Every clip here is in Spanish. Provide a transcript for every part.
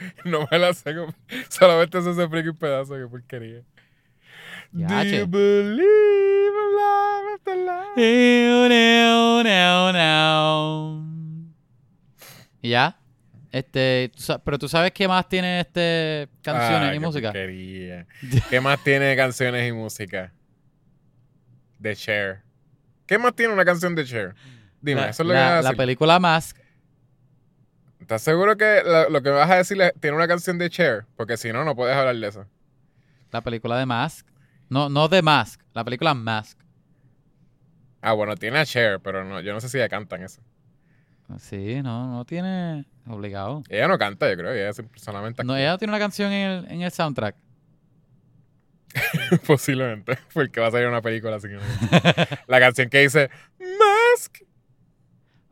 No me la sé. como- Solamente sé ese freaking pedazo. Qué porquería. Do Yache. you believe in life after life? Ew, ew, ew, ew. Y ya. Este, tú pero tú sabes qué más tiene este canciones Ah, y qué música. porquería. ¿Qué más tiene canciones y música? De Cher. ¿Qué más tiene una canción de Cher? Dime, la, eso es lo que la- a la película Mask. ¿Estás seguro que lo que me vas a decir tiene una canción de Cher? Porque si no, no puedes hablar de eso. La película de Mask. No, no de Mask. La película Mask. Ah, bueno, tiene a Cher, pero no, yo no sé si ella canta en eso. Sí, no, no tiene obligado. Ella no canta, yo creo, ella solamente No, ella no tiene una canción en el, en el soundtrack. Posiblemente, porque va a salir una película así. que. La canción que dice.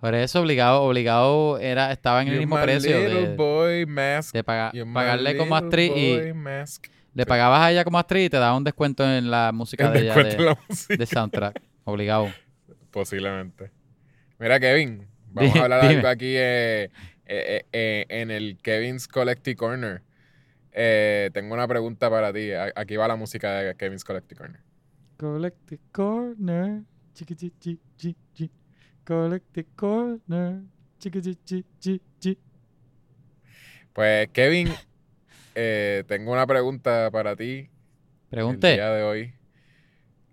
Por eso obligado, obligado era, estaba en el you're mismo my precio little de, boy mask. de paga- pagarle como actriz y boy mask. le pagabas a ella como actriz y te daba un descuento en la música El de ella descuento en de, la música. de soundtrack. Obligado. Posiblemente. Mira, Kevin, vamos Dime, a hablar dime. algo aquí eh, eh, eh, en el Kevin's Collective Corner. Eh, tengo una pregunta para ti. Aquí va la música de Kevin's Collective Corner. Collective Corner. Chiqui, chi, chi, chi, chi. Collective Corner. Pues, Kevin, eh, tengo una pregunta para ti el Pregunté. día de hoy.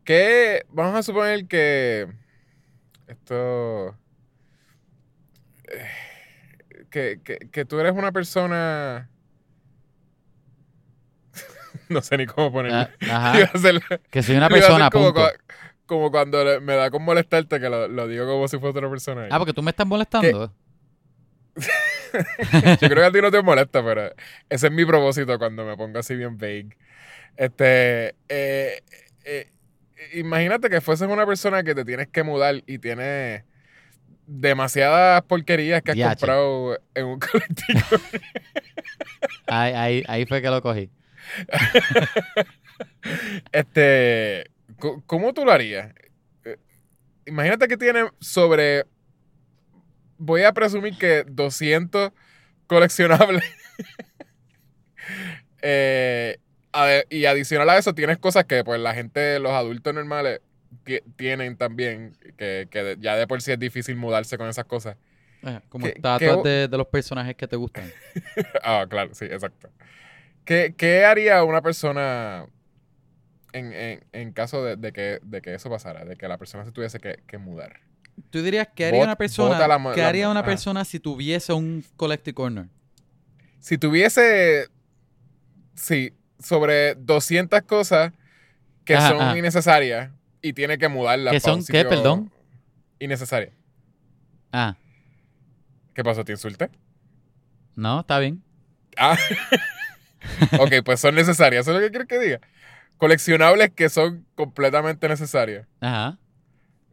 ¿Qué? Vamos a suponer que esto... eh, Que, que, que tú eres una persona... no sé ni cómo ponerlo. Ah, Ajá. Que soy una persona, punto. Como cuando le- me da con molestarte que lo, lo digo como si fuera otra persona. Ah, porque tú me estás molestando. Yo creo que a ti no te molesta, pero ese es mi propósito cuando me pongo así bien vague. Este, eh, eh, imagínate que fueses una persona que te tienes que mudar y tienes demasiadas porquerías que has comprado en un colectivo. Ahí, ahí, ahí fue que lo cogí. Este, ¿cómo tú lo harías? Eh, Imagínate que tienes sobre, voy a presumir que 200 coleccionables. Eh, y adicional a eso tienes cosas que pues la gente, los adultos normales ti- tienen también, que, que ya de por sí es difícil mudarse con esas cosas. Eh, Como ¿Qué- estatuas de, de los personajes que te gustan. Ah, claro, sí, exacto. ¿Qué, qué haría una persona en, en- en caso de, de que, de que eso pasara? De que la persona se tuviese que, que mudar. ¿Tú dirías que haría Bot- una persona? la ¿Qué haría una ajá. persona si tuviese un collective corner? Si tuviese, sí, sobre 200 cosas que Ajá, son ajá. innecesarias y tiene que mudarlas. ¿Que son qué, perdón? Innecesarias. Ah, ¿Qué pasó? ¿Te insulté? no, está bien. Ah. ok, pues son necesarias. ¿Eso es lo que quieres que diga? Coleccionables que son completamente necesarias. Ajá.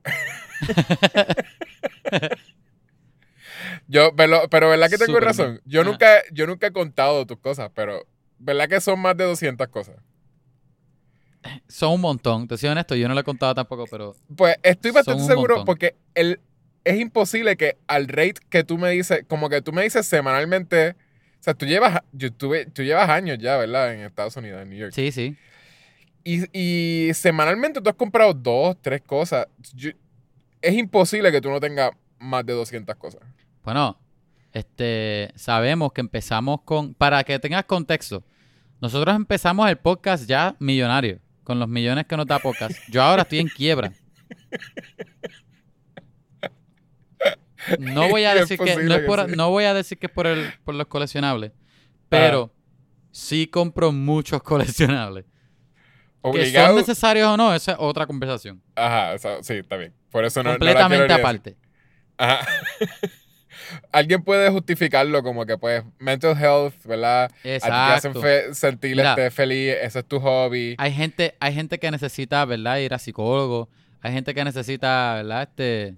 Yo, pero, pero ¿verdad que tengo razón? Yo Ajá. nunca, yo nunca he contado tus cosas, pero ¿verdad que son más de 200 cosas? Son un montón. Te soy honesto, yo no lo he contado tampoco, pero Pues estoy bastante seguro montón. porque el, es imposible que al rate que tú me dices, como que tú me dices semanalmente, o sea, tú llevas, yo tuve, tú llevas años ya, ¿verdad? En Estados Unidos, en New York. sí, sí. Y, y semanalmente tú has comprado dos, tres cosas. Yo- es imposible que tú no tengas más de 200 cosas. Bueno, este, sabemos que empezamos con, para que tengas contexto, nosotros empezamos el podcast ya millonario, con los millones que nos da podcast. Yo ahora estoy en quiebra. No voy a Es decir que, no, es que por, sí. no voy a decir que es por el, por los coleccionables, pero sí compro muchos coleccionables. Que son Obligado. necesarios o no, esa es otra conversación. Ajá, o sea, sí, está bien. Por eso no, no la completamente ni decir. aparte. Ajá. Alguien puede justificarlo como que, pues, mental health, ¿verdad? A ti te hacen Exacto. fe- sentir Mira. este, feliz, ese es tu hobby. Hay gente, hay gente que necesita, ¿verdad? Ir a psicólogo. Hay gente que necesita, ¿verdad? Este,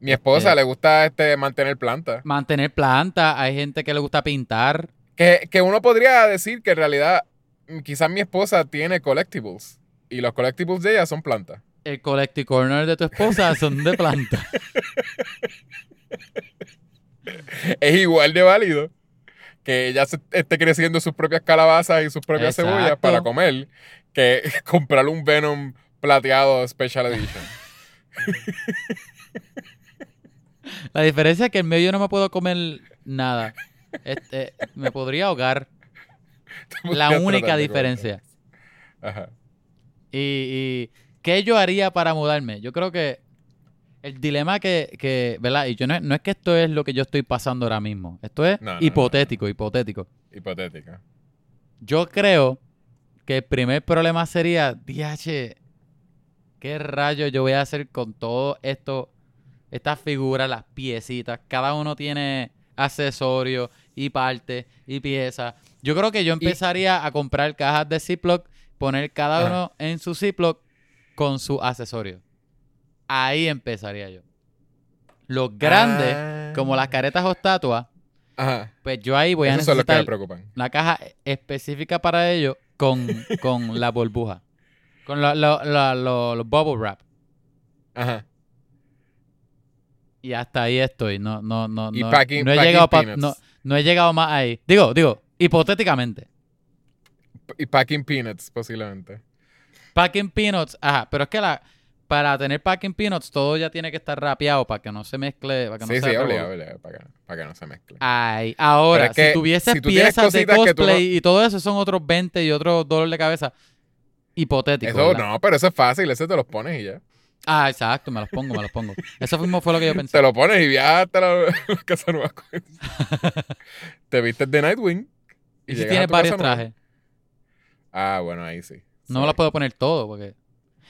Mi esposa eh. le gusta este mantener plantas. mantener planta. Hay gente que le gusta pintar. Que, que uno podría decir que en realidad quizás mi esposa tiene collectibles y los collectibles de ella son plantas. El collective corner de tu esposa son de planta. Es igual de válido que ella se- esté creciendo sus propias calabazas y sus propias Exacto. cebollas para comer que comprar un Venom plateado Special Edition. La diferencia es que en medio no me puedo comer nada. Este, me podría ahogar. La única diferencia. Ajá. Y, y ¿qué yo haría para mudarme? Yo creo que el dilema que, que ¿verdad? Y yo no, no es que esto es lo que yo estoy pasando ahora mismo. Esto es No, no, no, hipotético, hipotético. Hipotética. Yo creo que el primer problema sería, DH, ¿qué rayo yo voy a hacer con todo esto? Estas figuras, las piecitas, cada uno tiene accesorios y partes y piezas. Yo creo que yo empezaría a comprar cajas de Ziploc, poner cada Ajá. uno en su Ziploc con su accesorio. Ahí empezaría yo. Los grandes, Ah. como las caretas o estatuas, Ajá. pues yo ahí voy a Esos son los que me necesitar preocupan. una caja específica para ello con, con la burbuja. Con lo- los bubble wrap. Ajá. Y hasta ahí estoy. No, no, no, Y no, packing- no he llegado pa- no he llegado más ahí. Digo, digo, hipotéticamente. Y packing peanuts, posiblemente. Packing peanuts, ajá, pero es que la para tener packing peanuts todo ya tiene que estar rapeado para que no se mezcle, para que no Sí, sea sí, obligado, obligado, para que, para que no se mezcle. Ay, ahora, es que si tuvieses si piezas de no- cosplay y todo eso son otros 20 y otros dolor de cabeza hipotético. Eso ¿verdad? no, pero eso es fácil, ese te los pones y ya. Ah, exacto, me los pongo, me los pongo. Eso mismo fue lo que yo pensé. Te lo pones y viajas hasta la, la casa nueva. te vistes de Nightwing. ¿Y si tu varios casa trajes? Ah, bueno, ahí sí. No me los puedo poner todo porque...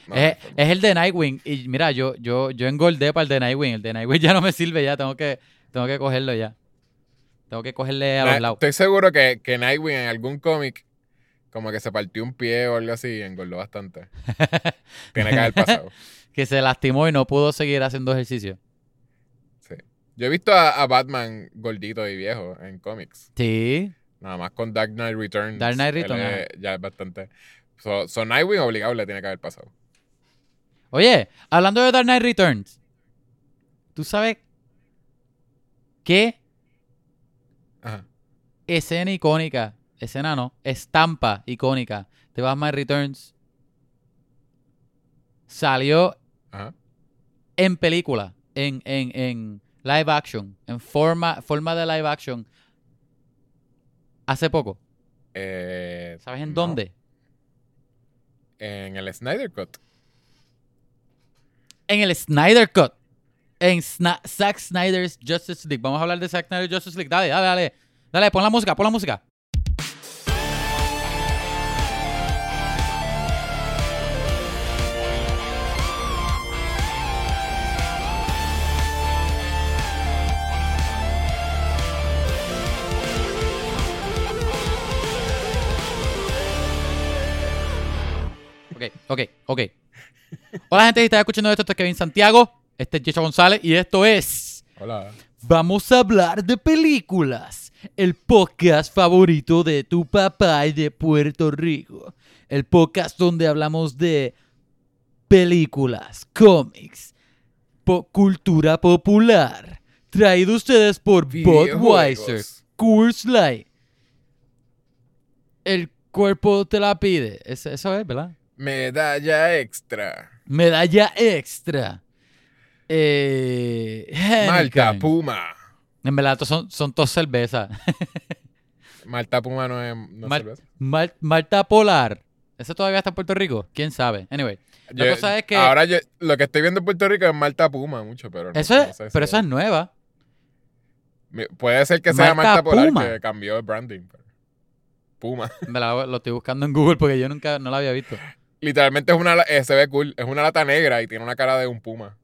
No, es, no, es el de Nightwing y mira, yo, yo, yo engordé para el de Nightwing. El de Nightwing ya no me sirve ya, tengo que, tengo que cogerlo ya. Tengo que cogerle a los lados. Estoy seguro que, que Nightwing en algún cómic como que se partió un pie o algo así y engordó bastante. Tiene que haber pasado. Que se lastimó y no pudo seguir haciendo ejercicio. Sí. Yo he visto a, a Batman gordito y viejo en cómics. Sí. Nada más con Dark Knight Returns. Dark Knight Returns, ya es bastante. So, so Nightwing obligado le tiene que haber pasado. Oye, hablando de Dark Knight Returns, ¿tú sabes qué Ajá. escena icónica, escena no, estampa icónica de Batman Returns salió Ajá. en película, en, en, en live action, en forma, forma de live action, hace poco? Eh, ¿Sabes en no. dónde? En el Snyder Cut. En el Snyder Cut. En Sna- Zack Snyder's Justice League. Vamos a hablar de Zack Snyder's Justice League. Dale, dale, dale. Dale, pon la música, pon la música. Ok, ok. Hola gente, si estás escuchando esto, este es Kevin Santiago, este es Yecha González y esto es... Hola. Vamos a hablar de películas. El podcast favorito de tu papá y de Puerto Rico. El podcast donde hablamos de películas, cómics, po- cultura popular. Traído ustedes por Budweiser. Coors Light. El cuerpo te la pide. Es- eso es, ¿verdad? Medalla extra. Medalla extra. Eh, Malta. Puma. En verdad, son, son dos cervezas. Malta Puma no es, no Mal- cerveza. Mal- Malta Polar. ¿Eso todavía está en Puerto Rico? ¿Quién sabe? Anyway. La Yo- cosa es que- Ahora yo- lo que estoy viendo en Puerto Rico es Malta Puma mucho, pero no, Eso no es, sé si pero eso es nueva. Puede ser que sea Malta Malta Polar Puma. que cambió el branding. pero- Puma. Lo estoy buscando en Google porque yo nunca no la había visto. Literalmente es una, eh, se ve cool. Es una lata negra y tiene una cara de un puma.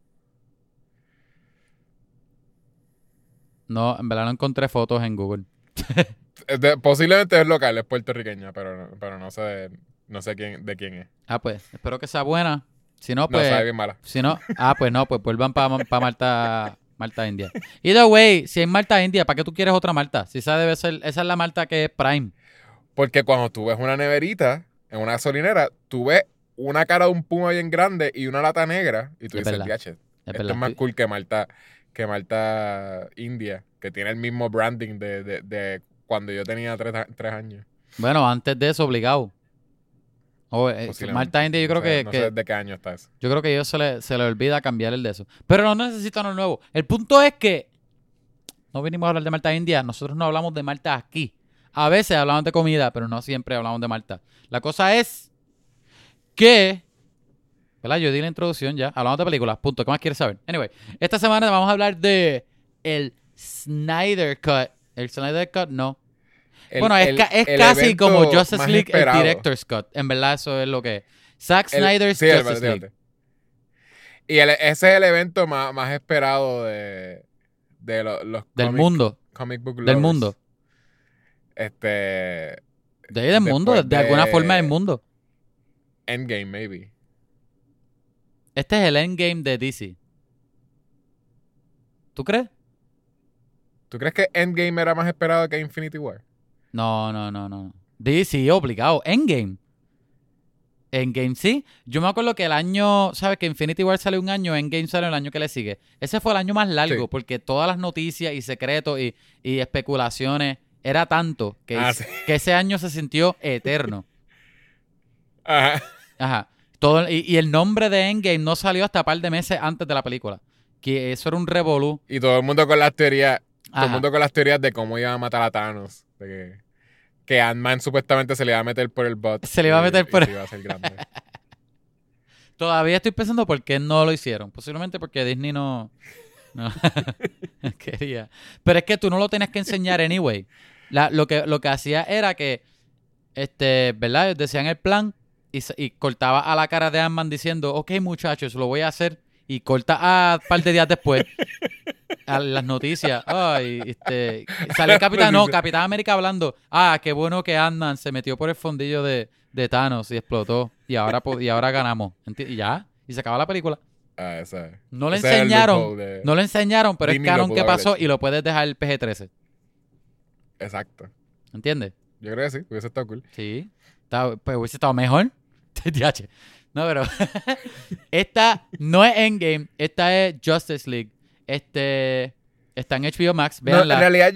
No, en verdad no encontré fotos en Google. De- posiblemente es local, es puertorriqueña, pero, no- pero no sé, no sé quién, de quién es. Ah, pues, espero que sea buena. Si no, No, pues. sabe bien mala. Si no, ah, pues no, pues vuelvan para Malta, Malta India. Either way, si hay Malta India, ¿para qué tú quieres otra Malta? Si esa debe ser, esa es la Malta que es Prime. Porque cuando tú ves una neverita en una gasolinera, tú ves una cara de un puma bien grande y una lata negra y tú Es dices. "Diache, Es esto es más cool que Malta, que Malta India, que tiene el mismo branding de, de, de cuando yo tenía tres, tres años. Bueno, antes de eso, obligado. O, eh. Marta Indy, yo creo No sé- que, No que- sé de qué año está eso. yo creo que a ellos se le, se le olvida cambiar el de eso. Pero no necesitan uno nuevo. El punto es que no vinimos a hablar de Malta India. Nosotros no hablamos de Malta aquí. A veces hablamos de comida, pero no siempre hablamos de Malta. La cosa es que. ¿Verdad? Yo di la introducción ya. Hablamos de películas. Punto. ¿Qué más quieres saber? Anyway, esta semana vamos a hablar de el Snyder Cut. El Snyder Cut, no. El- bueno, es, el- ca- es el casi como Justice League, esperado. el Director's Cut. En verdad, eso es lo que es. Zack Snyder's sí, Justice League. Y ese es el evento más, más esperado de, de lo- los Del comic- mundo. comic book Del lovers. mundo. Este. De ahí del mundo. De, Después alguna de- forma del mundo. Endgame, maybe. Este es el endgame de DC. ¿Tú crees? ¿Tú crees que Endgame era más esperado que Infinity War? No, no, no, no. DC, obligado. Endgame. Endgame sí. Yo me acuerdo que el año, ¿sabes? Que Infinity War sale un año, Endgame sale el año que le sigue. Ese fue el año más largo Sí. porque todas las noticias y secretos y, y especulaciones era tanto que, Ah, sí. que ese año se sintió eterno. Ajá. Ajá. Todo, y, y el nombre de Endgame no salió hasta un par de meses antes de la película. Que eso era un revolú. Y todo el mundo con las teorías. Todo el mundo con las teorías de cómo iba a matar a Thanos. De que, que Ant-Man supuestamente se le iba a meter por el bot. Se le iba a meter y por grande. Todavía estoy pensando por qué no lo hicieron. Posiblemente porque Disney no, quería. Pero es que tú no lo tenías que enseñar anyway. Lo, que, lo que hacía era que, este, ¿verdad? Decían el plan y, y cortaba a la cara de Ant-Man diciendo, ok muchachos, lo voy a hacer. Y corta a un par de días después a las noticias. Ay, este, sale el Capitán, no. Capitán América hablando. Ah, qué bueno que Ant-Man se metió por el fondillo de, de Thanos y explotó. Y ahora, y ahora ganamos. Y ya. Y se acaba la película. Ah, esa. No le ese enseñaron. de- No lo enseñaron, pero Disney es canon que pasó y lo puedes dejar el PG-13. Exacto. ¿Entiendes? Yo creo que sí, hubiese estado cool. Sí. Está- pues hubiese estado mejor. No, pero. esta no es Endgame. Esta es Justice League. Este. Está en HBO Max. No, en Veanla. realidad,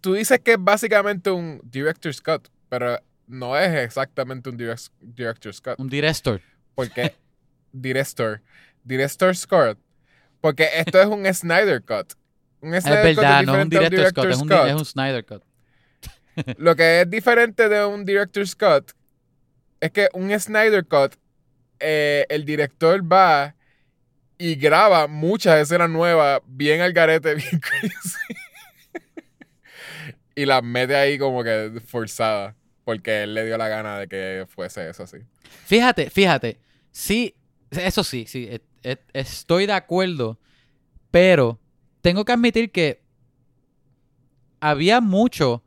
tú dices que es básicamente un Director's Cut, pero no es exactamente un direct- Director's Cut. un director. Porque Director, Director's Cut, porque esto es un Snyder Cut. Un Es Cut verdad, no es un director's cut, es un, es Snyder cut. Lo que es diferente de un Director's Cut es que un Snyder Cut, eh, el director va y graba muchas escenas nuevas, bien al garete, bien crazy. y las mete ahí como que forzadas, porque él le dio la gana de que fuese eso así. Fíjate, fíjate. Sí, eso sí, sí. et- et- estoy de acuerdo. Pero tengo que admitir que había mucho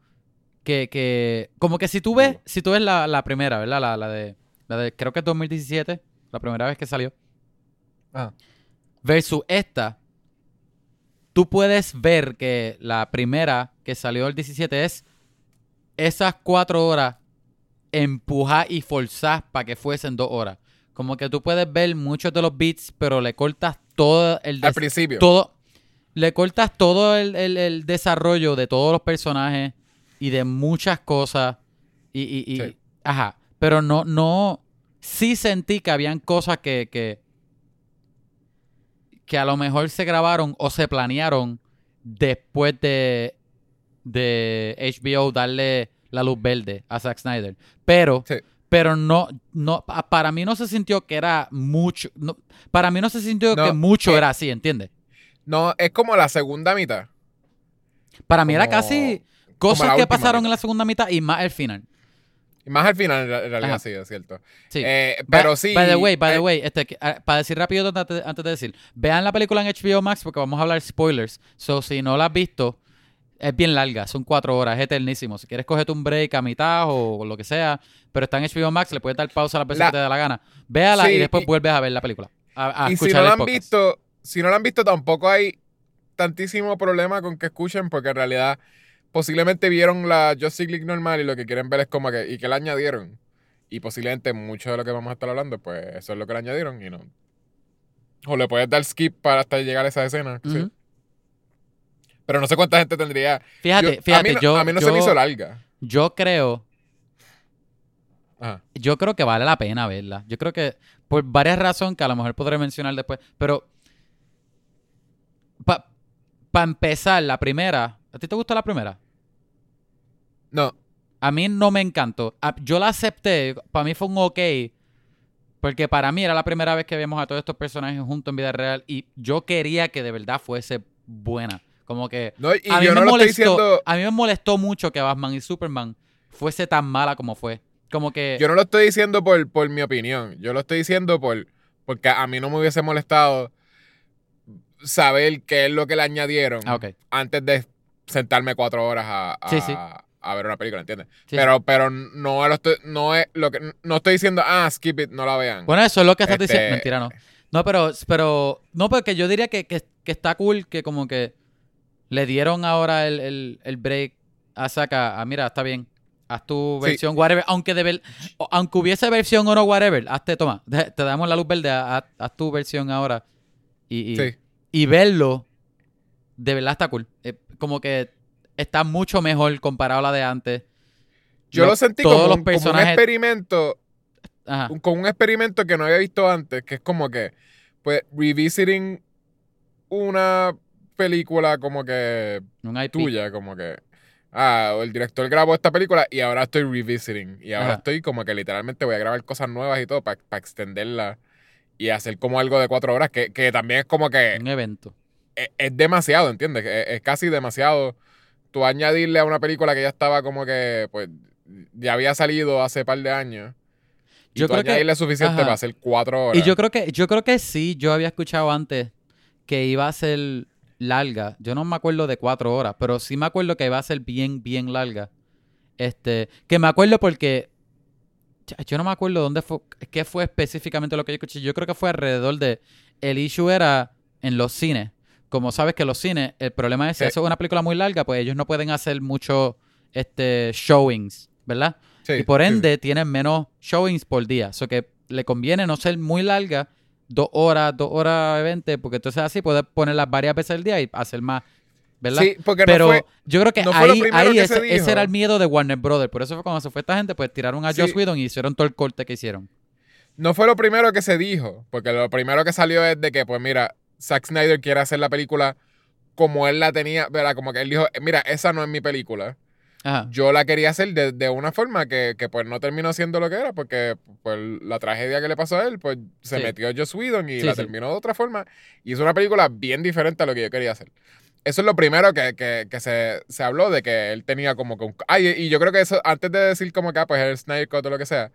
que, que como que si tú ves, si tú ves la, la primera, ¿verdad? La, la de, la de, creo que es 2017, la primera vez que salió, versus esta, tú puedes ver que la primera que salió el 17 es esas cuatro horas empujar y forzar para que fuesen dos horas. Como que tú puedes ver muchos de los beats, pero le cortas todo el Al principio. todo le cortas todo el, el- el desarrollo de todos los personajes y de muchas cosas y, y- y- Sí. ajá pero no no sí sentí que habían cosas que que que a lo mejor se grabaron o se planearon después de de HBO darle la luz verde a Zack Snyder pero Sí. Pero no no pa- para mí no se sintió que era mucho no- para mí no se sintió No, que mucho eh, era así ¿entiendes? No, es como la segunda mitad. Para mí era casi cosas que pasaron mitad. en la segunda mitad y más el final. Y más al final, en re- en realidad, sí, es cierto. Sí. Eh, By- pero sí. By the way, by the eh, way, este, ah, para decir rápido antes, antes de decir, vean la película en HBO Max porque vamos a hablar spoilers. So, si no la has visto, es bien larga, son cuatro horas, es eternísimo. Si quieres cogerte un break a mitad o lo que sea, pero está en HBO Max, le puedes dar pausa a La- que te dé la gana. Véala y Sí, después y- vuelves a ver la película. A, a y si no la han podcast. visto, si no la han visto, tampoco hay tantísimo problema con que escuchen, porque en realidad posiblemente vieron la Justice League normal y lo que quieren ver es como que, y que le añadieron. Y posiblemente mucho de lo que vamos a estar hablando, pues eso es lo que le añadieron y no. O le puedes dar skip para hasta llegar a esa escena. yo. Pero no sé cuánta gente tendría. Fíjate, Yo- fíjate, a mí, no- yo, a mí no yo, se me hizo larga. yo creo, Ajá. yo creo que vale la pena verla. Yo creo que por varias razones que a lo mejor podré mencionar después, pero para empezar, la primera, ¿a ti te gustó la primera? No, A mí no me encantó. Yo la acepté, para mí fue un ok, porque para mí era la primera vez que vemos a todos estos personajes juntos en vida real y yo quería que de verdad fuese buena. Como que no y a mí, yo me no lo estoy diciendo. a mí me molestó mucho que Batman y Superman fuese tan mala como fue. Como que... Yo no lo estoy diciendo por, por mi opinión. Yo lo estoy diciendo por porque a mí no me hubiese molestado saber qué es lo que le añadieron Ah, antes de sentarme cuatro horas a, a- Sí, sí. a ver una película, ¿entiendes? Sí. Pero, pero no lo estoy, no es lo que no estoy diciendo, ah, skip it, no la vean. Bueno, eso es lo que estás Este- diciendo. Mentira, no. No, pero, pero, no, porque yo diría que, que, que está cool que como que le dieron ahora el, el, el break a Saka. Ah, mira, está bien. Haz tu Sí. versión, whatever. Aunque, de aunque hubiese versión o no, whatever. Hazte, toma. Te damos la luz verde. Haz, haz tu versión ahora. Y, y, sí. y verlo, de verdad está cool. Eh, como que está mucho mejor comparado a la de antes. Yo Lo- lo sentí como los un, como un personajes- experimento, Ajá. un- como un experimento que no había visto antes, que es como que, pues, revisiting una película como que Un IP. tuya, como que, ah, el director grabó esta película y ahora estoy revisiting. Y ahora Ajá. estoy como que literalmente voy a grabar cosas nuevas y todo para extenderla y hacer como algo de cuatro horas, que, que también es como que Un evento. es, es demasiado, ¿entiendes? Es, es casi demasiado. Tú añadirle a una película que ya estaba como que, pues, ya había salido hace par de años. Y Yo tú creo que- añadirle suficiente ajá. para hacer cuatro horas. Y yo creo que, yo creo que sí, yo había escuchado antes que iba a ser larga. Yo no me acuerdo de cuatro horas, pero sí me acuerdo que iba a ser bien, bien larga. Este, que me acuerdo porque yo no me acuerdo dónde fue, qué fue específicamente lo que yo escuché. Yo creo que fue alrededor de, el issue era en los cines. Como sabes que los cines, el problema es si Sí. eso es una película muy larga, pues ellos no pueden hacer muchos este, showings, ¿verdad? Sí, y por sí. ende tienen menos showings por día. O que le conviene no ser muy larga, dos horas, dos horas veinte, porque entonces así puedes ponerlas varias veces al día y hacer más, ¿verdad? Sí, porque Pero no fue. yo creo que no ahí, ahí que ese, ese era el miedo de Warner Brothers. Por eso fue cuando se fue esta gente, pues tiraron a Sí. Joss Whedon y hicieron todo el corte que hicieron. No fue lo primero que se dijo. Porque lo primero que salió es de que, pues mira, Zack Snyder quiere hacer la película como él la tenía. ¿verdad? Como que él dijo, mira, esa no es mi película. Ajá. Yo la quería hacer de, de una forma que, que, pues no terminó siendo lo que era, porque pues la tragedia que le pasó a él, pues se Sí. metió Joss Whedon y Sí, la sí. terminó de otra forma. Y hizo una película bien diferente a lo que yo quería hacer. Eso es lo primero que, que, que se, se habló de que él tenía como que un... Ay, y yo creo que eso, antes de decir como que, ah, pues el Snyder Cut o lo que sea,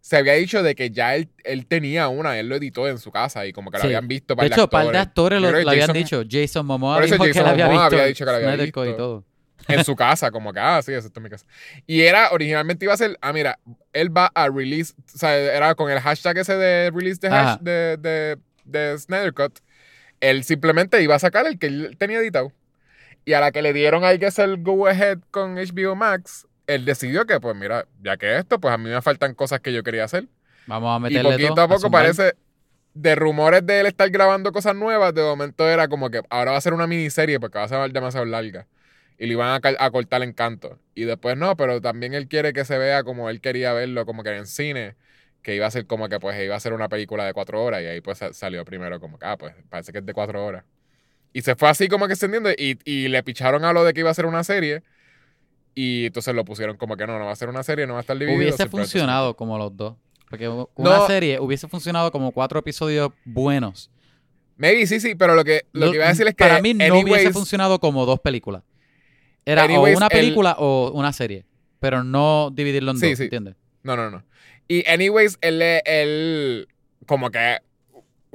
se había dicho de que ya él, él tenía una, él lo editó en su casa y como que Sí. habían visto De para hecho, un par de actores lo, lo habían Jason- dicho. Jason Momoa dijo que la había visto. había dicho que la había Cut y visto. todo. En su casa, como que, ah, sí, eso está en mi casa. Y era, originalmente iba a ser, ah, mira, él va a release, o sea, era con el hashtag ese de release de, hash, de, de, de Snyder Cut, él simplemente iba a sacar el que él tenía editado. Y a la que le dieron ahí que es el go ahead con HBO Max, él decidió que, pues mira, ya que esto, pues a mí me faltan cosas que yo quería hacer. Vamos a Y meterle poquito todo, a poco zumbar. parece, de rumores de él estar grabando cosas nuevas, de momento era como que ahora va a ser una miniserie porque va a ser demasiado larga. Y le iban a, a cortar el encanto. Y después no, pero también él quiere que se vea como él quería verlo, como que en cine, que iba a ser como que pues iba a ser una película de cuatro horas. Y ahí pues sa- salió primero como que, ah, pues parece que es de cuatro horas. Y se fue así como que extendiendo y, y le picharon a lo de que iba a ser una serie. Y entonces lo pusieron como que no, no va a ser una serie, no va a estar dividido. Hubiese funcionado como los dos. Porque una No. serie hubiese funcionado como cuatro episodios buenos. Maybe sí, sí, pero lo que, lo Lo- que iba a decir es que. Para mí no hubiese funcionado como dos películas. Era Anyways, o una el- película o una serie. Pero no dividirlo en Sí, dos, sí. ¿entiendes? No, no, no. Y, anyways, él, él como que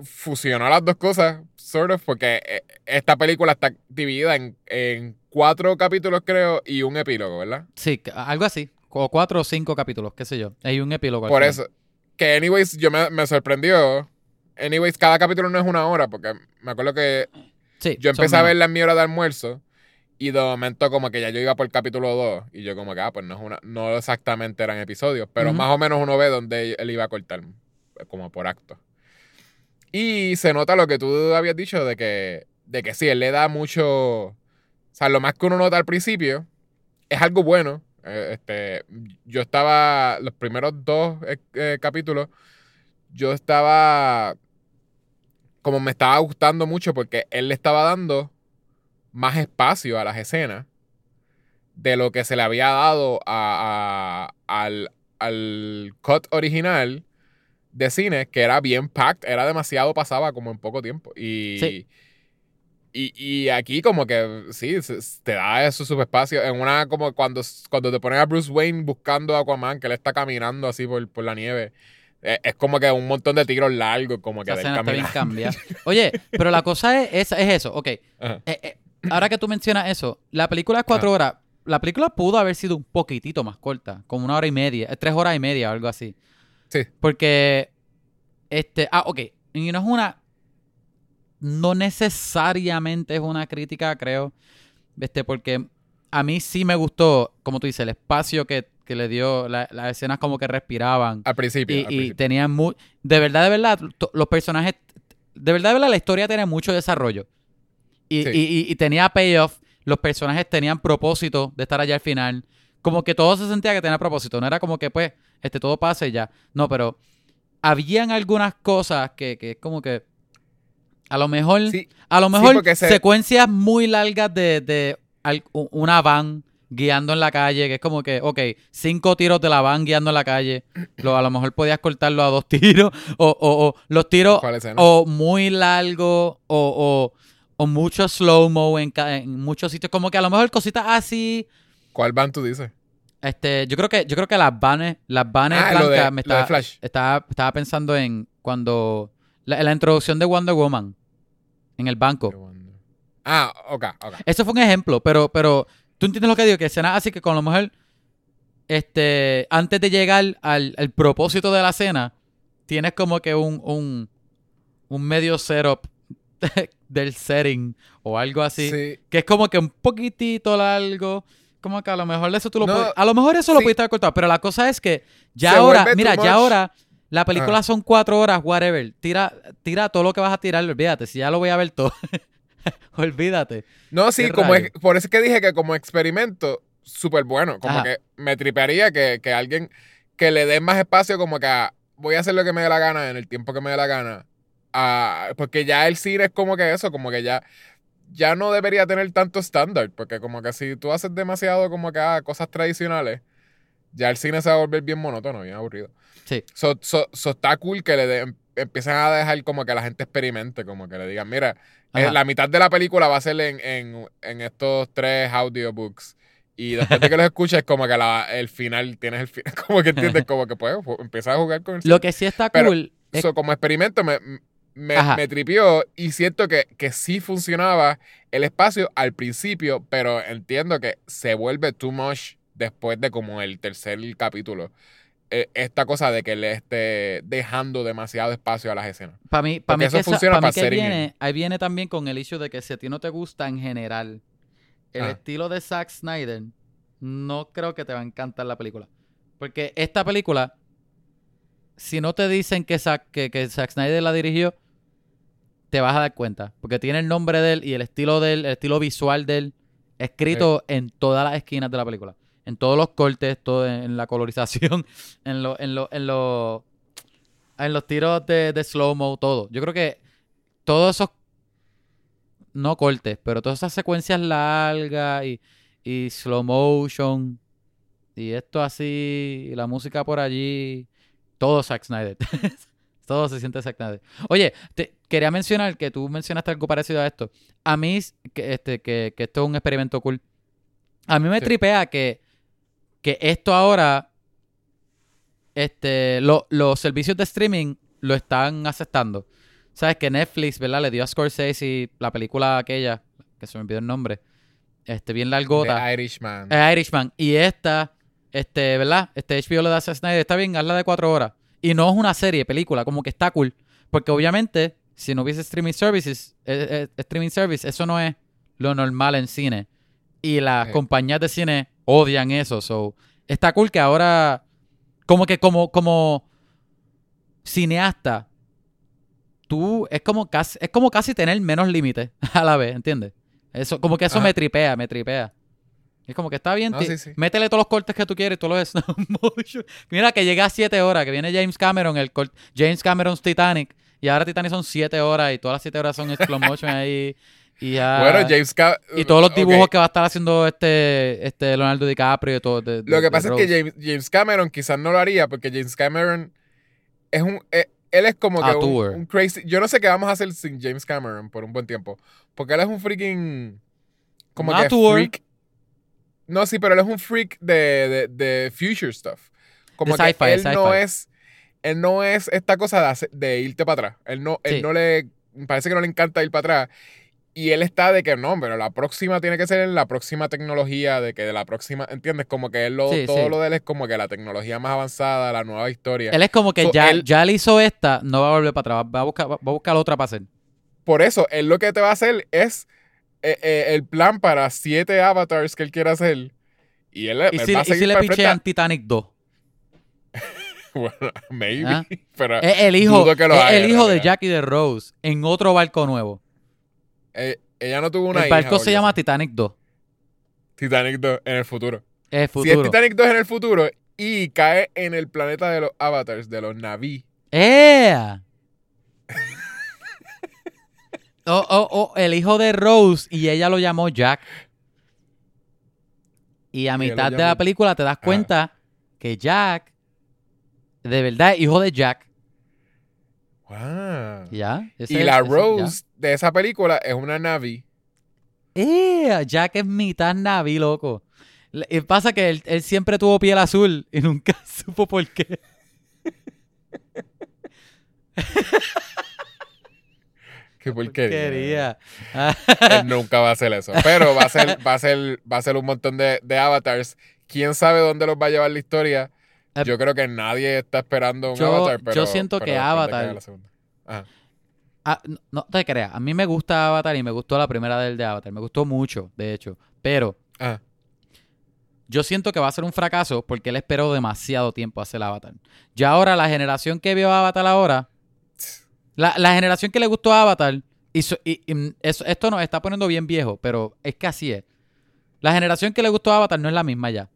fusionó las dos cosas, sort of, porque eh, esta película está dividida en, en cuatro capítulos, creo, y un epílogo, ¿verdad? Sí, algo así. O cuatro o cinco capítulos, qué sé yo. Hay un epílogo. Por eso. Que, anyways, yo me, me sorprendió. Anyways, cada capítulo no es una hora, porque me acuerdo que Sí, yo empecé a verla en mi hora de almuerzo. Y de momento como que ya yo iba por el capítulo 2 y yo como que, ah, pues no es una, no exactamente eran episodios, pero más o menos uno ve donde él iba a cortar, como por acto. Y se nota lo que tú habías dicho de que, de que sí, él le da mucho, O sea, lo más que uno nota al principio es algo bueno. Eh, este, yo estaba, los primeros dos eh, eh, capítulos, yo estaba, como me estaba gustando mucho porque él le estaba dando más espacio a las escenas de lo que se le había dado a, a- al, al cut original de cine, que era bien packed, era demasiado, pasaba como en poco tiempo. Y, Sí. y, y aquí como que sí, se- te da eso subespacio. En una como cuando, cuando te ponen a Bruce Wayne buscando a Aquaman, que él está caminando así por, por la nieve. eh, Es como que un montón de tiros largos, como que del caminar. cambiada. Oye, pero la cosa es, es, es eso, ok. Eh, eh, ahora que tú mencionas eso, la película es cuatro horas. La película pudo haber sido un poquitito más corta, como una hora y media, eh, tres horas y media o algo así. Sí. Porque, este, ah, ok, y no es una, no necesariamente es una crítica, creo, este, porque a mí sí me gustó, como tú dices, el espacio que, que le dio, la- las escenas como que respiraban. Al principio. Y, al y tenían muy. De verdad, de verdad, los personajes. De verdad, de verdad, la historia tiene mucho desarrollo. Y, Sí. y- y- y tenía payoff. Los personajes tenían propósito de estar allá al final. Como que todo se sentía que tenía propósito. No era como que, pues, este todo pasa y ya. No, pero habían algunas cosas que, que es como que. A lo mejor. Sí, A lo mejor porque se- secuencias muy largas de, de al- una van guiando en la calle, que es como que, ok, cinco tiros de la van guiando en la calle, lo, a lo mejor podías cortarlo a dos tiros, o, o- o los tiros, o muy largo, o, o, o mucho slow-mo en, muchos sitios, como que a lo mejor cositas así, ¿Cuál van tú dices? este, yo creo que, yo creo que las vanes, las vanes Ah, de- blancas, me de estaba, Flash. estaba, estaba pensando en cuando, la, la introducción de Wonder Woman, en el banco. Ah, ok, ok. Eso fue un ejemplo, pero, pero tú entiendes lo que digo, que escenas así que con lo mejor, este, antes de llegar al, al propósito de la cena, tienes como que un, un, un medio setup del setting o algo así, Sí. que es como que un poquitito largo, como que a lo mejor eso tú lo No, puedes- a lo mejor eso lo sí. pudiste haber cortado, pero la cosa es que ya Se ahora, mira, ya ahora la película son cuatro horas, whatever, tira, tira todo lo que vas a tirar, olvídate, si ya lo voy a ver todo, olvídate. No, sí, ¿Qué como es- por eso es que dije que como experimento, súper bueno. Como Ajá. que me tripearía que, que alguien que le dé más espacio, como que a, voy a hacer lo que me dé la gana en el tiempo que me dé la gana. Ah, porque ya el cine es como que eso, como que ya, ya no debería tener tanto estándar. Porque como que si tú haces demasiado como que ah, cosas tradicionales, ya el cine se va a volver bien monótono, bien aburrido. Sí. So, so- so está cool que le de- empiecen a dejar como que la gente experimente, como que le digan, mira, eh, Ajá. la mitad de la película va a ser en, en, en estos tres audiobooks. Y después de que los escuches, como que la, el final, tienes el final, como que entiendes, como que pues, empiezas a jugar con el Lo que sí está Pero- cool es So, como experimento me, me, me tripió y siento que, que sí funcionaba el espacio al principio, pero entiendo que se vuelve too much después de como el tercer capítulo. Eh, esta cosa de que le esté dejando demasiado espacio a las escenas. Para mí, para Porque mí, eso que, esa- funciona pa' mí para que setting viene, ahí viene también con el hecho de que si a ti no te gusta en general el Ah. estilo de Zack Snyder, no creo que te va a encantar la película. Porque esta película, si no te dicen que Zack, que, que Zack Snyder la dirigió, te vas a dar cuenta. Porque tiene el nombre de él y el estilo de él, el estilo visual de él, escrito en todas las esquinas de la película. En todos los cortes, todo en, en la colorización, en lo, en lo, en lo, en los tiros de, de slow-mo, todo. Yo creo que todos esos, no cortes, pero todas esas secuencias largas y, y slow motion, y esto así, y la música por allí, todo Zack Snyder. todo se siente Zack Snyder. Oye, te, quería mencionar que tú mencionaste algo parecido a esto. A mí, que, este, que, que esto es un experimento cool. A mí me Sí. tripea que, que esto ahora este, lo- los servicios de streaming lo están aceptando. Sabes que Netflix, ¿verdad? Le dio a Scorsese la película aquella, que se me olvidó el nombre, este, bien largota, The Irishman. eh, Irishman. Y esta, este, ¿verdad? Este HBO le da a Snyder, está bien, hazla de cuatro horas. Y no es una serie, película, como que está cool. Porque obviamente, si no hubiese streaming services, eh, eh, streaming service, eso no es lo normal en cine. Y las compañías de cine odian eso. So, está cool que ahora, como que como, como cineasta, tú es como casi, es como casi tener menos límites a la vez, ¿entiendes? Eso, como que eso Ajá. me tripea, me tripea. Es como que está bien, No, sí, sí. métele todos los cortes que tú quieres, todos los stop motion. Mira que llega a 7 horas, que viene James Cameron, el cort- James Cameron's Titanic, y ahora Titanic son 7 horas y todas las 7 horas son slow motion ahí. Y ya. Bueno, James y todos los dibujos que va a estar haciendo este, este Leonardo DiCaprio y todo. de- de- Lo que pasa es que James, James Cameron quizás no lo haría porque James Cameron es un. eh, él es como que un, crazy. Yo no sé qué vamos a hacer sin James Cameron por un buen tiempo. Porque él es un freaking. Como Un que freak. No, sí, pero él es un freak de, de, de future stuff. Como De que sci-fi, él no es. Él no es esta cosa de, hacer- de irte para atrás. Él no, él no le. Parece que no le encanta ir para atrás. Y él está de que no, pero la próxima tiene que ser la próxima tecnología, de que de la próxima, ¿entiendes? Como que él lo, Sí, todo sí. lo de él es como que la tecnología más avanzada, la nueva historia. Él es como que So, ya, él- ya le hizo esta, no va a volver para atrás, va a buscar, va a buscar otra para hacer. Por eso, él lo que te va a hacer es eh, eh, el plan para siete avatars que él quiere hacer. Y él, ¿Y él si, va a y si seguir le el pichean Titanic 2? Bueno, maybe. ¿Ah? Pero Es el hijo, que lo es haga, el hijo de realidad. Jackie de Rose en otro barco nuevo. eh, ella no tuvo una el hija. barco se llama así. Titanic 2. Titanic 2 en el futuro. Es Si es futuro. Titanic 2 en el futuro y cae en el planeta de los avatars, de los Naví. ¡Ea! Oh, oh, oh, el hijo de Rose y ella lo llamó Jack. Y a mitad de la película te das cuenta que Jack, de verdad, es hijo de Jack. Wow. ¿Ya? Ese Y es- la ese- ya. Rose de esa película es una Navi. ¡Ea! Jack es mitad Navi, loco. Le- y pasa que él, él siempre tuvo piel azul y nunca supo por qué. Qué porquería. Quería. Ah, Él nunca va a hacer eso. Pero va a ser, va a ser, va a ser un montón de, de avatars. ¿Quién sabe dónde los va a llevar la historia? Eh, Yo creo que nadie está esperando un yo- avatar. yo Pero, siento que pero Avatar-. Ajá. Ah, no, no te creas, a mí me gusta Avatar y me gustó la primera del de Avatar, me gustó mucho, de hecho, pero Ajá. yo siento que va a ser un fracaso porque él esperó demasiado tiempo a hacer Avatar. Ya ahora la generación que vio Avatar ahora, la, la generación que le gustó Avatar, hizo- y, y eso- esto nos está poniendo bien viejo, pero es que así es. La generación que le gustó Avatar no es la misma ya.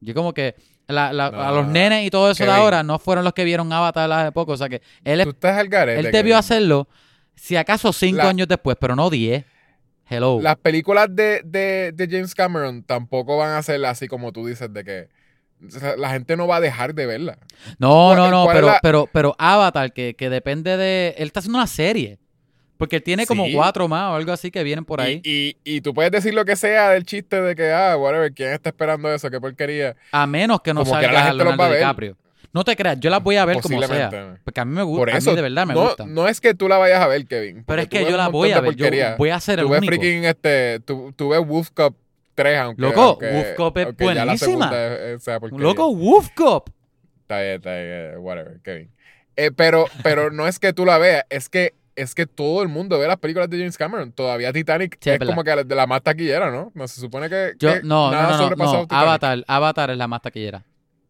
Yo como que la- la- a los No, nenes y todo eso de ahora no fueron los que vieron Avatar hace poco, o sea que él Tú estás al garete. él debió Kevin. hacerlo, si acaso cinco La- años después, pero no diez. Hello. Las películas de, de, de James Cameron tampoco van a ser así como tú dices, de que la gente no va a dejar de verla. no, ¿cuál- no, no, pero, la- pero, pero Avatar, que, que depende de. Él está haciendo una serie. Porque él tiene como Sí. cuatro más o algo así que vienen por ahí. Y, y, y tú puedes decir lo que sea del chiste de que, ah, whatever, ¿quién está esperando eso? Qué porquería. a menos que no como salga la gente los va a Leonardo ver. DiCaprio. No te creas, yo las voy a ver como sea. Porque a mí me Por gusta. A eso, mí de verdad me no, gustan. no es que tú la vayas a ver, Kevin. pero es que yo la voy a ver. Yo voy a ser el Tú ves único. freaking, este, tú, tú ves Wolf Cup 3, aunque, Loco, Wolf Cop es buenísima. sea. Loco, Wolf Cop. Está bien, está bien, eh, whatever, Kevin. Eh, pero, pero no es que tú la veas, es que, es que todo el mundo ve las películas de James Cameron. Todavía Titanic Sí, es como que de la más taquillera, ¿no? No se supone que, Yo, no, nada no, no, no. Avatar, Avatar es la más taquillera.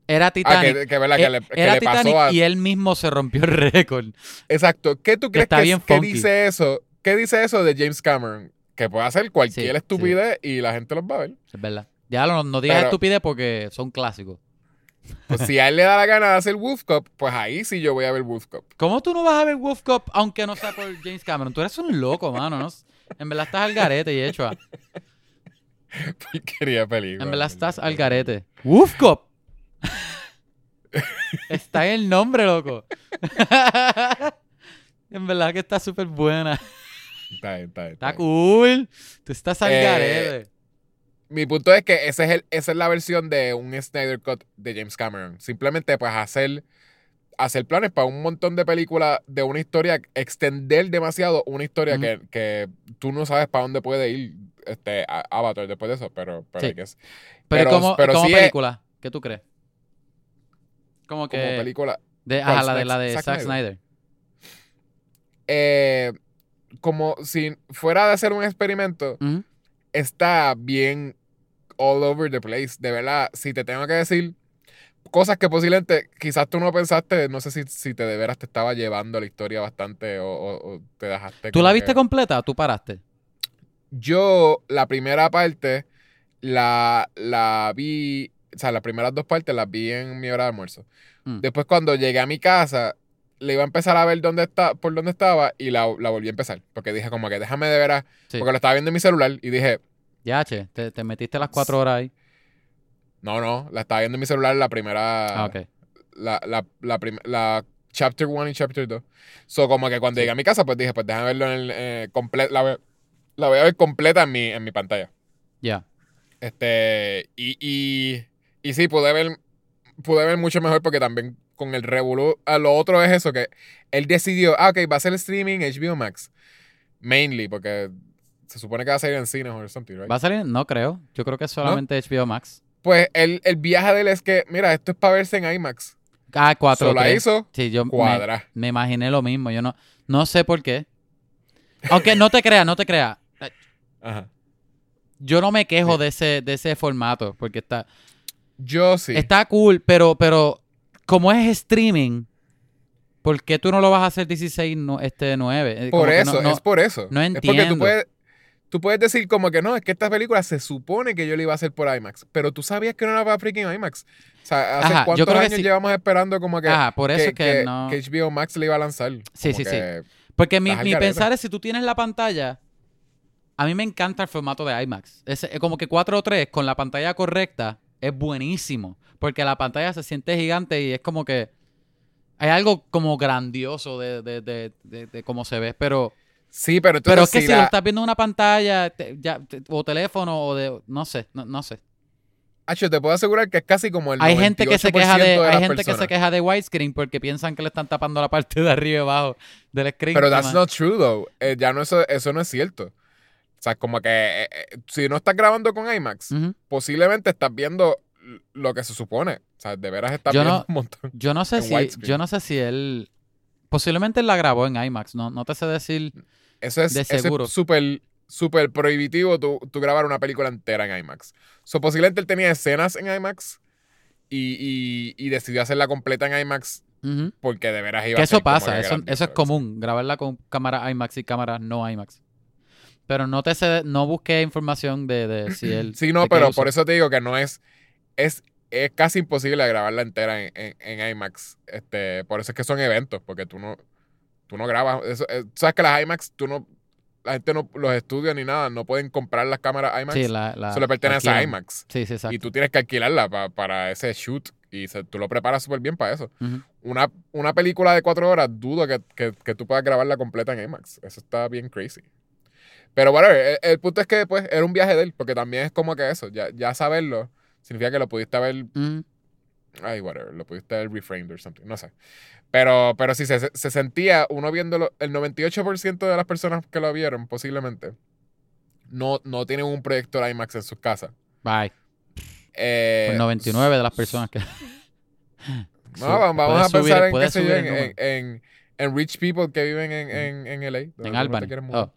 Era Ah, Titanic. que, que, verdad, que Eh, le, que era le pasó Titanic a... y él mismo se rompió el récord. Exacto. ¿Qué tú crees está que, bien que dice eso? ¿Qué dice eso de James Cameron? Que puede hacer cualquier Sí, estupidez y la gente los va a ver. Es verdad. Ya no, no digas Pero- estupidez porque son clásicos. Pues si a él le da la gana de hacer Wolf Cup, pues ahí sí yo voy a ver Wolf Cup. ¿Cómo tú no vas a ver Wolf Cop aunque no sea por James Cameron? Tú eres un loco, mano. ¿no? En verdad estás al garete y hecho. ah. Porquería película. En verdad estás al garete. Wolf Cop. está en el nombre, loco. en verdad que está súper buena. Está bien, está bien, está Está bien. cool. Tú estás al Eh. Mi punto es que ese es el, esa es la versión de un Snyder Cut de James Cameron. Simplemente pues hacer, hacer planes para un montón de películas de una historia, extender demasiado una historia que, que tú no sabes para dónde puede ir este Avatar después de eso, pero, pero Sí. Pero, pero- como, pero como sí es- película, ¿qué tú crees? Como que. como película. de, ajá, la de la de Zack Zack Snyder. Snyder. Eh, como si fuera de hacer un experimento, está bien all over the place. De verdad, si te tengo que decir cosas que posiblemente quizás tú no pensaste, no sé si, si te de veras te estaba llevando la historia bastante o, o- o te dejaste. ¿Tú la viste que- completa o tú paraste? Yo, la primera parte, la, la vi, o sea, las primeras dos partes las vi en mi hora de almuerzo. Mm. Después, cuando llegué a mi casa, le iba a empezar a ver dónde está, por dónde estaba y la, la volví a empezar. Porque dije, como que déjame de veras. Sí. Porque lo estaba viendo en mi celular y dije, Ya, che, te, te metiste las cuatro horas ahí. no, no, la estaba viendo en mi celular la primera. Ah, ok. la, la, la, prim- la chapter 1 y chapter 2. So, como que cuando llegué a mi casa, pues dije, pues déjame verlo en el eh, comple- la, voy- la voy a ver completa en mi, en mi pantalla. Ya. Este, y, y, y sí, pude ver, pude ver mucho mejor porque también con el Revolu, a lo otro es eso, que él decidió, ah, ok, va a ser streaming HBO Max. Mainly, porque se supone que va a salir en cines o something, right? ¿Va a salir? No creo. Yo creo que es solamente HBO Max. Pues el, el viaje de él es que, mira, esto es para verse en IMAX. Ah, cuatro. Solo la hizo Sí, yo me, cuadra. me imaginé lo mismo. Yo no, no sé por qué. Aunque no te creas, no te creas. Ajá. Yo no me quejo Sí. de ese, de ese formato, porque está, Yo sí. está cool, pero, pero como es streaming, ¿por qué tú no lo vas a hacer 16, no, este 9? Eh, como Por eso, no- es por eso. no Es porque entiendo. tú puedes, tú puedes decir como que no, es que esta película se supone que yo la iba a hacer por IMAX, pero tú sabías que no era para freaking IMAX. O sea, ¿hace Ajá, cuántos años sí. llevamos esperando como que, Ajá, por eso que, es que, no... que HBO Max le iba a lanzar? Sí, Como sí, sí. que- Porque mi, mi pensar es si tú tienes la pantalla. A mí me encanta el formato de IMAX. Es, es como que 4 o 3 con la pantalla correcta es buenísimo. Porque la pantalla se siente gigante y es como que. Hay algo como grandioso de, de, de, cómo se ve. Pero, Sí, pero entonces pero es que si lo estás viendo en una pantalla te- ya, te- o teléfono o de. No sé, no, no sé. Acho, te puedo asegurar que es casi como el Hay gente que se queja 98% de, hay gente que se queja de widescreen porque piensan que le están tapando la parte de arriba y abajo del screen. Pero that's not true, though. Eh, ya no eso, eso no es cierto. O sea, como que eh, eh, si no estás grabando con IMAX, posiblemente estás viendo lo que se supone. O sea, de veras estás Yo no- un montón. Yo no sé si, yo no sé si él, posiblemente él la grabó en IMAX, no, no te sé decir. Eso es De seguro. súper súper prohibitivo tú, tú grabar una película entera en IMAX. So, posiblemente él tenía escenas en IMAX y, y, y decidió hacerla completa en IMAX porque de veras iba Que a ser eso pasa, eso, eso es común, grabarla con cámara IMAX y cámara no IMAX. Pero no te sé, no busqué información de, de si él. Sí, no, pero por eso te digo que no es. Es, es casi imposible grabarla entera en, en, en IMAX. Este, por eso es que son eventos, porque tú no, tú no grabas. Eso, eh, Sabes que las IMAX, tú no. La gente no, los estudios ni nada, no pueden comprar las cámaras IMAX. Sí, la, la- Eso le pertenece a. IMAX. Sí, sí, exacto. Y tú tienes que alquilarla pa- para ese shoot. Y se- tú lo preparas súper bien para eso. Una, una película de cuatro horas, dudo que, que- que tú puedas grabarla completa en IMAX. Eso está bien crazy. Pero bueno, el, el punto es que pues era un viaje de él, porque también es como que eso, ya, ya saberlo, significa que lo pudiste haber, Ujú. ay, whatever, lo pudiste haber reframed or something, no sé. Pero, pero sí, se, se sentía, uno viéndolo, el 98% de las personas que lo vieron, posiblemente, no, no tienen un proyector IMAX en sus casas. Bye. Eh, Pues 99 de las personas que. No, vamos, vamos a subir- pensar en, qué sé yo, subir en, el en, en- rich people que viven en, en, en LA. En Albany. Oh.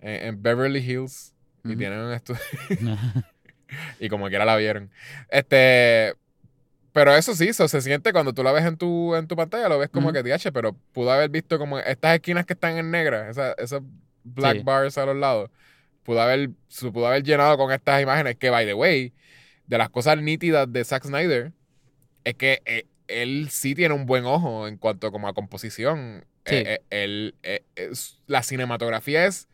En, en Beverly Hills. Y Ujú. tienen un estudio. y como quiera la vieron. Este. Pero eso sí, eso se siente cuando tú la ves en tu, en tu pantalla, lo ves como Ujú. que DH, pero pudo haber visto como estas esquinas que están en negra, esa- esos black Sí. bars a los lados, pudo haber, se pudo haber llenado con estas imágenes que, by the way, de las cosas nítidas de Zack Snyder, es que eh, él sí tiene un buen ojo en cuanto como a composición. Sí. Eh, eh, él, eh, la cinematografía es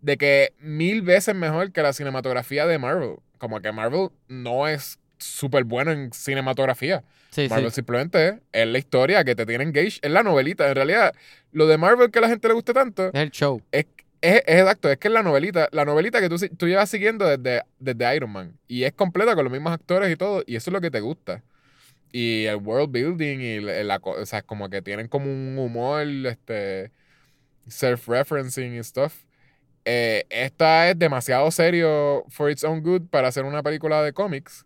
de que mil veces mejor que la cinematografía de Marvel. Como que Marvel no es súper bueno en cinematografía. Sí, Marvel sí. simplemente es, es la historia que te tiene engaged, es la novelita. En realidad, lo de Marvel que a la gente le gusta tanto Es el show. es, es, es exacto, es que es la novelita, la novelita que tú, tú llevas siguiendo desde, desde Iron Man. Y es completa con los mismos actores y todo, y eso es lo que te gusta. Y el world building y la, la o sea, como que tienen como un humor, este, self-referencing y stuff. Eh, esta es demasiado serio for its own good para hacer una película de cómics,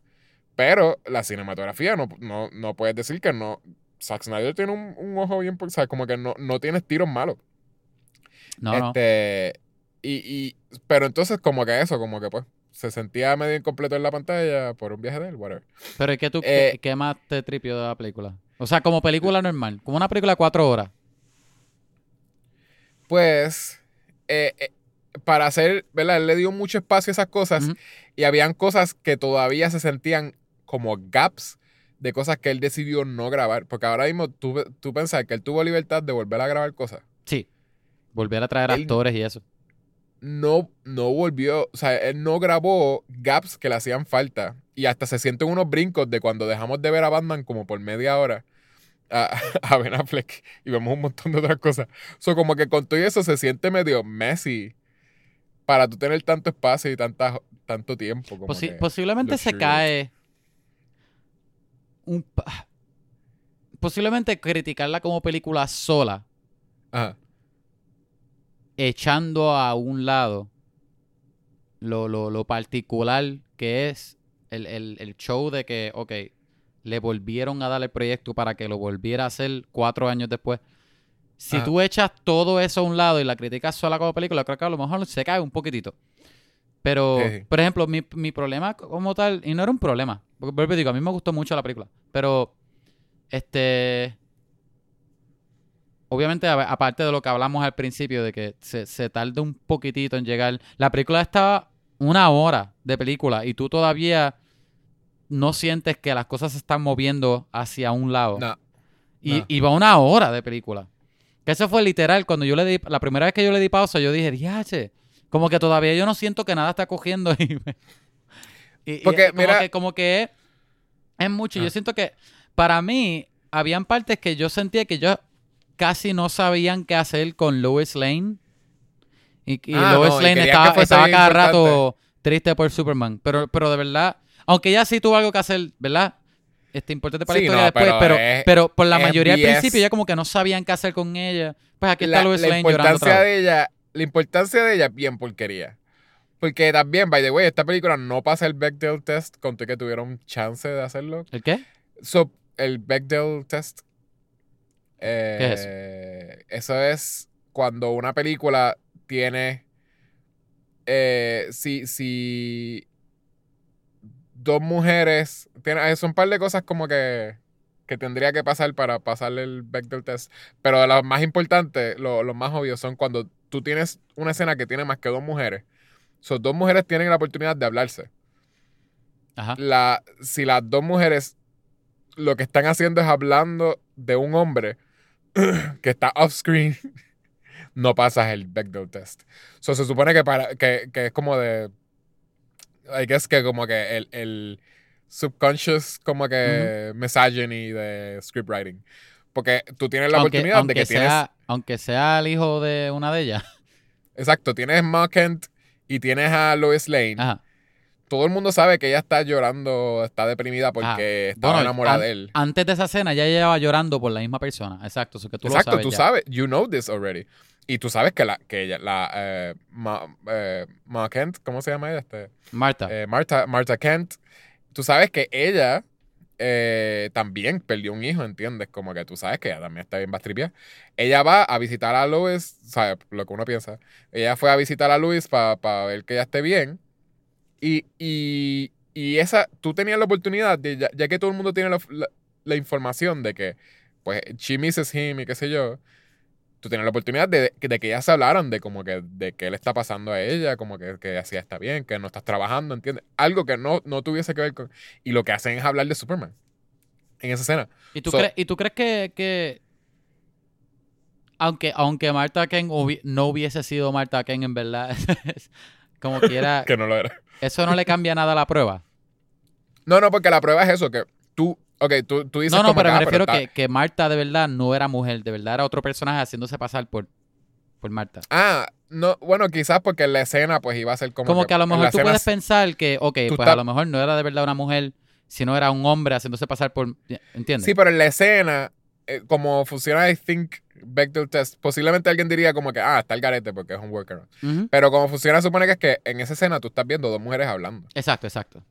pero la cinematografía no, no, no puedes decir que no. Zack Snyder tiene un, un ojo bien, o sea, como que no, no tienes tiros malos. No, no. Este, y, y, pero entonces como que eso, como que pues, se sentía medio incompleto en la pantalla por un viaje de él, whatever. Pero ¿y qué, tú, Eh, qué, qué más te tripió de la película? O sea, como película normal. Como una película de cuatro horas. Pues, eh, eh, para hacer, ¿verdad? Él le dio mucho espacio a esas cosas y habían cosas que todavía se sentían como gaps de cosas que él decidió no grabar. Porque ahora mismo tú, tú pensas que él tuvo libertad de volver a grabar cosas. Sí. Volver a traer Él- actores y eso. No, no volvió, o sea, él no grabó gaps que le hacían falta. Y hasta se sienten unos brincos de cuando dejamos de ver a Batman como por media hora a, a Ben Affleck y vemos un montón de otras cosas. So, como que con todo eso se siente medio messy para tú tener tanto espacio y tanta, tanto tiempo. Como Posi- posiblemente se cae un posiblemente criticarla como película sola, Ajá. echando a un lado lo, lo- lo particular que es el, el- el show de que, ok, le volvieron a dar el proyecto para que lo volviera a hacer cuatro años después. Si Ajá. tú echas todo eso a un lado y la criticas sola como película, creo que a lo mejor se cae un poquitito. Pero, Sí, por ejemplo, mi, mi problema como tal, y no era un problema, porque digo, a mí me gustó mucho la película, pero, este, obviamente, a- aparte de lo que hablamos al principio, de que se, se tarda un poquitito en llegar, la película estaba una hora de película y tú todavía no sientes que las cosas se están moviendo hacia un lado. No. Y, no. y va una hora de película. Que eso fue literal. Cuando yo le di, la primera vez que yo le di pausa, yo dije, diache, como que todavía yo no siento que nada está cogiendo. Y, me- y- y Porque, como mira- que, como que es, es mucho. Ah. Yo siento que para mí, habían partes que yo sentía que yo casi no sabían qué hacer con Lois Lane. Y, y Ah, Lois no, y Lane estaba, estaba cada importante. rato triste por Superman. Pero, pero de verdad, aunque ella sí tuvo algo que hacer, ¿verdad? Este, importante para Sí, la historia no, después, pero pero, es- pero por la mayoría al principio ya como que no sabían qué hacer con ella. Pues aquí está la, Lois la Lane llorando otra vez. de ella, la importancia de ella es bien porquería. Porque también, by the way, esta película no pasa el Bechdel test, conté que tuvieron chance de hacerlo. ¿El qué? So, el Bechdel test. ¿Qué es eh, Eso es cuando una película tiene. eh, si, si dos mujeres. Tiene, son un par de cosas como que. que tendría que pasar para pasarle el Bechdel test. Pero lo más importante, lo, lo más obvio, son cuando tú tienes una escena que tiene más que dos mujeres. So, dos mujeres tienen la oportunidad de hablarse Ajá. la, si las dos mujeres lo que están haciendo es hablando de un hombre que está off-screen, no pasas el Bechdel test. So, se supone que, para, que, que es como de. I guess que como que el, el subconscious, como que misogyny de scriptwriting. Porque tú tienes la Aunque, oportunidad aunque de que tienes. sea, aunque sea el hijo de una de ellas. Exacto, tienes Ma Kent y tienes a Lois Lane. Ajá. Todo el mundo sabe que ella está llorando, está deprimida porque estaba bueno, enamorada an- de él. Antes de esa escena ya ella llevaba llorando por la misma persona. Exacto, eso que tú Exacto, lo sabes tú ya. sabes, you know this already. Y tú sabes que la, que ella, la, eh, Ma, eh, Ma Kent, ¿cómo se llama ella? Este, Marta. eh, Marta, Marta Kent, tú sabes que ella eh, también perdió un hijo, ¿entiendes? Como que tú sabes que ella también está bien bastripiada. Ella va a visitar a Lois, ¿sabes? Lo que uno piensa. Ella fue a visitar a Luis para ver que ella esté bien. Y, y, y esa, tú tenías la oportunidad, de, ya, ya que todo el mundo tiene la, la- la información de que, pues, she misses him y qué sé yo, tú tienes la oportunidad de, de que ellas se hablaran de como que, de qué le está pasando a ella, como que, que así está bien, que no estás trabajando, ¿entiendes? Algo que no, no tuviese que ver con... Y lo que hacen es hablar de Superman en esa escena. ¿Y tú, so- crees, ¿Y tú crees que, que aunque, aunque Marta Ken hubi- no hubiese sido Marta Ken en verdad, como quiera, Que no lo era. eso no le cambia nada a la prueba? No, no, porque la prueba es eso, que tú... Ok, tú, tú dices No, no, como pero que, me ah, refiero está- que, que Marta de verdad no era mujer, de verdad era otro personaje haciéndose pasar por, por Marta. Ah, no, bueno, quizás porque en la escena pues iba a ser como... Como que a lo mejor tú puedes pensar que, ok, pues estás- a lo mejor no era de verdad una mujer, sino era un hombre haciéndose pasar por... ¿Entiendes? Sí, pero en la escena, eh, como funciona, I think, Bechdel test, posiblemente alguien diría como que, ah, está el garete porque es un workaround. Ujú. Pero como funciona, supone que es que en esa escena tú estás viendo dos mujeres hablando. Exacto, exacto.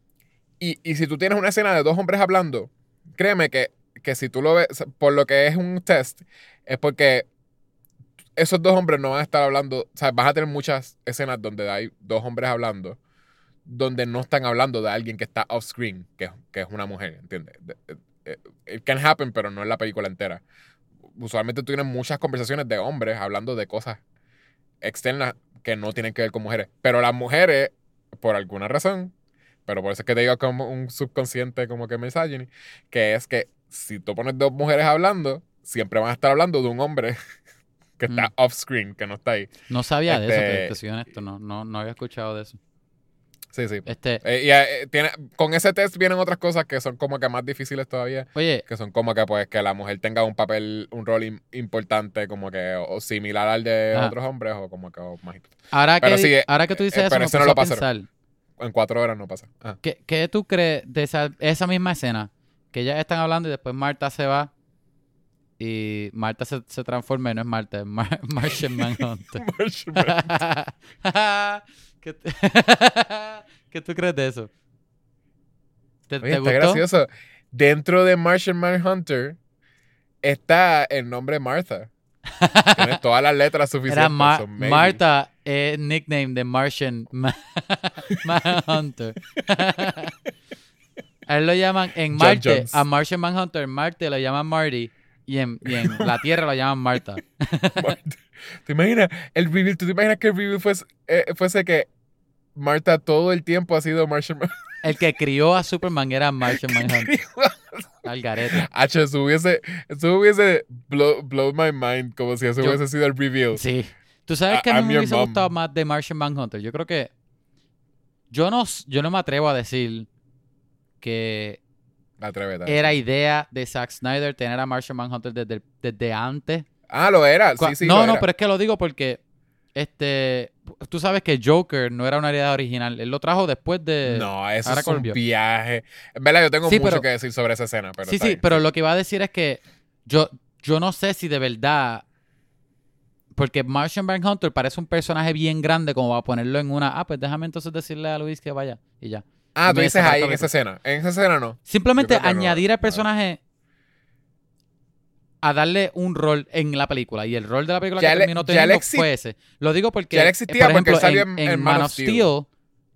Y, y si tú tienes una escena de dos hombres hablando, créeme que, que si tú lo ves, por lo que es un test, es porque esos dos hombres no van a estar hablando, o sea, vas a tener muchas escenas donde hay dos hombres hablando, donde no están hablando de alguien que está off screen, que, que es una mujer, ¿entiendes? De- de- eh, It can happen, pero no en la película entera. Usualmente tú tienes muchas conversaciones de hombres hablando de cosas externas que no tienen que ver con mujeres. Pero las mujeres, por alguna razón, pero por eso es que te digo como un subconsciente como que misogyny, que es que si tú pones dos mujeres hablando, siempre van a estar hablando de un hombre que está Mm. off screen, que no está ahí. No sabía de eso, Este- te, te soy honesto, no, no, no había escuchado de eso. Sí, sí. Este, Eh, y eh, tiene, con ese test vienen otras cosas que son como que más difíciles todavía, oye, que son como que pues que la mujer tenga un papel, un rol im- importante como que o similar al de otros hombres o como que o más ahora pero que, sí, eh, ahora que tú dices eh, eso, pero me eso no lo a en cuatro horas no pasa. Ah. ¿qué, qué tú crees de esa, esa misma escena? Que ellas están hablando y después Marta se va y Marta se, se transforma y no es Marta, es Mar- Martian Manhunter. ¿Qué, te- ¿Qué tú crees de eso? ¿Te, Oye, te está gustó? gracioso. Dentro de Martian Manhunter está el nombre Martha. Tiene todas las letras suficientes. Era so. Marta, es nickname de Martian Ma- Manhunter. a él lo llaman en Marte, Jones. a Martian Manhunter, en Marte lo llaman Marty y en, y en la Tierra lo llaman Marta. ¿Te imaginas? El reveal, ¿Tú te imaginas que el reveal fuese, eh, fuese que Marta todo el tiempo ha sido Martian Manhunter? El que crió a Superman era Martian Manhunter. Al garete. H, eso hubiese, eso hubiese blow, blow my mind como si eso Yo- hubiese sido el reveal. Sí. ¿Tú sabes que a mí me hubiese mom. gustado más de Martian Manhunter? Yo creo que... Yo no, yo no me atrevo a decir que Atrévete. era idea de Zack Snyder tener a Martian Manhunter desde, desde antes. Ah, lo era. Sí, sí. no, no, era. pero es que lo digo porque este tú sabes que Joker no era una idea original. Él lo trajo después de. No, eso ahora es un viaje. En verdad, yo tengo Sí, mucho pero- que decir sobre esa escena. Pero sí, sí, bien. pero lo que iba a decir es que yo, yo no sé si de verdad. Porque Martian Manhunter parece un personaje bien grande como va a ponerlo en una. Ah, pues déjame entonces decirle a Luis que vaya. Y ya. Ah, tú dices ahí en esa escena. En esa escena no. Simplemente que no, añadir al personaje a darle un rol en la película. Y el rol de la película Ya que le- terminó teniendo fue ese. Lo digo porque, Ya existía por ejemplo, en, en- en en Man of Steel, Steel.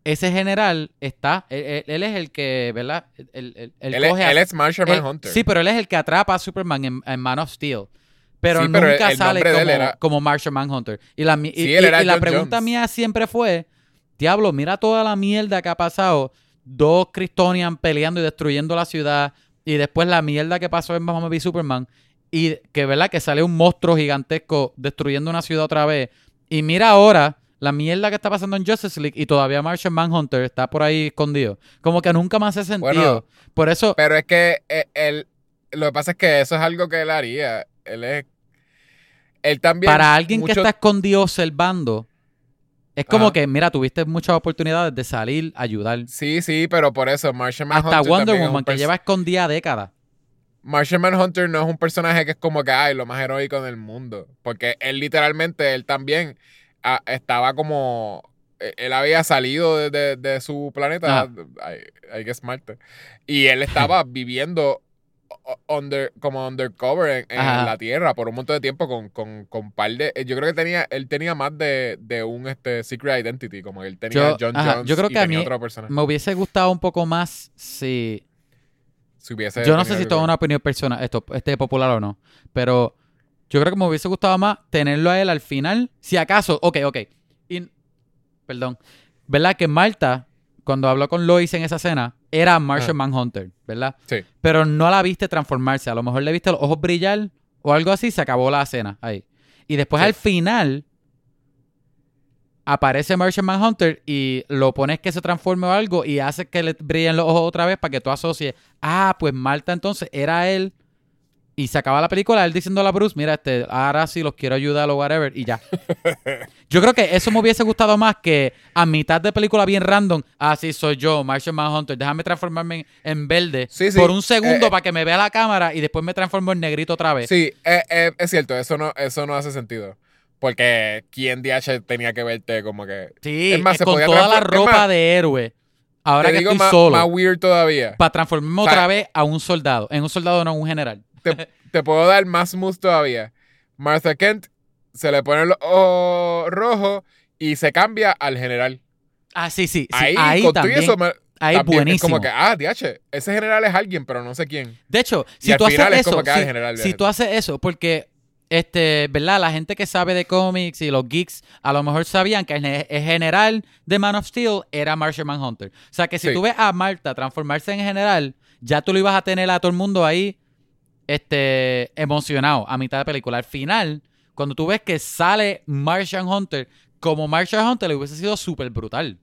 ese general está... Él, él- él es el que, ¿verdad? Él, él- coge a- es Martian él- Manhunter. Sí, pero él es el que atrapa a Superman en, en Man of Steel. Pero Sí, pero nunca el sale como, era- como Martian Manhunter. Y la, y- Sí, él y- era y la pregunta Jones. mía siempre fue, diablo, mira toda la mierda que ha pasado. Dos Kryptonian peleando y destruyendo la ciudad. Y después la mierda que pasó en Batman v Superman. Y que, ¿verdad? Que sale un monstruo gigantesco destruyendo una ciudad otra vez. Y mira ahora la mierda que está pasando en Justice League y todavía Martian Manhunter está por ahí escondido. Como que nunca me hace sentido. Bueno, por eso... Pero es que eh, él, lo que pasa es que eso es algo que él haría. Él es. Él también. para alguien que está escondido observando, es como Ajá. que, mira, tuviste muchas oportunidades de salir, ayudar. Sí, sí, pero por eso Martian Manhunter. Hasta Wonder es Woman, que lleva escondida décadas. Martian Manhunter no es un personaje que es como que, ay, lo más heroico del mundo. Porque él literalmente, él también ah, estaba como. eh, Él había salido de, de- de su planeta, I, I guess Marte, y él estaba viviendo under, como undercover en, en la Tierra por un montón de tiempo con, con, con par de... Yo creo que tenía, él tenía más de, de un este, Secret Identity, como él tenía Yo- John ajá, Jones yo creo y que a tenía mí- otra persona. Me hubiese gustado un poco más si... Si hubiese Yo no sé si esto es una opinión personal, esto esté popular o no, pero yo creo que me hubiese gustado más tenerlo a él al final. Si acaso, ok, ok. Y- perdón. ¿Verdad que Marta, cuando habló con Lois en esa escena, era Martian Manhunter, ¿verdad? Sí. pero no la viste transformarse. A lo mejor le viste los ojos brillar o algo así, se acabó la escena ahí. Y después Sí. al final aparece Martian Manhunter y lo pones que se transforme o algo y hace que le brillen los ojos otra vez para que tú asocies, ah, pues Marta entonces era él. Y se acaba la película él diciéndole a Bruce, mira, este, ahora sí los quiero ayudar o whatever, y ya. Yo creo que eso me hubiese gustado más que a mitad de película bien random, ah, sí, soy yo, Martian Manhunter, déjame transformarme en, en verde Sí, sí. por un segundo Eh, eh. para que me vea la cámara y después me transformo en negrito otra vez. Sí, eh, eh, es cierto, eso no, eso no hace sentido. Porque ¿quién DH tenía que verte como que... Sí, Es más, se con podía toda la ropa más, de héroe. Ahora Te que digo estoy más, solo, más weird todavía. para transformarme O sea, otra vez a un soldado. En un soldado, no en un general. te, te puedo dar más smooth todavía. Martha Kent se le pone los ojos rojos y se cambia al general. Ah, sí, sí. sí, ahí, con también. eso, ahí también buenísimo. Es como que, ah, DH, ese general es alguien, pero no sé quién. De hecho, Y si al tú haces eso, como que, ah, si, el general, si tú haces eso, porque este, ¿verdad? La gente que sabe de cómics y los geeks a lo mejor sabían que el, general de Man of Steel era Martian Manhunter. O sea que si Sí. tú ves a Marta transformarse en general, ya tú lo ibas a tener a todo el mundo ahí este, emocionado a mitad de película. Al final, cuando tú ves que sale Martian Hunter, como Martian Hunter le hubiese sido súper brutal.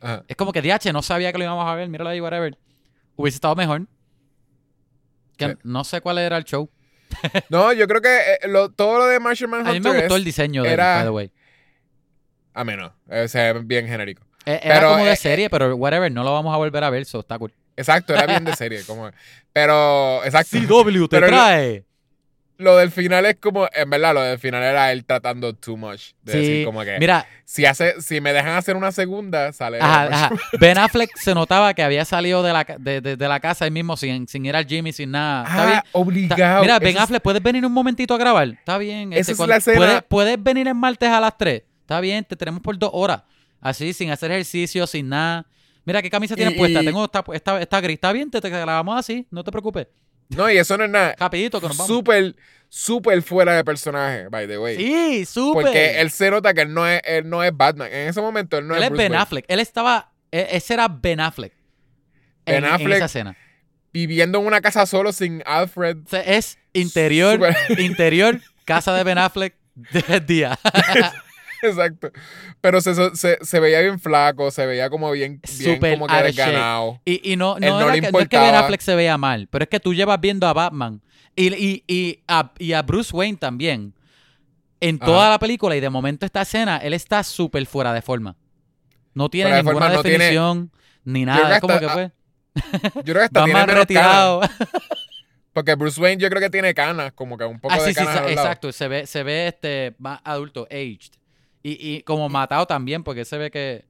Ajá. Es como que DH no sabía que lo íbamos a ver, míralo ahí, whatever. Hubiese estado mejor. Que Sí. no sé cuál era el show. No, yo creo que eh, lo- todo lo de Martian A mí Manhunter me gustó es- el diseño de él, era- by the way. A menos, eh, se ve bien genérico. Eh, Era Pero, como de eh, serie, pero whatever, no lo vamos a volver a ver, so está cool. Exacto, era bien de serie. como, pero, exacto. CW te Pero trae. Lo del final es como, en verdad, lo del final era él tratando too much. De Sí, decir como que, Mira, si, hace, si me dejan hacer una segunda, sale. ajá, ajá. Ben Affleck se notaba que había salido de la, de, de- de la casa él mismo sin, sin ir al Jimmy, sin nada. Está bien. Ah, Está- obligado. Mira, Ben Affleck, ¿puedes venir un momentito a grabar? Está bien. este, Esa es la escena- ¿puedes, puedes venir el martes a las 3. Está bien, te tenemos por dos horas. Así, sin hacer ejercicio, sin nada. Mira, ¿qué camisa tienes Y- puesta? y- Tengo esta, esta, esta gris. Está bien, te, te grabamos así. No te preocupes. No, y eso no es nada. Rapidito que nos vamos. Súper, súper fuera de personaje, by the way. Sí, súper. Porque él se nota que él no es, él no es Batman. En ese momento él no él es Bruce Ben Wayne. Affleck. Él estaba. e- Ese era Ben Affleck. Ben en, en Affleck- esa escena. Viviendo en una casa solo sin Alfred. O sea, es interior, interior, casa de Ben Affleck de día. Exacto. Pero se, se, se veía bien flaco, se veía como bien, como que desganado. Y, y no, no, no le que, no es que Ben. Affleck se veía mal, pero es que tú llevas viendo a Batman y, y, y, a, y a Bruce Wayne también en toda Ajá. la película y de momento esta escena, él está súper fuera de forma. No tiene de ninguna forma, no tiene- definición ni nada. Es como que hasta- pues, Yo creo que Batman menos retirado. Porque Bruce Wayne yo creo que tiene canas, como que un poco Ah, de sí, sí, canas lados. exacto. Se ve, se ve este más adulto, aged. Y, y como matado también, porque se ve que,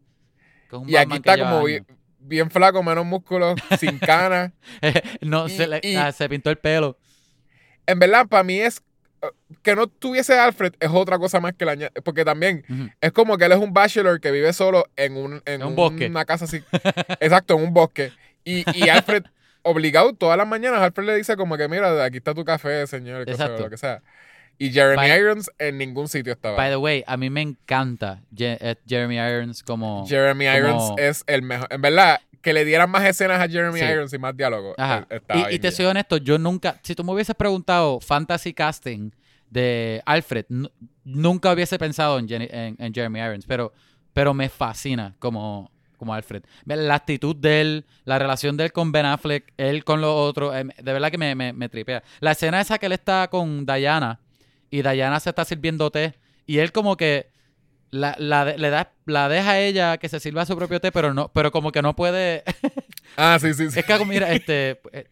que es un Y aquí que está lleva como bien, bien flaco, menos músculos, sin canas. no, Y- se, le- y- ah, se pintó el pelo. En verdad, para mí es... eh, Que no tuviese Alfred es otra cosa más que la... añade- Porque también es como que él es un bachelor que vive solo en, un, en En un bosque. una casa así. Exacto, en un bosque. Y, y Alfred, obligado, todas las mañanas, Alfred le dice como que, mira, aquí está tu café, señor, yo, Exacto. lo que sea. Y Jeremy By- Irons en ningún sitio estaba. By the way, a mí me encanta Je- eh, Jeremy Irons como... Jeremy como- Irons es el mejor. En verdad, que le dieran más escenas a Jeremy Sí. Irons y más diálogo. Ajá. eh, Y, te soy honesto, yo nunca... Si tú me hubieses preguntado fantasy casting de Alfred, nu- nunca hubiese pensado en, Jenny- en- en Jeremy Irons, pero, pero me fascina como, como Alfred. La actitud de él, la relación de él con Ben Affleck, él con los otros, eh, de verdad que me, me, me tripea. La escena esa que él está con Diana y Diana se está sirviendo té y él como que la, la, le da, la deja a ella que se sirva su propio té, pero no, pero como que no puede... Ah, sí, sí, sí. Es que, mira, este, eh,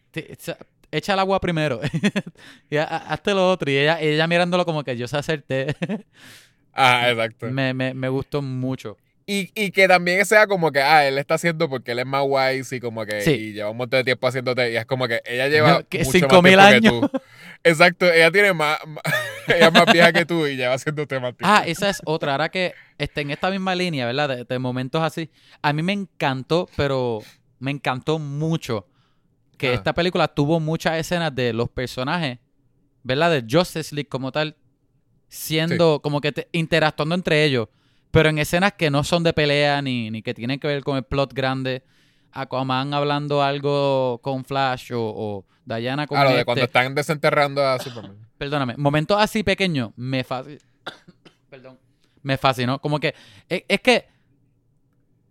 echa el agua primero. y ha- ha- hazte lo otro. Y ella, ella mirándolo como que yo sé hacer té. Ah, exacto. me, me, me gustó mucho. Y, y que también sea como que, ah, él está haciendo porque él es más wise y como que Sí. y lleva un montón de tiempo haciéndote. Y es como que ella lleva Que mucho cinco más mil tiempo que tú. Exacto, ella tiene más, más- ella es más vieja que tú y lleva haciéndote más tiempo. Ah, esa es otra. Ahora que este, en esta misma línea, ¿verdad? De, de momentos así. A mí me encantó, pero me encantó mucho que Ah. esta película tuvo muchas escenas de los personajes, ¿verdad? De Justice League como tal, siendo como que te- interactuando entre ellos, pero en escenas que no son de pelea ni, ni que tienen que ver con el plot grande. Aquaman hablando algo con Flash o, o Diana con Ah, lo de este. cuando están desenterrando a Superman. Perdóname, momentos así pequeños me fascinó. Perdón. Me fascinó. Como que. Es, es que.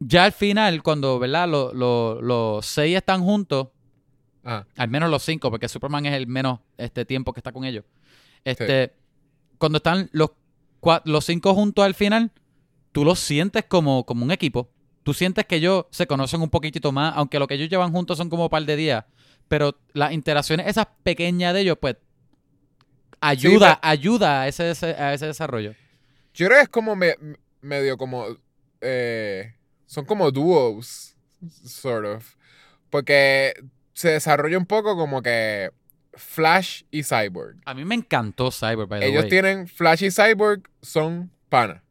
Ya al final, cuando, ¿verdad? Lo- lo- los seis están juntos. Ah, Al menos los cinco, porque Superman es el menos este tiempo que está con ellos. Este. Cuando están los, los cinco juntos al final, tú los sientes como, como un equipo. Tú sientes que ellos se conocen un poquitito más, aunque lo que ellos llevan juntos son como un par de días. Pero las interacciones, esas pequeñas de ellos, pues, ayuda, ayuda a ese, a ese desarrollo. yo creo que es como me- medio como, eh, son como dúos, sort of. Porque se desarrolla un poco como que Flash y Cyborg. A mí me encantó Cyber, by the Ellos way. tienen Flash y Cyborg son pana.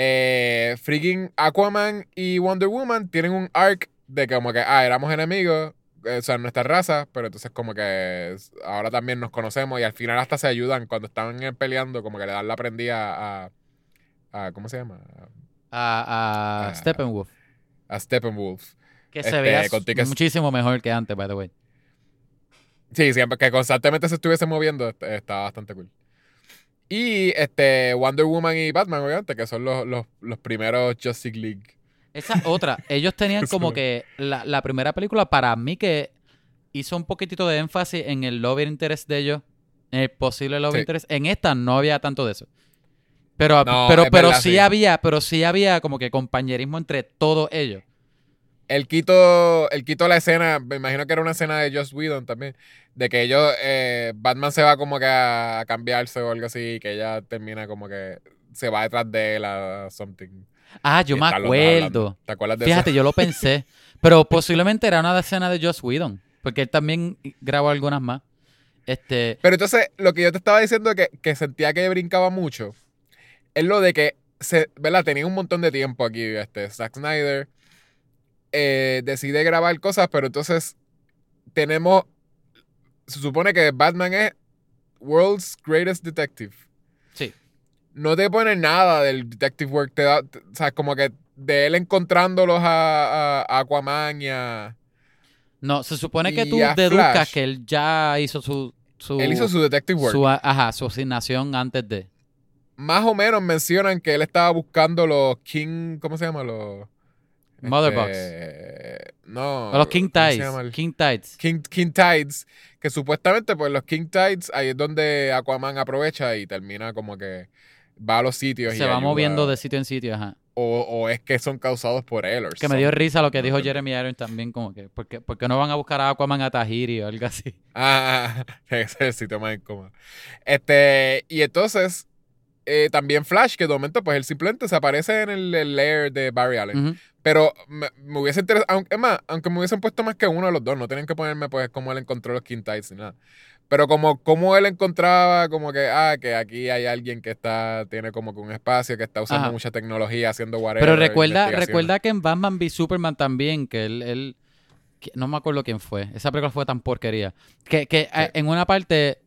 Eh, freaking Aquaman y Wonder Woman tienen un arc de que como que, ah, éramos enemigos, eh, o sea, nuestra raza, pero entonces como que ahora también nos conocemos y al final hasta se ayudan cuando están peleando, como que le dan la prendida a, a ¿cómo se llama? A, a. Steppenwolf. A Steppenwolf. Que Este, se vea muchísimo mejor que antes, by the way. Sí, siempre que constantemente se estuviese moviendo, est- estaba bastante cool. Y este Wonder Woman y Batman, obviamente, que son los, los, los primeros Justice League. Esa otra, ellos tenían como que la, la primera película para mí que hizo un poquitito de énfasis en el love interest de ellos, en el posible love Sí. interest. En esta no había tanto de eso. Pero, No, pero, es pero verdad, sí, sí. había, pero sí había como que compañerismo entre todos ellos. Él quitó, él quitó la escena, me imagino que era una escena de Joss Whedon también, de que ellos, eh, Batman se va como que a, cambiarse o algo así, y que ella termina como que se va detrás de él a something. Ah, yo me acuerdo. ¿Te acuerdas de Fíjate, eso? yo lo pensé. Pero posiblemente era una escena de Joss Whedon. Porque él también grabó algunas más. Este. Pero entonces, lo que yo te estaba diciendo que, que sentía que brincaba mucho, es lo de que, se, ¿verdad? Tenía un montón de tiempo aquí, este, Zack Snyder eh, decide grabar cosas, pero entonces tenemos, se supone que Batman es World's Greatest Detective. Sí. No te pone nada del detective work, te da, te- o sea, como que de él encontrándolos a, a- a Aquaman y a... No, se supone que tú deduzcas Flash. que él ya hizo su. su Él hizo su detective work. su, ajá, su asignación antes de. más o menos mencionan que él estaba buscando los King, ¿cómo se llama? Los Motherbox. este, no. O los King ¿cómo se Tides. King Tides. King, King Tides, que supuestamente pues los King Tides ahí es donde Aquaman aprovecha y termina como que va a los sitios y Se va ayuda. moviendo de sitio en sitio, ajá. o, o es que son causados por él Que me dio risa lo que dijo. Jeremy Irons también, como que, ¿por qué, por qué no van a buscar a Aquaman a Tahiri o algo así? Ah, ese es el sitio más incómodo. Este, y entonces, eh, también Flash, que de momento, pues él simplemente se aparece en el, el lair de Barry Allen. Pero me, me hubiese interesado, aunque, es más, aunque me hubiesen puesto más que uno de los dos, no tenían que ponerme pues cómo él encontró los King Tides ni nada. Pero como, como él encontraba, como que, ah, que aquí hay alguien que está, tiene como que un espacio, que está usando Ajá. mucha tecnología, haciendo whatever. Pero recuerda, recuerda que en Batman v Superman también, que él, él- que- no me acuerdo quién fue, esa película fue tan porquería, que, que eh, en una parte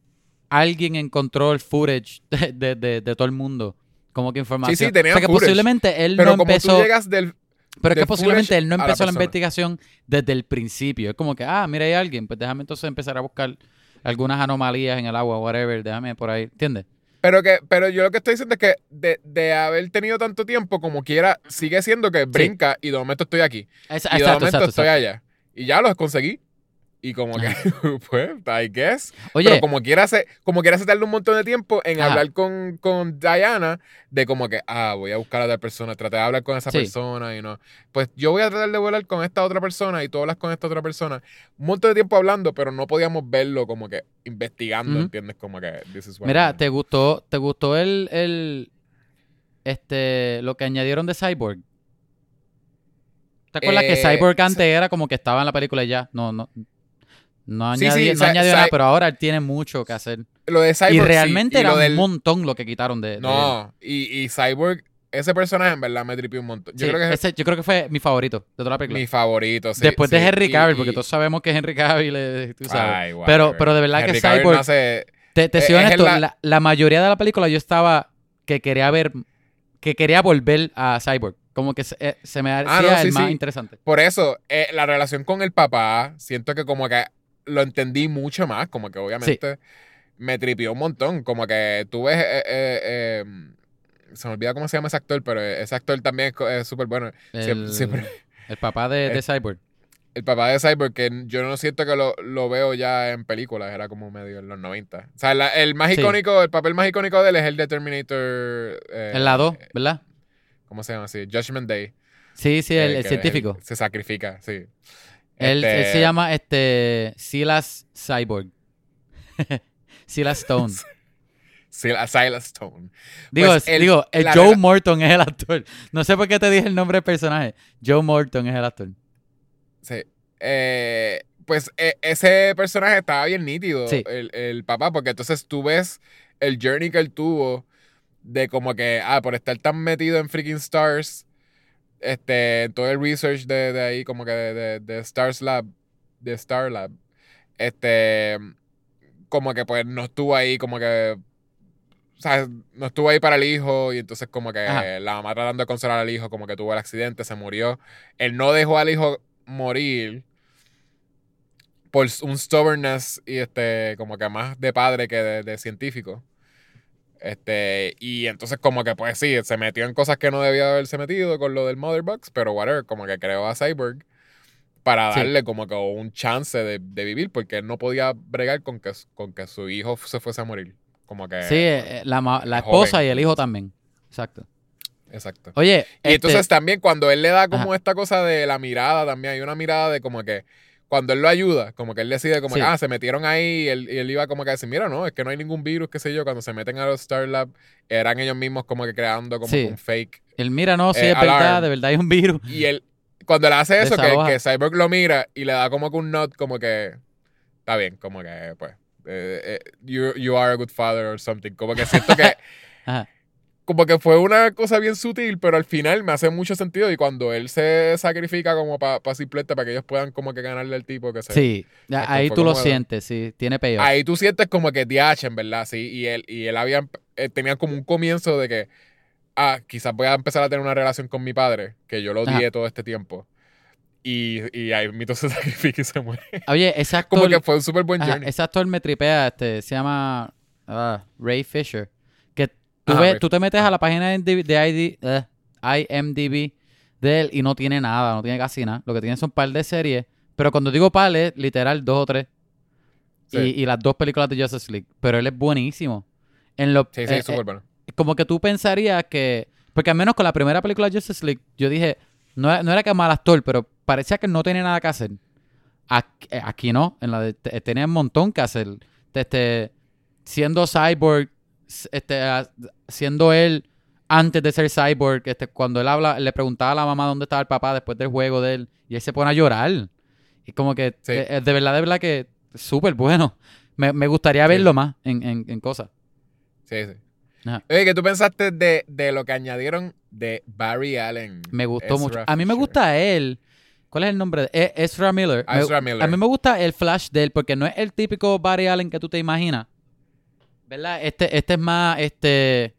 alguien encontró el footage de, de- de- de todo el mundo, como que información. Sí, sí, tenía o sea que footage. posiblemente él Pero no como empezó, tú llegas del... pero es que posiblemente él no la empezó la, investigación desde el principio. Es como que, ah, mira, hay alguien, pues déjame entonces empezar a buscar algunas anomalías en el agua, whatever, déjame por ahí, ¿entiendes? Pero que, pero yo lo que estoy diciendo es que de, de haber tenido tanto tiempo, como quiera, sigue siendo que brinca y de momento estoy aquí. Es- Y de exacto, momento exacto, estoy exacto. allá. Y ya los conseguí. Y como que, pues, I guess. Oye, Pero como quiera, se, como quiera se tarda un montón de tiempo en Ajá. hablar con, con Diana de como que, ah, voy a buscar a tal persona, traté de hablar con esa Sí. persona y no. Pues yo voy a tratar de hablar con esta otra persona y tú hablas con esta otra persona. Un montón de tiempo hablando, pero no podíamos verlo como que investigando. ¿entiendes? Como que, this is what Mira. ¿te gustó, te gustó el, el este lo que añadieron de Cyborg? ¿Te acuerdas que Eh, Cyborg antes era como que estaba en la película y ya? No, no. No añadió, sí, no Cy- añadió nada, pero ahora él tiene mucho que hacer. Lo de Cyborg. y sí, realmente y era del- un montón lo que quitaron de. No, y, y Cyborg, ese personaje en verdad me tripió un montón. Yo creo que es ese- yo creo que fue mi favorito de toda la película. mi favorito. sí, Después de Henry Cavill, y- porque todos sabemos que Henry Cavill es, tú sabes. Ay, pero, pero de verdad Henry que Cyborg, no hace- te, te es- soy es honesto, la- la, la mayoría de la película yo estaba que quería ver, que quería volver a Cyborg. Como que se, eh, se me hacía Ah, no, sí, el más sí. interesante. Por eso, eh, la relación con el papá, siento que como que lo entendí mucho más, como que obviamente me tripió un montón, como que tú ves, eh, eh, eh, se me olvida cómo se llama ese actor, pero ese actor también es súper bueno. El, Siempre- siempre- el papá de, de Cyborg. El papá de Cyborg, que yo no siento que lo, lo veo ya en películas, era como medio en los 90. O sea, la- el más Sí. icónico, el papel más icónico de él es el de Terminator. eh, el lado, ¿verdad? ¿Cómo se llama así? Judgment Day. Sí, sí, el, eh, el científico. se sacrifica, sí. Él, él Este, se llama este Silas Cyborg. Silas Stone. Sil- Silas Stone. Digo, Pues es- el- digo el la Joe Morton es el actor. No sé por qué te dije el nombre del personaje. Joe Morton es el actor. Sí. Eh, pues e- ese personaje estaba bien nítido, Sí. el, el papá, porque entonces tú ves el journey que él tuvo de como que, ah, por estar tan metido en freaking Stars, este, todo el research de, de ahí, como que de, de- de Stars Lab, de Starlab, este, como que pues no estuvo ahí, como que, o sea, no estuvo ahí para el hijo y entonces como que Ajá. la mamá tratando de consolar al hijo, como que tuvo el accidente, se murió. Él no dejó al hijo morir por un stubbornness y este, como que más de padre que de, de científico. Este, y entonces como que pues sí, se metió en cosas que no debía haberse metido con lo del Mother Box, pero whatever, como que creó a Cyborg para Sí. darle como que un chance de, de vivir, porque él no podía bregar con que, con que su hijo se fuese a morir. Como que... Sí, eh, la, ma- la es esposa joven. y el hijo también. Exacto. Exacto. Oye, Y este, entonces también cuando él le da como Ajá. esta cosa de la mirada, también hay una mirada de como que cuando él lo ayuda, como que él decide como Sí. que, ah, se metieron ahí y él, y él iba como que a decir, mira, no, es que no hay ningún virus, qué sé yo, cuando se meten a los Starlab, eran ellos mismos como que creando como Sí. que un fake. el mira, no, sí eh, es verdad, de verdad hay un virus. Y él, cuando le hace eso, que, que Cyborg lo mira y le da como que un nod, como que, está bien, como que, pues, eh, eh, you, you are a good father or something. Como que siento que Ajá. Como que fue una cosa bien sutil, pero al final me hace mucho sentido. Y cuando él se sacrifica como para simplemente para que ellos puedan como que ganarle al tipo que se. Sí, ahí tú lo sientes, sí, tiene peor. Ahí tú sientes como que DH, en verdad, sí. Y él, y él había, eh, tenía como un comienzo de que, ah, quizás voy a empezar a tener una relación con mi padre, que yo lo odié todo este tiempo. Y, y ahí mito se sacrifica y se muere. Oye, ese actor, Como que fue un súper buen journey. ese actor me tripea, este, se llama ah, Ray Fisher. Que tú, Ajá, ves, Ray tú te metes a la página de, IMDb- de ID, eh, IMDb de él y no tiene nada, no tiene casi nada. Lo que tiene son un par de series. Pero cuando digo par, es literal dos o tres. Sí. Y, y las dos películas de Justice League. Pero él es buenísimo. En lo, Sí, sí, eh, súper eh, bueno. como que tú pensarías que. Porque al menos con la primera película de Justice League, yo dije, no, era- no era que mal actor, pero parecía que no tenía nada que hacer. Aquí, eh, aquí no, en la de, te- tenía un montón que hacer. Este, siendo cyborg, este, ah, siendo él antes de ser cyborg, este, cuando él habla, le preguntaba a la mamá dónde estaba el papá después del juego de él, y él se pone a llorar. Y como que, Sí. eh, eh, de verdad, de verdad que súper bueno. Me, me gustaría Sí. verlo más en, en, en cosas. Sí, sí. Ajá. Oye, ¿qué tú pensaste de, de lo que añadieron de Barry Allen? Me gustó Ezra mucho. A mí me gusta él. ¿Cuál es el nombre? de- E- Ezra Miller. Me- Ezra Miller. A mí me gusta el flash de él porque no es el típico Barry Allen que tú te imaginas. ¿Verdad? Este, este es más, este...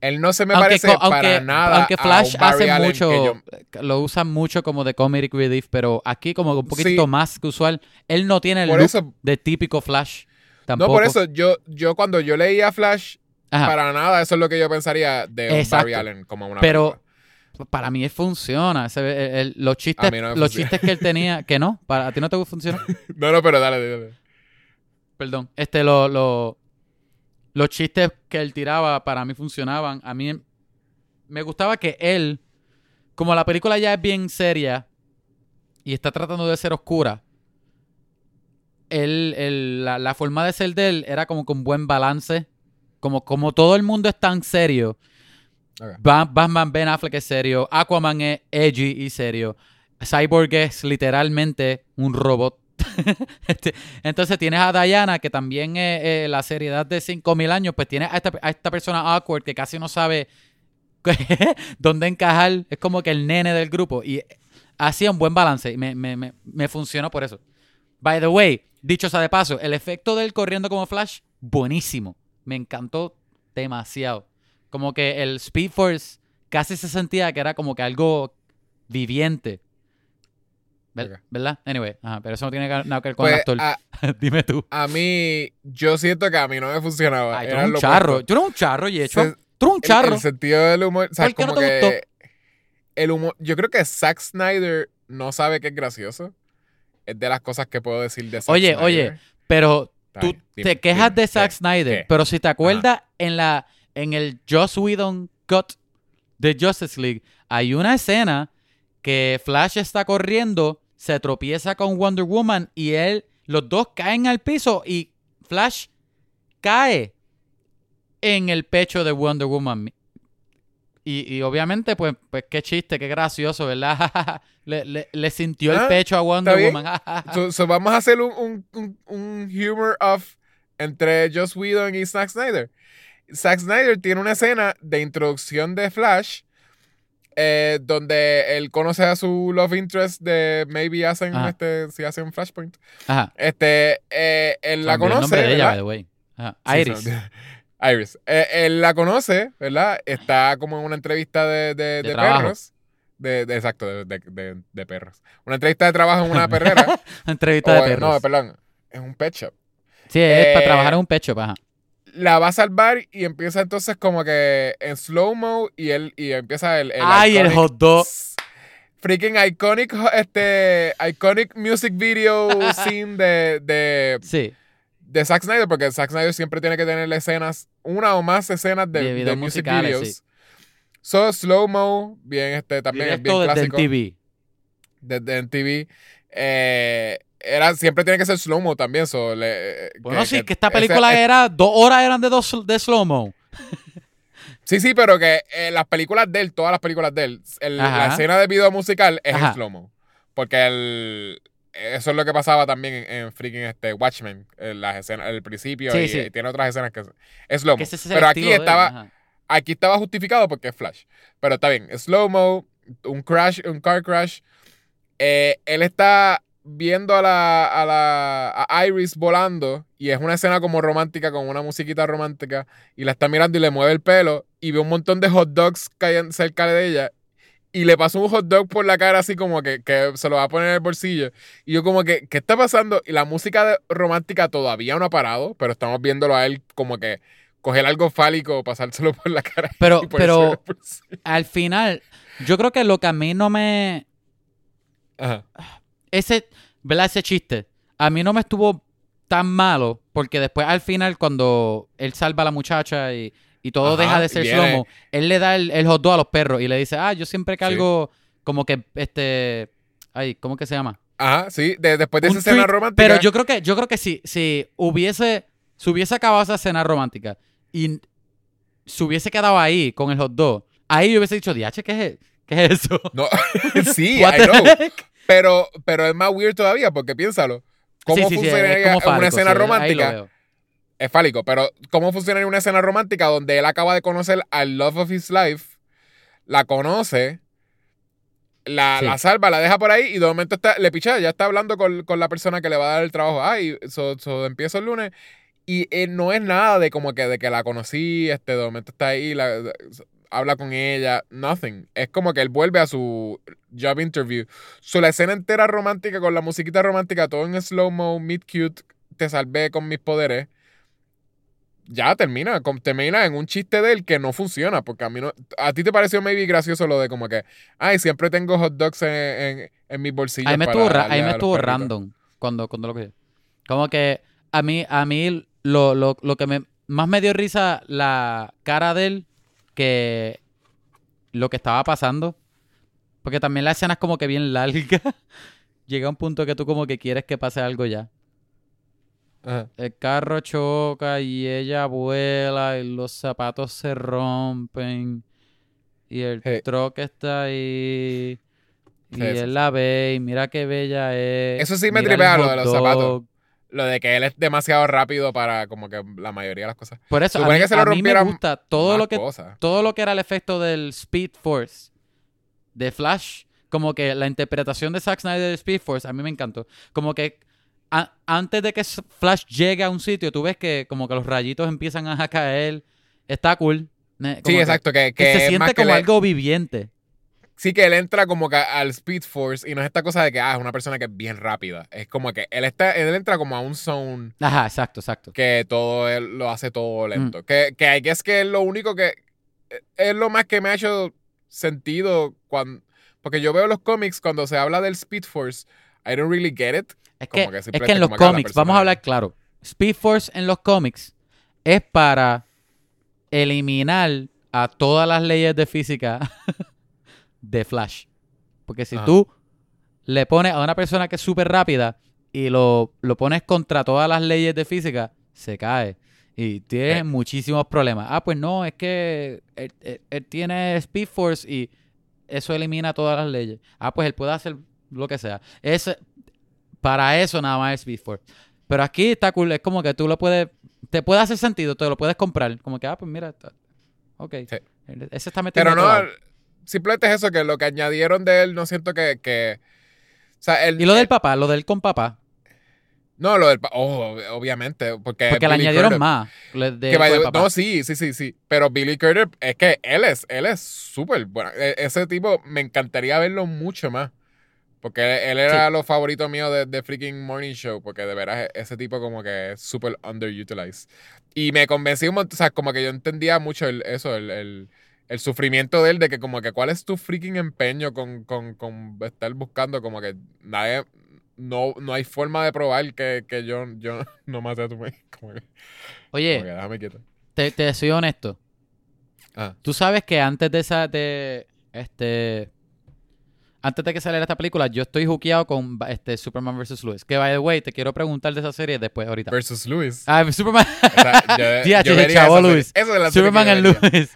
Él no se me aunque, parece co- para aunque- nada aunque a Flash Barry hace Allen mucho, yo- lo usan mucho como de comedic relief, pero aquí como un poquitito Sí. más que usual. Él no tiene el Por look eso, de típico Flash. Tampoco. no, por eso yo, yo cuando yo leía Flash, Ajá. para nada eso es lo que yo pensaría de un. Barry Allen como una Pero película. para mí funciona. Se ve- el- el- los chistes, A no los funciona. chistes que él tenía, que no, para a ti no te funciona. No, no, pero dale, dale. Perdón. Este, lo, lo- los chistes que él tiraba para mí funcionaban. A mí me gustaba que él, como la película ya es bien seria y está tratando de ser oscura, él, él- la, la forma de ser de él era como con buen balance. Como, como todo el mundo es tan serio. Batman Ben Affleck es serio. Aquaman es edgy y serio. Cyborg es literalmente un robot. Este, entonces tienes a Diana, que también eh, la seriedad de 5000 años. Pues tienes a esta, a esta persona awkward que casi no sabe dónde encajar. Es como que el nene del grupo. Y hacía un buen balance. Y me, me, me, me funcionó por eso. By the way, dicho sea de paso, el efecto de él corriendo como Flash, buenísimo. Me encantó demasiado. Como que el Speed Force casi se sentía que era como que algo viviente. ¿Verdad? Anyway, ajá, pero eso no tiene nada que ver con el Pues actor. a, Dime tú. a mí, yo siento que a mí no me funcionaba. Ay, tú Era eres un charro. Yo no un charro, y hecho. Tú eres un El- charro. El, sentido del humor. O sea, ¿Por qué no como te que gustó? el humor. Yo creo que Zack Snyder no sabe que es gracioso. Es de las cosas que puedo decir de Zack Oye, Snyder. oye, Pero Está tú dime, te quejas dime, de Zack ¿qué? Snyder, ¿Qué? pero si te acuerdas en la en el Joss Whedon cut de Justice League, hay una escena que Flash está corriendo, se tropieza con Wonder Woman y él, los dos caen al piso y Flash cae en el pecho de Wonder Woman. Y, y obviamente, pues, pues qué chiste, qué gracioso, ¿verdad? le, le- le sintió el Ah, pecho a Wonder. Woman. So, so vamos a hacer un, un, un, un humor off entre Joss Whedon y Zack Snyder. Zack Snyder tiene una escena de introducción de Flash eh, donde él conoce a su love interest de maybe hacen Ajá. este, si hacen Flashpoint. Ajá. Este, eh, él la olvidó el conoce. nombre de ella, ¿verdad? by the way. Ajá. Iris. Iris. Eh, él la conoce, ¿verdad? Está como en una entrevista de, de, De de trabajo. perros. De, exacto, de, perros. Una entrevista de trabajo en una perrera. Entrevista o, de perros. No, perdón. En un pet shop. sí, es para eh, trabajar en un pecho, ajá. La va a salvar y empieza entonces como que en slow-mo y él y empieza el. el Ay, el hot dog. Freaking iconic, este, iconic music video scene de, de, Sí. de Zack Snyder, porque Zack Snyder siempre tiene que tener escenas, una o más escenas de, De music videos. sí. So, slow-mo, bien, este, también es bien Directo desde el clásico. TV. Desde en TV. Eh, era, siempre tiene que ser slow-mo también. So, le- Bueno, que- sí, que que esta película eh, era, dos horas eran de, dos, de slow-mo. Sí, sí, pero que eh, las películas de él, todas las películas de él, el- la escena de video musical es Ajá. slow-mo. Porque el, eso es lo que pasaba también en, en freaking este Watchmen, en las escenas, el principio, Sí, y, sí. y tiene otras escenas que es- slow-mo. Es Pero aquí estaba, ajá. aquí estaba justificado porque es Flash. Pero está bien, slow-mo, un crash, un car crash. Eh, él está viendo a la, a la a Iris volando y es una escena como romántica con una musiquita romántica y la está mirando y le mueve el pelo y ve un montón de hot dogs caen cerca de ella y le pasó un hot dog por la cara así como que, que se lo va a poner en el bolsillo y yo como que ¿qué está pasando? y la música de- romántica todavía no ha parado pero estamos viéndolo a él como que coger algo fálico pasárselo por la cara Pero, y pero al final, yo creo que lo que a mí no me... Ajá. Ese, ¿verdad? Ese chiste, a mí no me estuvo tan malo porque después al final cuando él salva a la muchacha y, y todo Ajá, deja de ser viene- slow él le da el, el hot dog a los perros y le dice, ah, yo siempre cargo como que, este... Ay, ¿cómo que se llama? Ajá, sí, de- después de Un esa escena romántica. Pero yo creo que, yo creo que si, si hubiese, se hubiese acabado esa cena romántica y se hubiese quedado ahí con el hot dog, ahí yo hubiese dicho, diache, ¿qué es, qué es eso? No, sí, I know. heck? Pero, pero es más weird todavía porque piénsalo. ¿Cómo Sí, sí, sí, funcionaría fálico, una escena sí, romántica? Es fálico, pero ¿cómo funcionaría una escena romántica donde él acaba de conocer al love of his life, la conoce, la, Sí. la salva, la deja por ahí y de momento está, le picha, ya está hablando con, con la persona que le va a dar el trabajo. Ay, so, so empiezo el lunes y eh, no es nada de como que de que la conocí, este, de momento está ahí, la- habla con ella, nothing. Es como que él vuelve a su job interview. So, la escena entera romántica con la musiquita romántica, todo en slow-mo, mid cute, te salvé con mis poderes. Ya termina, termina en un chiste de él que no funciona, porque a mí no, a ti te pareció maybe gracioso lo de como que, ay, siempre tengo hot dogs en, en, en mis bolsillos. Ahí me estuvo, ahí me estuvo perritos". random cuando, cuando lo que Como que a mí, a mí lo, lo, lo que me, más me dio risa la cara de él que lo que estaba pasando. Porque también la escena es como que bien larga. Llega un punto que tú como que quieres que pase algo ya. Ajá. El carro choca y ella vuela y los zapatos se rompen y el Sí. truck está ahí y él la ve y mira qué bella es. Eso sí me tripea, lo de los zapatos. Lo de que él es demasiado rápido para como que la mayoría de las cosas. Por eso, a mí, que se le a mí me gusta todo lo que cosas. todo lo que era el efecto del Speed Force de Flash, como que la interpretación de Zack Snyder del Speed Force, a mí me encantó. Como que a- antes de que Flash llegue a un sitio, tú ves que como que los rayitos empiezan a caer. Está cool. Como Sí, exacto, que, Que, que se siente que como le- algo viviente. Sí, que él entra como que al Speed Force y no es esta cosa de que ah, es una persona que es bien rápida. Es como que él está, él entra como a un zone Ajá, exacto, exacto. que todo él lo hace Mm. todo lento. Que, que hay que es que es lo único que es lo más que me ha hecho sentido cuando porque yo veo los cómics cuando se habla del Speed Force, I don't really get it. Es Como que, que es que en los cómics, vamos a hablar claro. Speed Force en los cómics es para eliminar a todas las leyes de física de Flash. Porque si Ajá. tú le pones a una persona que es súper rápida y lo, lo pones contra todas las leyes de física, se cae. Y tiene Eh. muchísimos problemas. Ah, pues no, es que él, él- él tiene Speed Force y eso elimina todas las leyes. Ah, pues él puede hacer lo que sea. Es, para eso nada más es Speed Force. Pero aquí está cool, es como que tú lo puedes, te puede hacer sentido, te lo puedes comprar. Como que, ah, pues mira, está- ok. Sí. Ese está metiendo Pero no. Simplemente es eso, que lo que añadieron de él, no siento que... que o sea, el, Y lo del el- papá, lo del con papá. no, lo del... pa- Oh, obviamente, porque... Porque le añadieron más. de que way- papá. no, sí, sí, sí, sí. Pero Billy Crudup, es que él es, él es súper bueno. E- Ese tipo, me encantaría verlo mucho más. Porque él, él era los favoritos míos de, de freaking Morning Show. Porque de veras, e- ese tipo como que es súper underutilized. Y me convencí un montón, o sea, como que yo entendía mucho el- eso, el, el, el sufrimiento de él, de que como que cuál es tu freaking empeño con, con, con estar buscando, como que nadie, no, no hay forma de probar que, que yo, yo no maté a tu que, Oye, como que déjame quieto. te, te soy honesto. Ah. Tú sabes que antes de esa, de, este, antes de que saliera esta película, yo estoy juqueado con este Superman vs. Lewis. Que, by the way, te quiero preguntar de esa serie después, ahorita. Versus Lewis. Ah, Superman, O sea, yo- yo vería chavo esa. Lewis. Esa es la Superman vería. Lewis.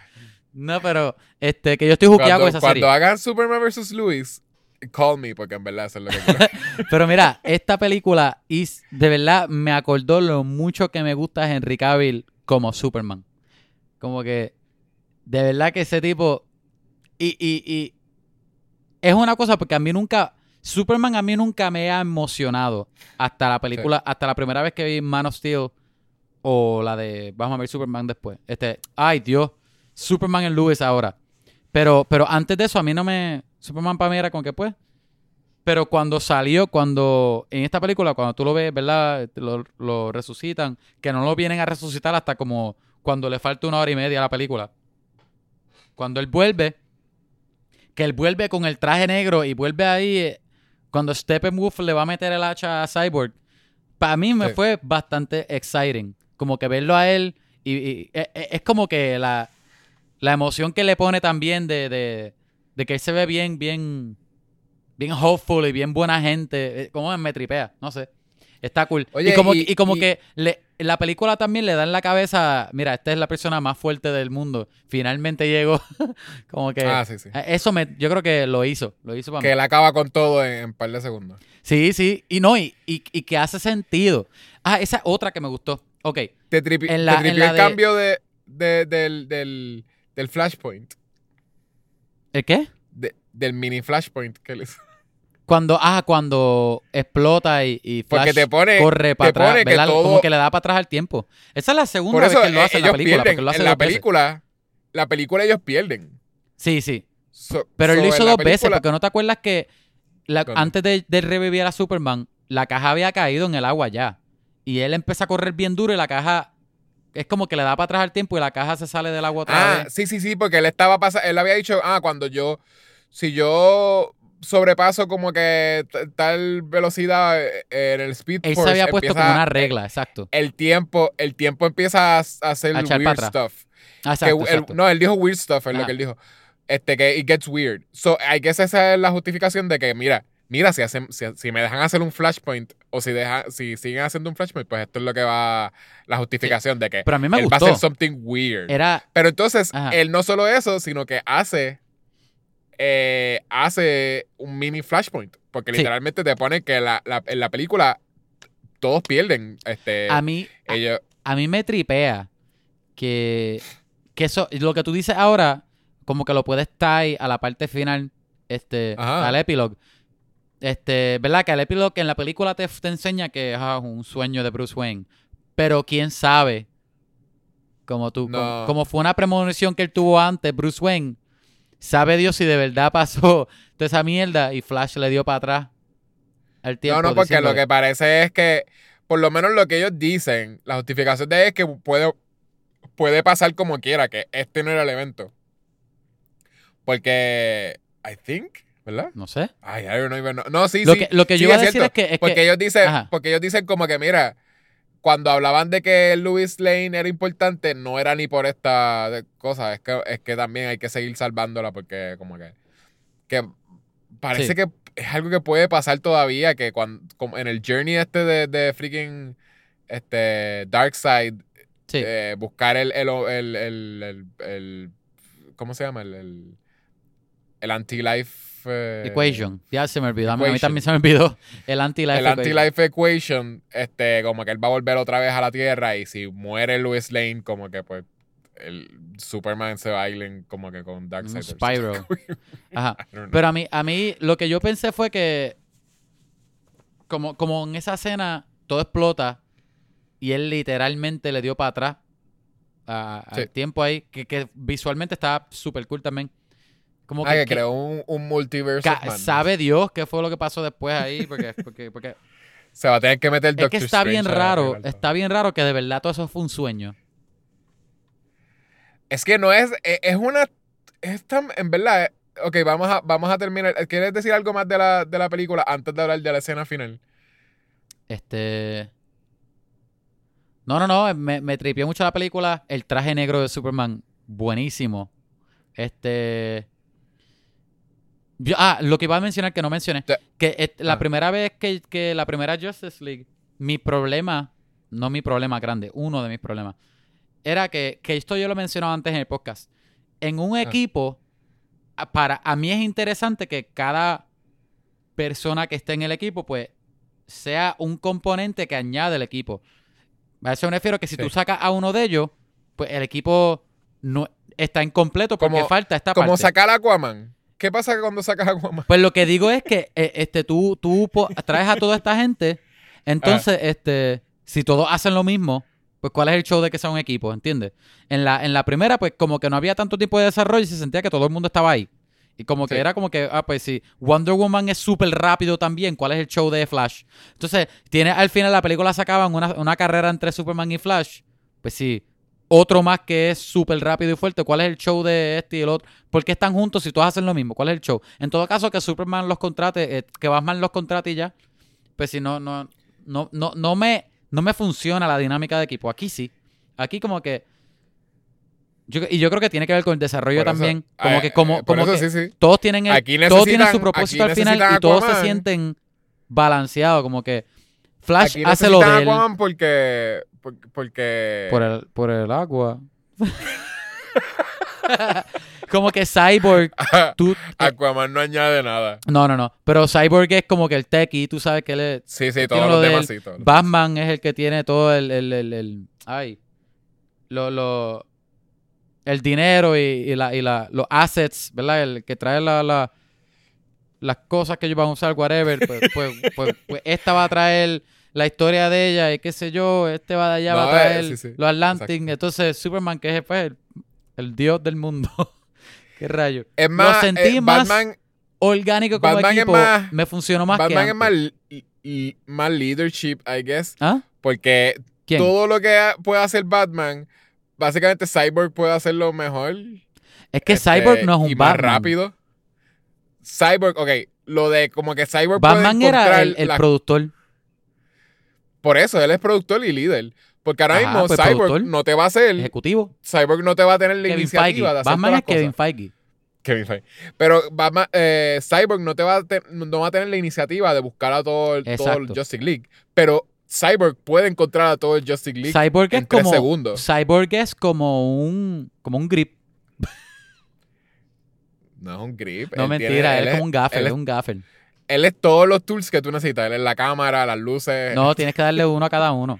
No, pero, este, que yo estoy juqueado Cuando, con esa cuando serie. hagan Superman vs. Lewis, call me, porque en verdad eso es lo que quiero. Pero mira, esta película is, de verdad me acordó lo mucho que me gusta Henry Cavill como Superman. Como que, de verdad que ese tipo... Y, y, y es una cosa porque a mí nunca... Superman a mí nunca me ha emocionado hasta la película, hasta la primera vez que vi Man of Steel o la de, vamos a ver Superman después. Este, ay Dios, Superman en Lewis ahora. Pero, pero antes de eso a mí no me, Superman para mí era como que pues, pero cuando salió, cuando en esta película, cuando tú lo ves, ¿verdad? Lo, lo resucitan, que no lo vienen a resucitar hasta como cuando le falta una hora y media a la película. Cuando él vuelve, que él vuelve con el traje negro y vuelve ahí, eh, cuando Steppenwolf le va a meter el hacha a Cyborg, para mí me Sí. fue bastante exciting. Como que verlo a él y, y- e- e- es como que la, la emoción que le pone también de, de, de que él se ve bien, bien, bien hopeful y bien buena gente. eh, Como me tripea, no sé. Está cool. Oye, y como, y- y como y- que le, la película también le da en la cabeza, mira, esta es la persona más fuerte del mundo. Finalmente llegó. como que... ah, sí, sí. eh, Eso me, yo creo que lo hizo, lo hizo para Que mí. él acaba con todo en, un par de segundos. Sí, sí, y no, y, y, y que hace sentido. Ah, esa es otra que me gustó. Ok, Te tripi, En la- te tripió en la el de- cambio de, de- del, del, del Flashpoint. ¿el qué? de- del mini Flashpoint que hizo. Cuando, ah, cuando explota y, y Flash Porque te pone, corre para atrás, todo- como que le da para atrás al tiempo. Esa es la segunda eso vez que él lo eh, hace en la película, pierden. porque lo hace en la veces. película, la película ellos pierden. Sí, sí. So- Pero él lo hizo dos veces, porque no te acuerdas que antes de, de revivir a Superman, la caja había caído en el agua ya. Y él empieza a correr bien duro y la caja es como que le da para atrás al tiempo y la caja se sale del agua otra Ah, vez. sí, sí, sí, porque él estaba pasando, él había dicho, ah, cuando yo, si yo sobrepaso como que tal velocidad eh, en el Speed Él se había puesto como una regla, exacto. El tiempo, el tiempo empieza a, hacer A weird stuff. Ah, Que Exacto, él- exacto. no, él dijo weird stuff, es lo que él dijo. Este, que it gets weird. So, I guess esa es la justificación de que, mira, mira, si, hacen, si, si me dejan hacer un flashpoint o si, deja, si siguen haciendo un flashpoint, pues esto es lo que va, la justificación de que Pero a mí me él gustó. va a hacer something weird. Era, Pero entonces, Ajá. él no solo eso, sino que hace, eh, hace un mini flashpoint. Porque Sí. literalmente te pone que la, la- en la película todos pierden. Este, a mí, a- ellos, a mí me tripea que, que eso, lo que tú dices ahora, como que lo puedes tie a la parte final, este, Ajá. al epilogue. Este, ¿verdad? Que el epilogue en la película te, te enseña que es ah, un sueño de Bruce Wayne. Pero quién sabe, como tú, No. como, como fue una premonición que él tuvo antes, Bruce Wayne, sabe Dios si de verdad pasó toda esa mierda y Flash le dio para atrás al tiempo. No, no, porque lo que parece es que, por lo menos lo que ellos dicen, la justificación de ellos es que puede, puede pasar como quiera, que este no era el evento. Porque, I think, ¿verdad? No sé. Ay, I don't even know. No, sí, Lo sí. que, lo que sí, yo iba a decir cierto. es que... Es porque que ellos dicen, Ajá. porque ellos dicen como que, mira, cuando hablaban de que Louis Lane era importante, no era ni por esta cosa, es que, es que también hay que seguir salvándola porque como que, que parece Sí. que es algo que puede pasar todavía, que cuando, como en el journey este de, de freaking este Darkseid, sí. eh, buscar el, el, el, el, el- ¿cómo se llama? El, el, el anti-life eh, Equation. Ya se me olvidó. A mí, a mí Equation. también se me olvidó el anti-life el equation. anti-life equation, este, como que él va a volver otra vez a la Tierra y si muere Louis Lane, como que pues el Superman se bailen como que con Darkseid. Spyro. Ajá. Pero a mí, a mí lo que yo pensé fue que como, como en esa escena todo explota y él literalmente le dio para atrás a- al tiempo ahí, que, que visualmente estaba súper cool también. Como Ah, que, creó un, madness. sabe Dios qué fue lo que pasó después ahí, porque, porque, porque Se va a tener que meter es que está bien Strange raro, está bien raro que de verdad todo eso fue un sueño. Es que no es. Es, es una. Es tan. En verdad. eh, Ok, vamos a, vamos a terminar. ¿Quieres decir algo más de la, de la película antes de hablar de la escena final? Este. No, no, no. Me, me tripió mucho la película. El traje negro de Superman. Buenísimo. Este. Yo- ah, lo que iba a mencionar que no mencioné. Que et- la Ah. primera vez que, que la primera Justice League, mi problema, no mi problema grande, uno de mis problemas, era que, que esto yo lo mencionaba antes en el podcast. En un Ah. equipo, a- para a mí es interesante que cada persona que esté en el equipo, pues, sea un componente que añade el equipo. A eso me refiero que si Sí. tú sacas a uno de ellos, pues el equipo no está incompleto porque Como- falta esta Como parte. sacar a Aquaman. ¿Qué pasa cuando sacas a Aquaman? Pues lo que digo es que eh, este, tú, tú traes a toda esta gente, entonces, Ah. este, si todos hacen lo mismo, pues ¿cuál es el show de que sea un equipo? ¿Entiendes? En la, en la primera, pues como que no había tanto tiempo de desarrollo y se sentía que todo el mundo estaba ahí. Y como que Sí. era como que, ah, pues si Wonder Woman es súper rápido también, ¿cuál es el show de Flash? Entonces, tiene al final la película sacaban una, una carrera entre Superman y Flash. Pues sí, otro más que es súper rápido y fuerte. ¿Cuál es el show de este y el otro? ¿Por qué están juntos si todos hacen lo mismo? ¿Cuál es el show? En todo caso, que Superman los contrate, eh, que Batman los contrate y ya. Pues si no, no, no, no, no me, no me funciona la dinámica de equipo. Aquí sí. Aquí como que. yo- y yo creo que tiene que ver con el desarrollo eso- también. Como eh, que, como, eh, como que sí, sí. todos tienen el, Aquí todos tienen su propósito al final y todos se sienten balanceados. Como que Flash Aquí hace lo de él porque. Porque. porque- por el, por el agua. como que Cyborg, tú... Aquaman no añade nada. No, no, no. Pero Cyborg es como que el techie, tú sabes que él es... Sí, sí, todos lo los de demás sí. Batman es el que tiene todo el... el, el, el- ay. Lo, lo, el dinero y, y la, y la, los assets, ¿verdad? El que trae la, la- las cosas que ellos van a usar, whatever. Pues, pues, pues- pues esta va a traer la historia de ella y qué sé yo. Este va de allá, va a eh, traer sí, sí. los Atlantic. Exacto. Entonces Superman, que es pues, el, el dios del mundo. ¿Qué rayo? Es más, sentí eh, más Batman, Orgánico como Batman equipo. más- me funcionó más que Batman es más, l- más leadership, I guess. ¿Ah? Porque ¿Quién? todo lo que puede hacer Batman, básicamente Cyborg puede hacerlo mejor. Es que este, Cyborg no es un y más Batman. rápido. Cyborg, ok, lo de como que Cyborg Batman puede era encontrar el, el la- productor. Por eso, él es productor y líder. Porque ahora Ajá, mismo pues, Cyborg productor. no te va a hacer, Ejecutivo. Cyborg no te va a tener la Kevin iniciativa Feige. de hacer Batman es Kevin. Feige. Kevin Feige. Pero Batman, eh, Cyborg no te va a te- no va a tener la iniciativa de buscar a todo el, todo el. Justice League. Pero Cyborg puede encontrar a todo el Justice League Cyborg en es tres como segundos. Cyborg es como un como un grip. No es un grip. No él mentira, tiene- él, es como un gaffer, él es es- un gaffer. Él es todos los tools que tú necesitas. Él es la cámara, las luces. No, tienes que darle uno a cada uno.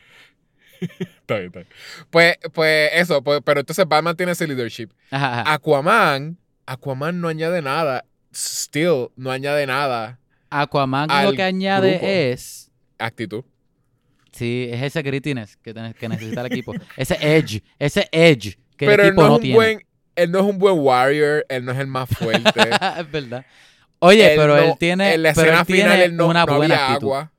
Está bien, está bien. Pues, pues eso, pues, pero entonces Batman tiene ese leadership. Ajá, ajá. Aquaman, Aquaman no añade nada. Still, no añade nada. Aquaman lo que añade grupo. es Actitud. sí, es ese grittiness que, que necesita el equipo. ese edge, ese edge que pero el él equipo no, no, es un tiene. buen, él no es un buen warrior, él no es el más fuerte. es verdad. Oye, Él pero no- él tiene, en la pero escena él final tiene él no, una no buena había actitud. agua.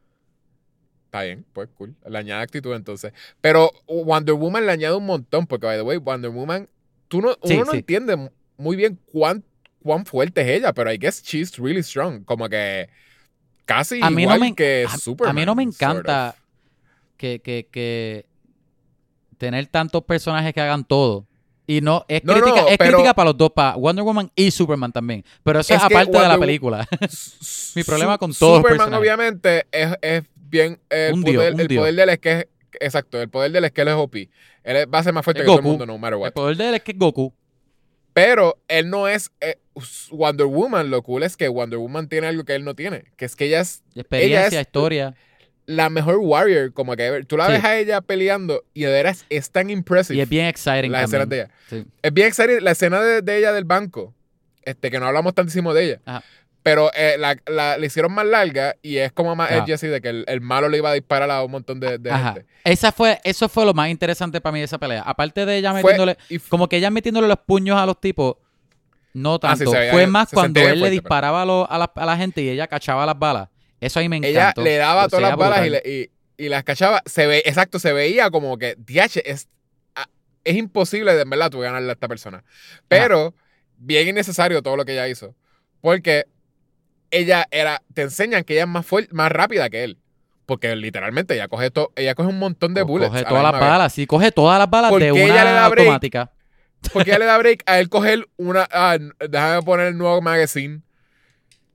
Está bien, pues cool. Le añade actitud entonces. Pero Wonder Woman le añade un montón, porque by the way, Wonder Woman, tú no, Sí, uno no entiende muy bien cuán, cuán fuerte es ella, pero I guess she's really strong. Como que casi A mí no igual me- que a- Superman. a mí no me sort encanta of. que, que, que tener tantos personajes que hagan todo. Y no, es No, crítica, no, es pero- crítica para los dos, para Wonder Woman y Superman también. Pero eso es, aparte de la película. Mi problema con todos los Superman, obviamente, es, es bien. El, Un dios, un el dios. poder de él es que es. Exacto, el poder de él es OP. Él va a ser más fuerte que todo el Goku. mundo, no matter what. El poder de él es que es Goku. Pero él no es eh, Wonder Woman. Lo cool es que Wonder Woman tiene algo que él no tiene. Que es que ella es Experiencia, Ella es- historia. La mejor warrior, como que ever. tú la Sí. ves a ella peleando y de veras es tan impressive. Y es bien exciting las escenas de ella. Sí. Es bien exciting la escena de, de ella del banco, este que no hablamos tantísimo de ella. Ajá. Pero eh, la, la- la hicieron más larga y es como más edgy así de que el, el malo le iba a disparar a un montón de, de Ajá. gente. Esa fue, eso fue lo más interesante para mí de esa pelea. Aparte de ella metiéndole, como que ella metiéndole los puños a los tipos, no Ah, sí, tanto. veía- fue más cuando él le disparaba a, lo- a la, a la gente y ella cachaba las balas. Eso ahí me ella encantó. le daba todas las balas y, brutal. le- y, y las cachaba. Se ve, exacto, se veía como que, DH, es, ah, es imposible de en verdad tú ganarle a esta persona. Pero, bien innecesario todo lo que ella hizo. Porque ella era, te enseñan que ella es más fuerte, más rápida que él. Porque literalmente ella coge to- ella coge un montón de Co- bullets. Coge la todas las balas, sí, coge todas las balas ¿Por de qué ella le una da break? automática. Porque ella le da break a él coger una. Ah, déjame poner el nuevo magazine.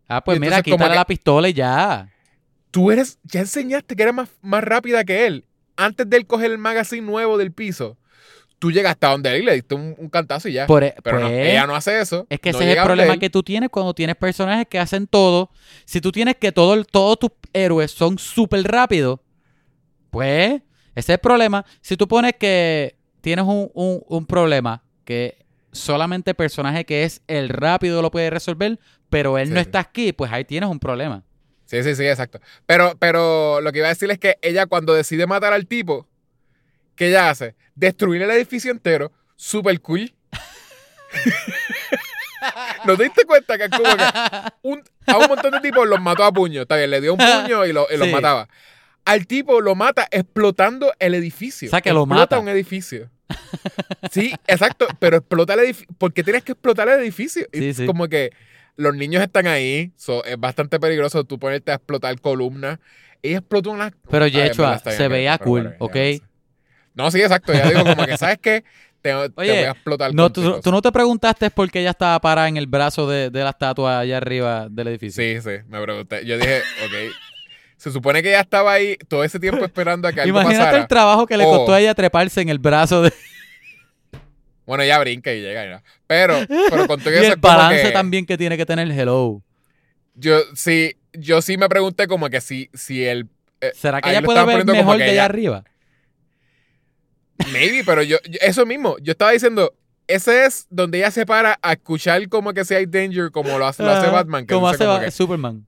Ah, pues mira, quítale la pistola y ya. Tú eres, ya enseñaste que eres más, más rápida que él. Antes de él coger el magazine nuevo del piso, tú llegas hasta donde él y le diste un, un cantazo y ya. Por e- Pero no, pues, ella no hace eso. Es que no ese es el problema que tú tienes cuando tienes personajes que hacen todo. Si tú tienes que todo, todos tus héroes son súper rápidos, pues ese es el problema. Si tú pones que tienes un, un- un problema que solamente el personaje que es el rápido lo puede resolver, pero él Sí, no está aquí, pues ahí tienes un problema. Sí, sí, sí, exacto. Pero, pero lo que iba a decir es que ella cuando decide matar al tipo, ¿qué ella hace? Destruir el edificio entero, super cool. ¿No te diste cuenta que es como que un- a un montón de tipos los mató a puño? Está bien, le dio un puño y, lo- y los Sí. mataba. Al tipo lo mata explotando el edificio. O sea, que lo Explota mata. un edificio. Sí, exacto, pero explota el edificio. ¿Por qué tienes que explotar el edificio? Sí, es sí. Como que los niños están ahí, so, es bastante peligroso tú ponerte a explotar columnas. Ella explotó una. Pero Yechua, bien, se veía cool, ya ¿ok? no sí, exacto. Ya digo, como que, ¿sabes qué? Te, te voy a explotar. No, tú no te preguntaste por qué ella estaba parada en el brazo de, de la estatua allá arriba del edificio. Sí, sí, me pregunté. Yo dije, ok. Se supone que ella estaba ahí todo ese tiempo esperando a que algo Imagínate pasara. el trabajo que le costó a ella treparse en el brazo de... Bueno, ella brinca y llega. ya. Pero, pero con todo y eso el es como balance que también que tiene que tener Hello. Yo sí, yo sí me pregunté como que si, si el... eh, ¿Será que ella puede ver mejor que de allá arriba? Maybe, pero yo, yo- eso mismo, yo estaba diciendo, ese es donde ella se para a escuchar como que si hay danger, como lo hace, lo hace Batman. Que como hace como Ba- que Superman.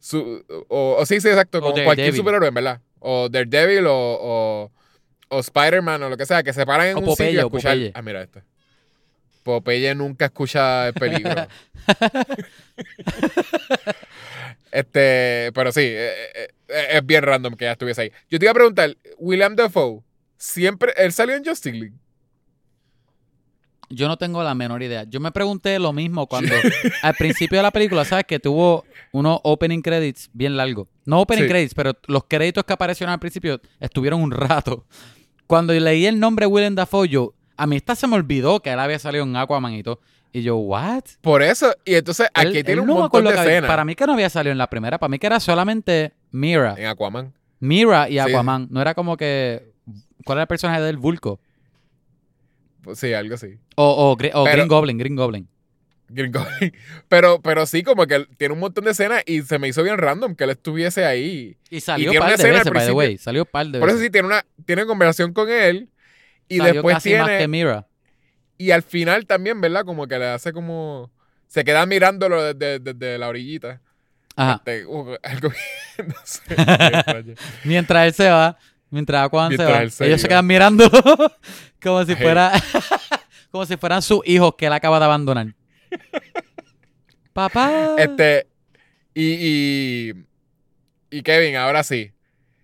Su- o, o sí, sí, exacto, O como cualquier superhéroe, en verdad. O Daredevil o, o, o Spider-Man o lo que sea, que se paran en un Popeye, sitio a escuchar. Popeye. Ah, mira esto. Popeye nunca escucha el peligro. este, pero sí, eh, eh, eh, es bien random que ella estuviese ahí. Yo te iba a preguntar, William Dafoe, siempre, él salió en Justice League. Yo no tengo la menor idea. Yo me pregunté lo mismo cuando al principio de la película, ¿sabes? Que tuvo unos opening credits bien largos. No opening Sí. credits, pero los créditos que aparecieron al principio estuvieron un rato. Cuando leí el nombre Willem Dafoe, yo, a mí esta se me olvidó que él había salido en Aquaman y todo. Y yo, ¿what? Por eso, y entonces aquí Él- tiene él un no montón de escenas Para mí que no había salido en la primera, para mí que era solamente Mira. en Aquaman. Mira y Sí. Aquaman. No era como que. ¿Cuál era el personaje del Vulco? Pues sí, algo así. O, o, Gre- o Pero- Green Goblin, Green Goblin. Green Goblin. Pero, pero sí, como que tiene un montón de escenas y se me hizo bien random que él estuviese ahí. Y salió una par de veces, by the principio- way. Salió par de Por eso sí, tiene una tiene conversación con él y Salió después casi más que tiene... Mira. Y al final también, ¿verdad? Como que le hace como... Se queda mirándolo desde, desde la orillita. Ajá. Este, uh, algo no sé. Mientras él se va, mientras Aquaman se va, él se ellos se quedan mirando como si fuera como si fueran sus hijos que él acaba de abandonar. Papá. Este... Y, y... Y Kevin, ahora sí.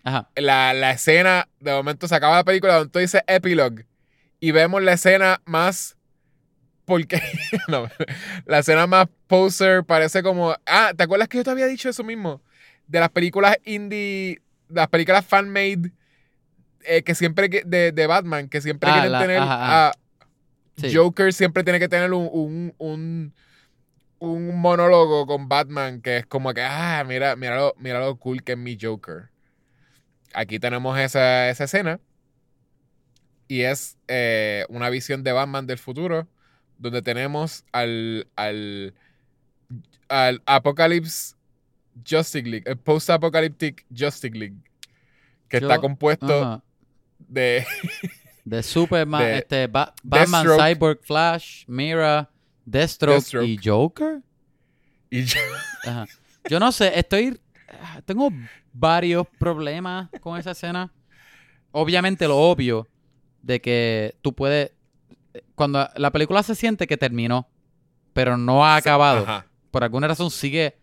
Ajá. la, la escena, de momento se acaba la película donde tú dices epilogue y vemos la escena más porque no, la escena más poser parece como ah, ¿te acuerdas que yo te había dicho eso mismo? De las películas indie, de las películas fan made eh, que siempre que- de, de Batman, que siempre Ah, quieren la- tener ajá, ajá. Sí. Joker siempre tiene que tener un, un, un, un monólogo con Batman que es como que, ah, mira, mira, lo, mira lo cool que es mi Joker. Aquí tenemos esa, esa escena y es eh, una visión de Batman del futuro donde tenemos al, al, al Apocalypse Justice League, el Post-Apocalyptic Justice League. que Yo- está compuesto. De... De Superman, de este, Ba- Batman, Deathstroke. Cyborg, Flash, Mira, Deathstroke, Deathstroke. y Joker. y yo- Ajá. Yo no sé, estoy. Tengo varios problemas con esa escena. Obviamente, lo obvio de que tú puedes. Cuando la película se siente que terminó, pero no ha acabado, Ajá. por alguna razón sigue.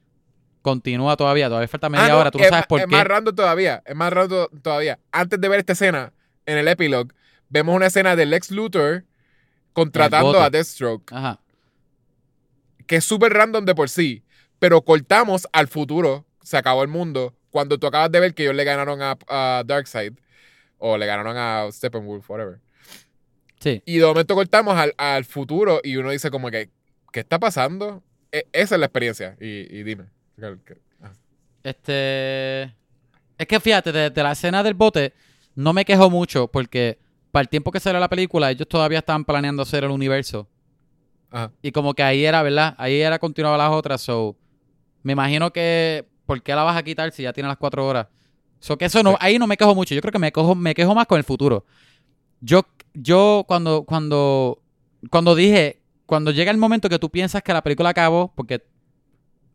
Continúa todavía, todavía falta Ah, media no, hora, tú no es sabes por es qué. más random todavía. Es más random todavía. Antes de ver esta escena, en el epilogue, vemos una escena de Lex Luthor contratando a Deathstroke, Ajá. que es súper random de por sí, pero cortamos al futuro, se acabó el mundo, cuando tú acabas de ver que ellos le ganaron a, a Darkseid, o le ganaron a Steppenwolf, whatever. Sí. Y de momento cortamos al, al futuro y uno dice como que, ¿qué está pasando? E- esa es la experiencia. Y, y dime. ¿qué- qué- ah. Este. Es que fíjate, de, de la escena del bote, no me quejo mucho porque para el tiempo que salió la película, ellos todavía estaban planeando hacer el universo. Ajá. Y como que ahí era, ¿verdad? Ahí era continuaba las otras. So, me imagino que. ¿Por qué la vas a quitar si ya tiene las cuatro horas? So, que eso no, ahí no me quejo mucho. Yo creo que me quejo, me quejo más con el futuro. Yo, yo cuando, cuando, cuando dije, cuando llega el momento que tú piensas que la película acabó, porque,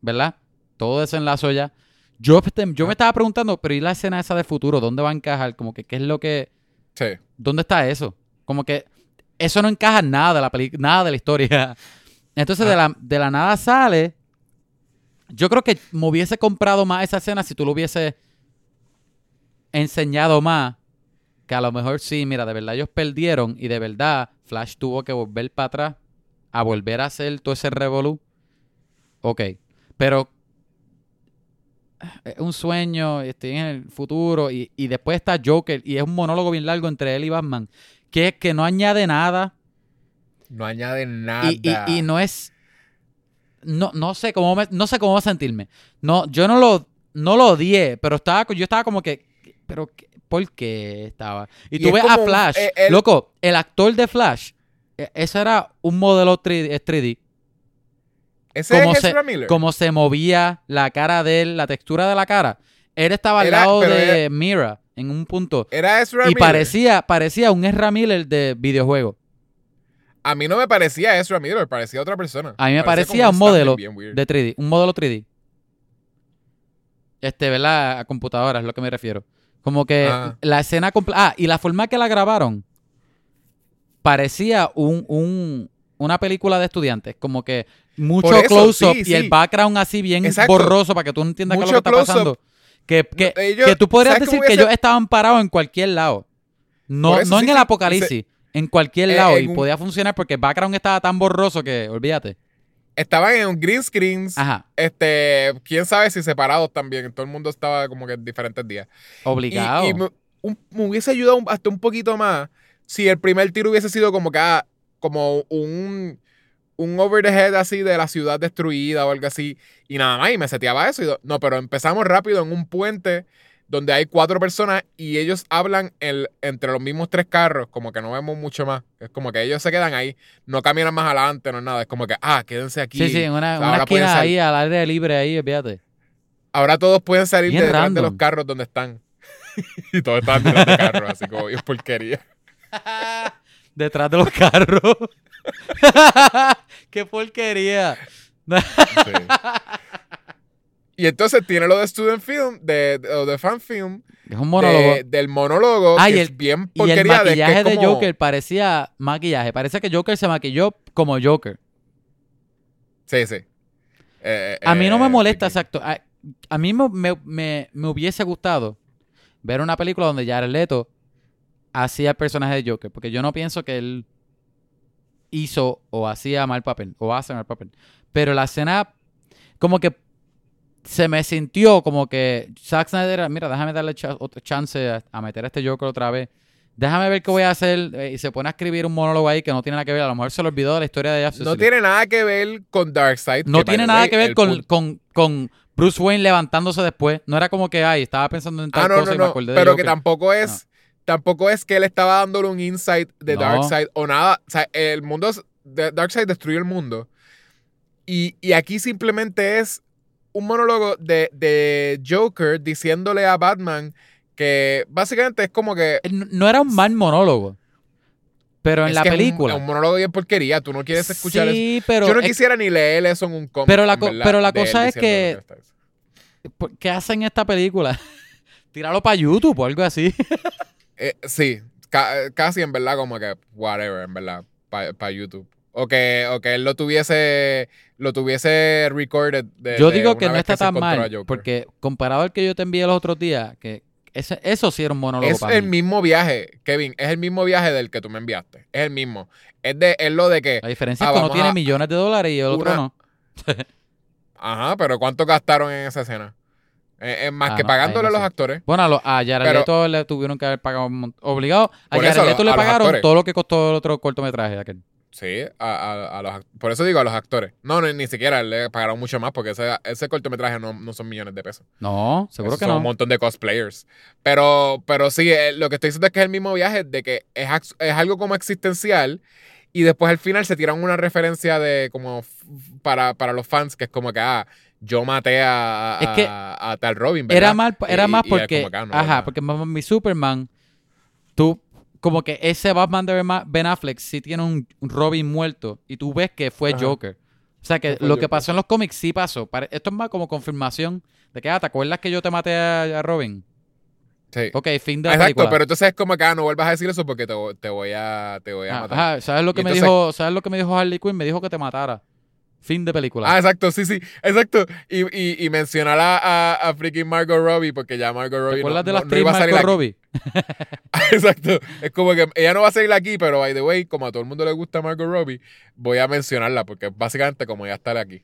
¿verdad? Todo desenlazo ya. Yo, yo me Ah. estaba preguntando, pero ¿y la escena esa de futuro? ¿Dónde va a encajar? Como que, ¿qué es lo que. Sí. ¿Dónde está eso? Como que eso no encaja en nada de la película, nada de la historia. Entonces de, Ah. la, de la nada sale. Yo creo que me hubiese comprado más esa escena si tú lo hubiese enseñado más. Que a lo mejor sí, mira, de verdad ellos perdieron y de verdad Flash tuvo que volver para atrás a volver a hacer todo ese revolú. Ok, pero un sueño, estoy en el futuro y, y después está Joker y es un monólogo bien largo entre él y Batman que es que no añade nada No añade nada. y, y- y no es no, no sé cómo me- no sé cómo sentirme no yo no lo no lo odié pero estaba yo estaba como que pero ¿por qué estaba? y, tú es ves a Flash eh, loco el actor de Flash eh, eso era un modelo 3D, es 3D Ese como es se- Ezra Miller. cómo se movía la cara de él, la textura de la cara. Él estaba al Era- lado de era- Mira en un punto. Era Ezra Y Miller. parecía, parecía un Ezra Miller de videojuego. A mí no me parecía Ezra Miller, parecía otra persona. A mí me parecía un modelo de 3D, un modelo 3D. Este, ¿verdad? A computadora es lo que me refiero. Como que Ah. la escena completa. Ah, y la forma que la grabaron parecía un, un- una película de estudiantes. Como que mucho close-up sí, y el background así bien Exacto. borroso para que tú no entiendas qué es lo que está pasando. Que, que, ellos- que tú podrías ¿sabes decir que ellos estaban parados en cualquier lado. No, no sí, en el apocalipsis, en cualquier Eh, lado. en y un- podía funcionar porque el background estaba tan borroso que, olvídate. Estaban en un green screens. Ajá, Este, quién sabe si separados también. Todo el mundo estaba como que en diferentes días. Obligado. y me, un- me hubiese ayudado hasta un poquito más si el primer tiro hubiese sido como que ah, como un, un over the head así de la ciudad destruida o algo así. Y nada más, y me seteaba eso. y no, pero empezamos rápido en un puente donde hay cuatro personas y ellos hablan el, entre los mismos tres carros, como que no vemos mucho más. Es como que ellos se quedan ahí, no caminan más adelante, no es nada. Es como que, ah, quédense aquí. sí, sí, en una, O sea, una esquina ahí, al aire libre ahí, olvídate. Ahora todos pueden salir de detrás de los carros donde están. y todos están detrás de carros, así como es porquería. Detrás de los carros. ¡Qué porquería! Sí. Y entonces tiene lo de student film, de, de, de fan film, Es un monólogo. de- del monólogo, Ah, y el- es bien y el porquería. de que maquillaje es de como- Joker parecía maquillaje. Parece que Joker se maquilló como Joker. Sí, sí. Eh, A mí no me eh, molesta, Ricky. exacto. A, a mí me, me- me- me hubiese gustado ver una película donde Jared Leto hacía el personaje de Joker. Porque yo no pienso que él hizo o hacía mal papel. O hace mal papel. Pero la escena, como que se me sintió como que Zack Snyder, mira, déjame darle otra chance a, a meter a este Joker otra vez. Déjame ver qué voy a hacer. eh, y se pone a escribir un monólogo ahí que no tiene nada que ver. A lo mejor se le olvidó de la historia de Justice No League. tiene nada que ver con Darkseid. No tiene nada que ver con, con, con Bruce Wayne levantándose después. No era como que, ay, estaba pensando en tal Ah, no, cosa no, y me no. acordé de Pero que tampoco es. Tampoco es que él estaba dándole un insight de No. Darkseid o nada. O sea, el mundo. de- Darkseid destruyó el mundo. Y, y aquí simplemente es un monólogo de, de Joker diciéndole a Batman que básicamente es como que... No no era un mal monólogo. Pero en es la que es un- película. Es un, monólogo bien porquería, tú no quieres escuchar eso. pero. Yo no es- quisiera ni leer eso en un cómic. Pero la en verdad, pero la de cosa es que- lo está diciendo. ¿por ¿Qué hacen esta película? Tíralo para YouTube o algo así. Eh, sí, ca- casi en verdad como que whatever, en verdad, para YouTube. O que, o que él lo tuviese, lo tuviese recorded de, Yo digo que no está tan mal. Porque comparado al que yo te envié los otros días, que ese- eso sí era un monólogo Es para el mí. mismo viaje, Kevin, es el mismo viaje del que tú me enviaste. Es el mismo. Es de es lo de que, La diferencia Ah, es que uno tiene a- millones de dólares y el otro una- no. ajá, pero ¿cuánto gastaron en esa escena? Eh, es más Ah, que no, pagándole a los actores. Bueno, a, lo- a Jared Pero- Leto le tuvieron que haber pagado. Obligado. A Jared eso, Leto le a pagaron actores. todo lo que costó el otro cortometraje de aquel. Sí, a, a- a los, por eso digo a los actores. No, no, ni siquiera le pagaron mucho más porque ese, ese cortometraje no, no son millones de pesos. No, seguro Esos que son no. un montón de cosplayers. Pero, pero sí, eh, lo que estoy diciendo es que es el mismo viaje de que es, es algo como existencial y después al final se tiran una referencia de como para, para los fans que es como que, ah, yo maté a, a, Es que a- a tal Robin, ¿verdad? Era, mal, era más y porque. ah, no, ajá, ¿verdad? porque v Superman, tú. Como que ese Batman de Ben- Affleck sí tiene un Robin muerto y tú ves que fue Ajá. Joker. O sea que lo que pasó en los cómics sí pasó. Esto es más como confirmación de que, ah, ¿te acuerdas que yo te maté a, Robin? Sí. Ok, fin de la Exacto, película. pero entonces es como que, ah, no vuelvas a decir eso porque te, te voy a, te voy a Ah, matar. ajá, ¿sabes lo que Y me entonces- dijo? ¿Sabes lo que me dijo Harley Quinn? Me dijo que te matara. Fin de película. Ah, exacto, sí, sí, exacto. Y, y, y mencionar a, a, a freaking Margot Robbie, porque ya Margot ¿Te Robbie no, acuerdas de no- las no tres iba a salir Margot. Robbie? Exacto. Es como que ella no va a salir aquí, pero by the way, como a todo el mundo le gusta Margot Robbie, voy a mencionarla, porque básicamente como ya estar aquí.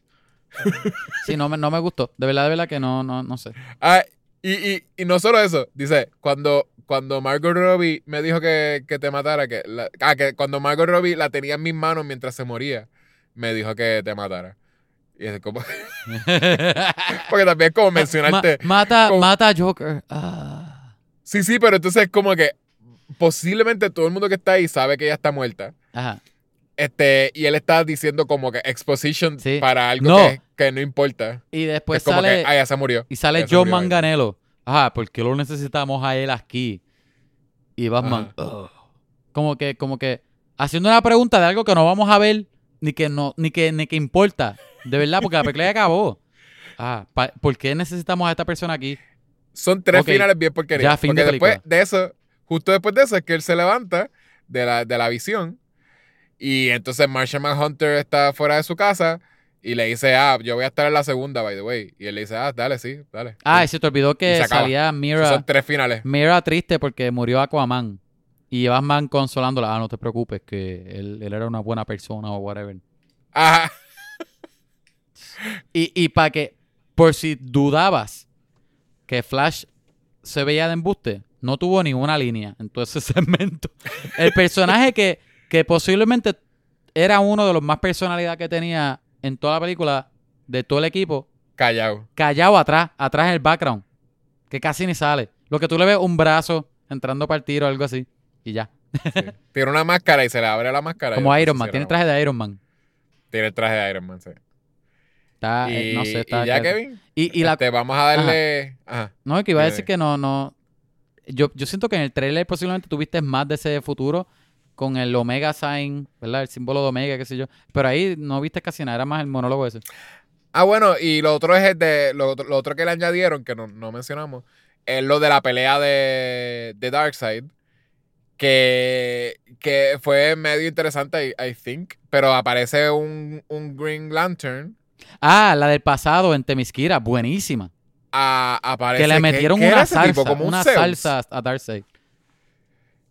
Sí, no me, no me gustó. De verdad, de verdad que no, no, no sé. Ah, y, y, y no solo eso, dice, cuando, cuando Margot Robbie me dijo que, que te matara, que, la- ah, que cuando Margot Robbie la tenía en mis manos mientras se moría, me dijo que te matara. Y es como, porque también es como Ma- mencionarte. mata, como- mata a Joker. Ah. Sí, sí, pero entonces es como que posiblemente todo el mundo que está ahí sabe que ella está muerta. Ajá. Este, y él está diciendo como que exposition Sí. para algo No. que, que no importa. Y es después como sale, que, ah, ya se murió. y sale John Manganello. Ajá, porque lo necesitamos a él aquí. Y Batman. Como que, como que, haciendo una pregunta de algo que no vamos a ver, ni que no, ni que, ni que importa. De verdad, porque la ya acabó. Ah, pa- ¿por qué necesitamos a esta persona aquí? Son tres finales bien porquerías. ya, fin porque de después película. de eso, justo después de eso, es que él se levanta de la, de la visión. Y entonces Martian Manhunter está fuera de su casa y le dice, ah, yo voy a estar en la segunda, by the way. Y él le dice, ah, dale, sí, dale. Ah, y se te olvidó que salía Mira, Son tres finales. Mira triste porque murió Aquaman. Y Batman consolándola. Ah, no te preocupes, que él, él era una buena persona o whatever. Ajá. Y, y para que, por si dudabas que Flash se veía de embuste, no tuvo ninguna línea en todo ese segmento. El personaje que, que posiblemente era uno de los más personalidad que tenía en toda la película, de todo el equipo, Callado. callado atrás, atrás en el background, que casi ni sale. Lo que tú le ves un brazo entrando para el tiro o algo así, y ya. sí. Tiene una máscara y se le abre la máscara. Como Iron Man, tiene traje de Iron Man. Tiene el traje de Iron Man, sí. Está, y, eh, no sé, está... y ya, Kevin, y, y la, este, vamos a darle... Ajá. No, que iba a decir que no, no. Yo, yo siento que en el trailer posiblemente tuviste más de ese futuro con el Omega Sign, ¿verdad? El símbolo de Omega, qué sé yo. Pero ahí no viste casi nada, era más el monólogo ese. Ah, bueno, y lo otro es el de. Lo, otro- lo otro que le añadieron, que no, no mencionamos, es lo de la pelea de, de Darkseid. Que, que fue medio interesante, I, I think. Pero aparece un, un Green Lantern. Ah, la del pasado en Temisquira, buenísima. a- aparece, que le ¿qué- metieron qué una tipo? salsa, Como una Zeus. salsa a Darkseid.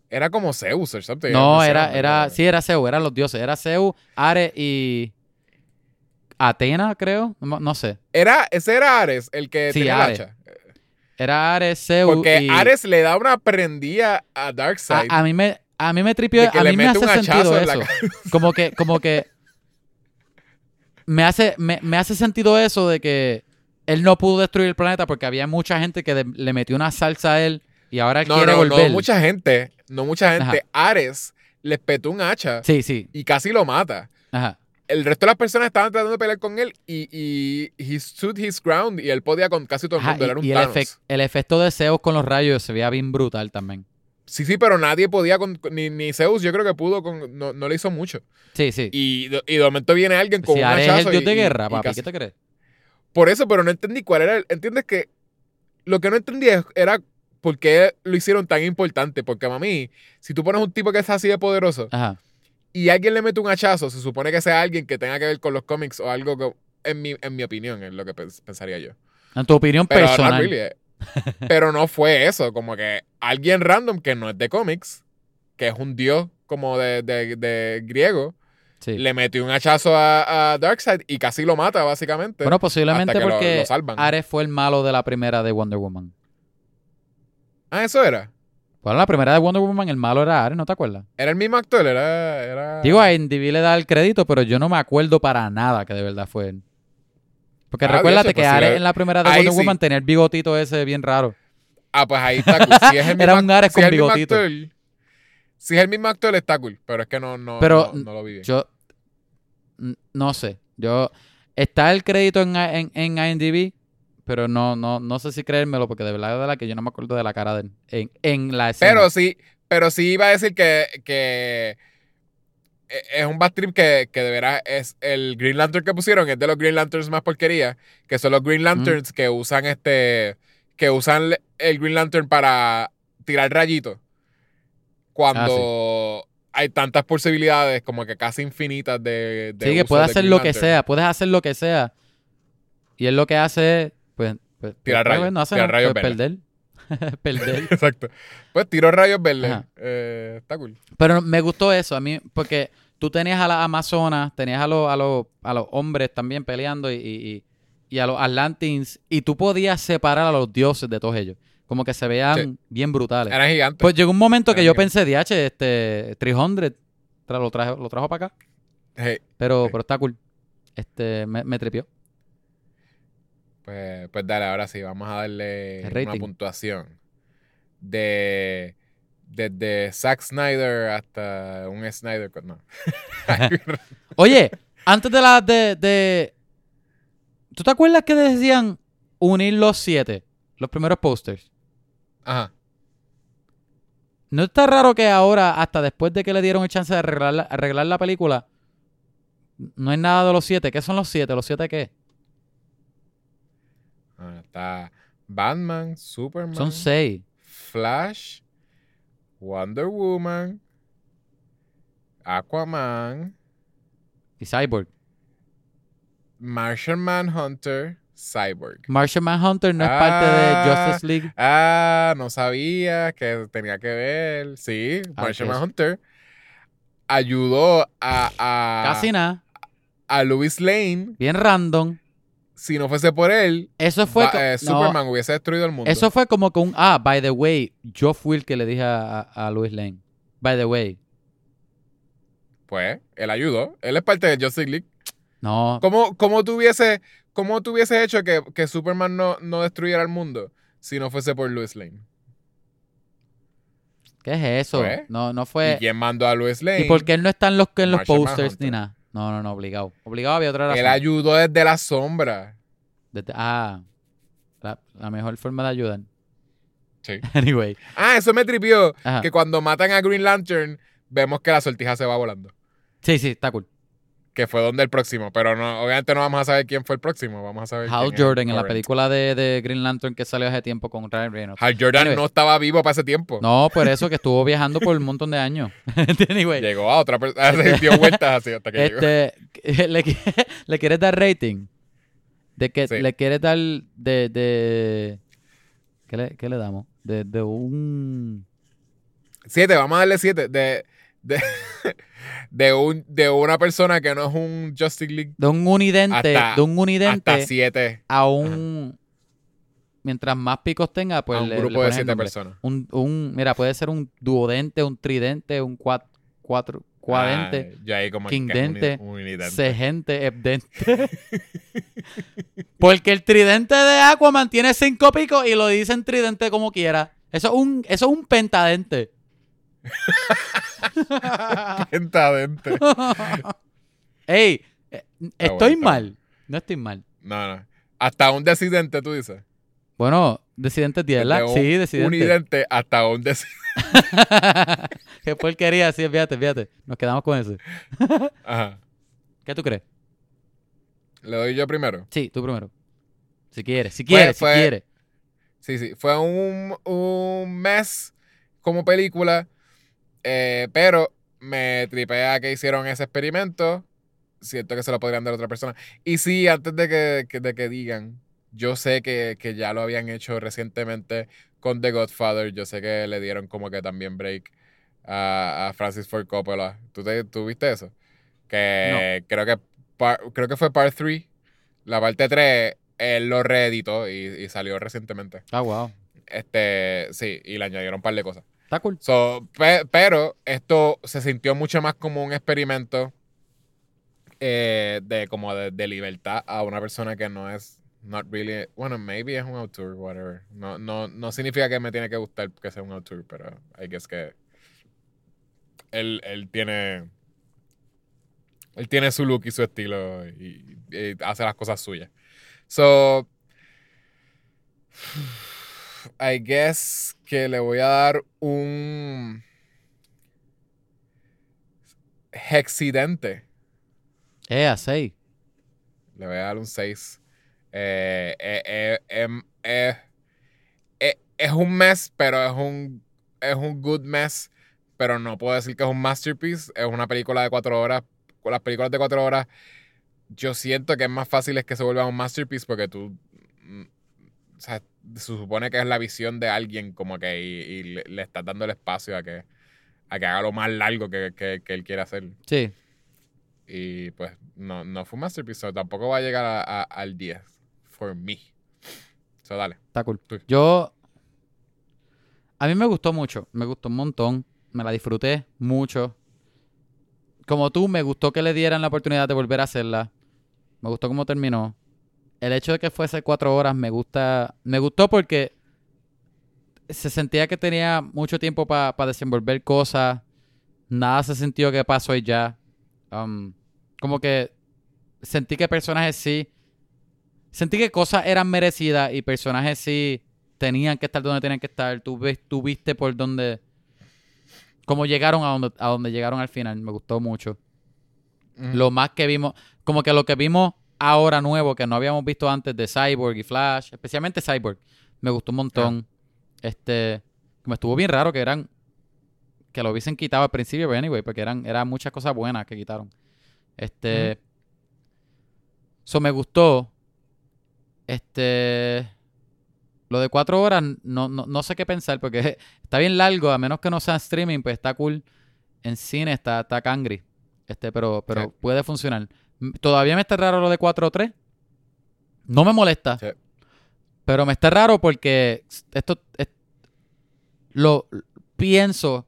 Era como Zeus or something. No, era, era, sí, era Zeus, eran los dioses. Era Zeus, Ares y Atena, creo. No, no sé. Era, ese era Ares, el que Sí, tenía el Ares. hacha. Era Ares, Zeus Porque y... Ares le da una prendida a Darkseid. a mí me, a mí me tripió, a le mí me hace sentido eso. Como que, como que me hace, me, me hace sentido eso de que él no pudo destruir el planeta porque había mucha gente que de- le metió una salsa a él y ahora él No, quiere no, volver. no mucha gente. No mucha gente. Ares les petó un hacha Sí, sí. y casi lo mata. Ajá. El resto de las personas estaban tratando de pelear con él y, y he stood his ground y él podía con casi todo el Ajá, mundo. era un y, el, efecto de Zeus con los rayos se veía bien brutal también. Sí, sí, pero nadie podía con, ni, ni Zeus, yo creo que pudo con, no, no le hizo mucho. Sí, sí. Y, y de momento viene alguien con si un Ares es hachazo el dios y- de guerra, papi, casi- ¿qué te crees? Por eso, pero no entendí cuál era el, ¿entiendes que lo que no entendí era por qué lo hicieron tan importante? Porque mami, si tú pones un tipo que es así de poderoso Ajá. Y alguien le mete un hachazo, se supone que sea alguien que tenga que ver con los cómics o algo que, en mi, en mi opinión, es lo que pens- pensaría yo. En tu opinión Pero, personal. really, eh. Pero no fue eso, como que alguien random que no es de cómics, que es un dios como de, de- de griego, Sí. le metió un hachazo a, a Darkseid y casi lo mata, básicamente. Bueno, posiblemente lo- porque lo. Ares fue el malo de la primera de Wonder Woman. ah, eso era. Bueno, la primera de Wonder Woman, el malo era Ares, ¿no te acuerdas? Era el mismo actor, era. era... Digo, a Indy le da el crédito, pero yo no me acuerdo para nada que de verdad fue él. Porque Ah, recuérdate hecho, que pues, Ares en la primera de Wonder sí. Woman tenía el bigotito ese bien raro. Ah, pues ahí está cool. Si es el Era un Ares si con bigotito. actor, si es el mismo actor, está cool. Pero es que no, no, Pero no, no lo vi bien. Yo no sé. Yo está el crédito en, en, en IMDb, pero no, no, no sé si creérmelo, porque de verdad, de verdad que yo no me acuerdo de la cara de él en, en la escena. Pero sí, pero sí iba a decir que, que e- es un bad trip que, que de veras es el Green Lantern que pusieron, es de los Green Lanterns más porquería, que son los Green Lanterns que usan este, que usan el Green Lantern para tirar rayitos. Cuando hay tantas posibilidades, como que casi infinitas de, de sí, que uso puede de hacer lo que sea, puedes hacer lo que sea. Y él lo que hace es, pues, pues, Tirar pues, rayos, no hace tirar nada, rayos pues, perder. perder. Exacto. Pues tiro rayos verdes. Eh, está cool. Pero me gustó eso a mí, porque tú tenías a las Amazonas, tenías a los, a los, a los hombres también peleando y, y, a los Atlantins, y tú podías separar a los dioses de todos ellos. Como que se vean Sí. bien brutales. Eran gigantes. Pues llegó un momento que yo pensé, DH, este, 300, tra- lo trajo, lo trajo para acá, Hey, pero, pero está cool. Este, me, me tripió. Pues, pues dale, ahora sí, vamos a darle una puntuación. De. Desde Zack Snyder hasta un Snyder. No. Oye, antes de la de, de- ¿Tú te acuerdas que decían unir los siete? Los primeros posters. Ajá. ¿No está raro que ahora, hasta después de que le dieron el chance de arreglar la, arreglar la película, no hay nada de los siete? ¿Qué son los siete? ¿Los siete qué? Ah, está Batman, Superman, Son seis. Flash, Wonder Woman, Aquaman, Y Cyborg. Martian Manhunter, Cyborg. Martian Manhunter no es parte de Ah. Justice League. Ah, no sabía que tenía que ver. Sí, Ah, Martian Manhunter ayudó a, a, Casi nada. a Louis Lane. Bien random. Si no fuese por él, Eso fue. eh, no, Superman hubiese destruido el mundo. eso fue como que un. Ah, by the way, yo fui el que le dije a, a, a Louis Lane. By the way. Pues, él ayudó. Él es parte de Justice League. No. ¿Cómo, cómo tú hubiese, cómo hecho que, que Superman no, no destruyera el mundo si no fuese por Louis Lane? ¿Qué es eso? Pues, No, no ¿Y fue. quién mandó a Louis Lane? ¿Y por qué él no está en los, en los posters Manhunter. ni nada? No, no, no, obligado. Obligado había otra razón. Él ayudó desde la sombra. Desde- ah, la, la mejor forma de ayudar. Sí. Anyway. Ah, eso me tripió. Ajá. Que cuando matan a Green Lantern, vemos que la sortija se va volando. Sí, sí, está cool. Que fue donde el próximo. Pero no, obviamente no vamos a saber quién fue el próximo. Vamos a saber Hal Jordan en la película de, de Green Lantern que salió hace tiempo con Ryan Reynolds. Hal Jordan Anyway. no estaba vivo para ese tiempo. No, por eso que estuvo viajando por un montón de años. anyway. Llegó a otra persona. dio vueltas así hasta que llegó. Este, ¿le, qui- ¿le quieres dar rating? De que Sí. le quieres dar de, de ¿qué le, qué le damos? De, de un Siete, vamos a darle siete. De, de, de, un, de una persona que no es un Justice League de un unidente, Hasta- de un unidente hasta siete. a un mientras más picos tenga, pues a un le- le grupo de siete personas. Un, un, mira, puede ser un duodente, un tridente, un cuat, cuatro, cuadente, Ah, ahí como quindente, segente, hebdente. Porque el tridente de Aquaman tiene cinco picos y lo dicen tridente como quiera. Eso es un, eso es un pentadente. Pentadente. Ey, Eh, bueno, estoy mal. No estoy mal. No, no. Hasta un decidente, tú dices. Bueno, Decidente 10, ¿verdad? Desde un- Sí, Un Decidente. idente hasta un decidente. Qué porquería, sí, fíjate, fíjate. Nos quedamos con ese. Ajá. ¿Qué tú crees? Le doy yo primero. Sí, tú primero. Si quieres, si quieres, fue- si quieres. Sí, sí. Fue un, un mes como película. Eh, pero me tripea que hicieron ese experimento. Siento que se lo podrían dar a otra persona. Y sí, antes de que, que- de que digan, yo sé que, que ya lo habían hecho recientemente con The Godfather. Yo sé que le dieron como que también break a, a Francis Ford Coppola. ¿Tú, te, tú viste eso? Que creo que par- creo que fue Part 3. La parte 3, él lo reeditó y, y salió recientemente. Ah, wow. Este, sí, y le añadieron un par de cosas. Está cool. So, pe- pero esto se sintió mucho más como un experimento eh, de como de, de libertad a una persona que no es not really bueno maybe es un autor whatever no no no significa que me tiene que gustar que sea un autor pero I guess que él, él tiene él tiene su look y su estilo y, y hace las cosas suyas so I guess que le voy a dar un hexidente. Eh, a 6. Le voy a dar un 6. Eh, eh, eh, em, eh, eh, es un mes, pero es un, es un good mess. Pero no puedo decir que es un masterpiece. Es una película de cuatro horas. Con las películas de cuatro horas, yo siento que es más fácil es que se vuelva un masterpiece porque tú. mm, O sea, se supone que es la visión de alguien como que y, y le, le estás dando el espacio a que, a que haga lo más largo que, que- que él quiere hacer. Sí. Y pues no, no fue un masterpiece, tampoco va a llegar a- a- al 10 for me. So dale. Está cool. Tú. Yo. A mí me gustó mucho. Me gustó un montón. Me la disfruté mucho. Como tú, me gustó que le dieran la oportunidad de volver a hacerla. Me gustó cómo terminó. El hecho de que fuese cuatro horas me gusta. Me gustó porque se sentía que tenía mucho tiempo para desenvolver cosas. Nada se sintió que pasó y ya. Um, como que sentí que personajes sí. Sentí que cosas eran merecidas y personajes sí tenían que estar donde tenían que estar. Tú, ves, tú viste por donde. Cómo llegaron a donde, a donde llegaron al final. Me gustó mucho. Lo más que vimos. Como que lo que vimos ahora nuevo, que no habíamos visto antes de Cyborg y Flash. Especialmente Cyborg. Me gustó un montón. Este. Me estuvo bien raro que eran. Que lo hubiesen quitado al principio, pero anyway, porque eran, eran muchas cosas buenas que quitaron. Este. Eso me gustó. Este. Lo de cuatro horas, no, no, no sé qué pensar, porque está bien largo, a menos que no sea streaming, pues está cool. En cine está, está cangri. Este, pero, pero Sí. puede funcionar. Todavía me está raro lo de 4 o 3. No me molesta. Sí. Pero me está raro porque esto es- lo pienso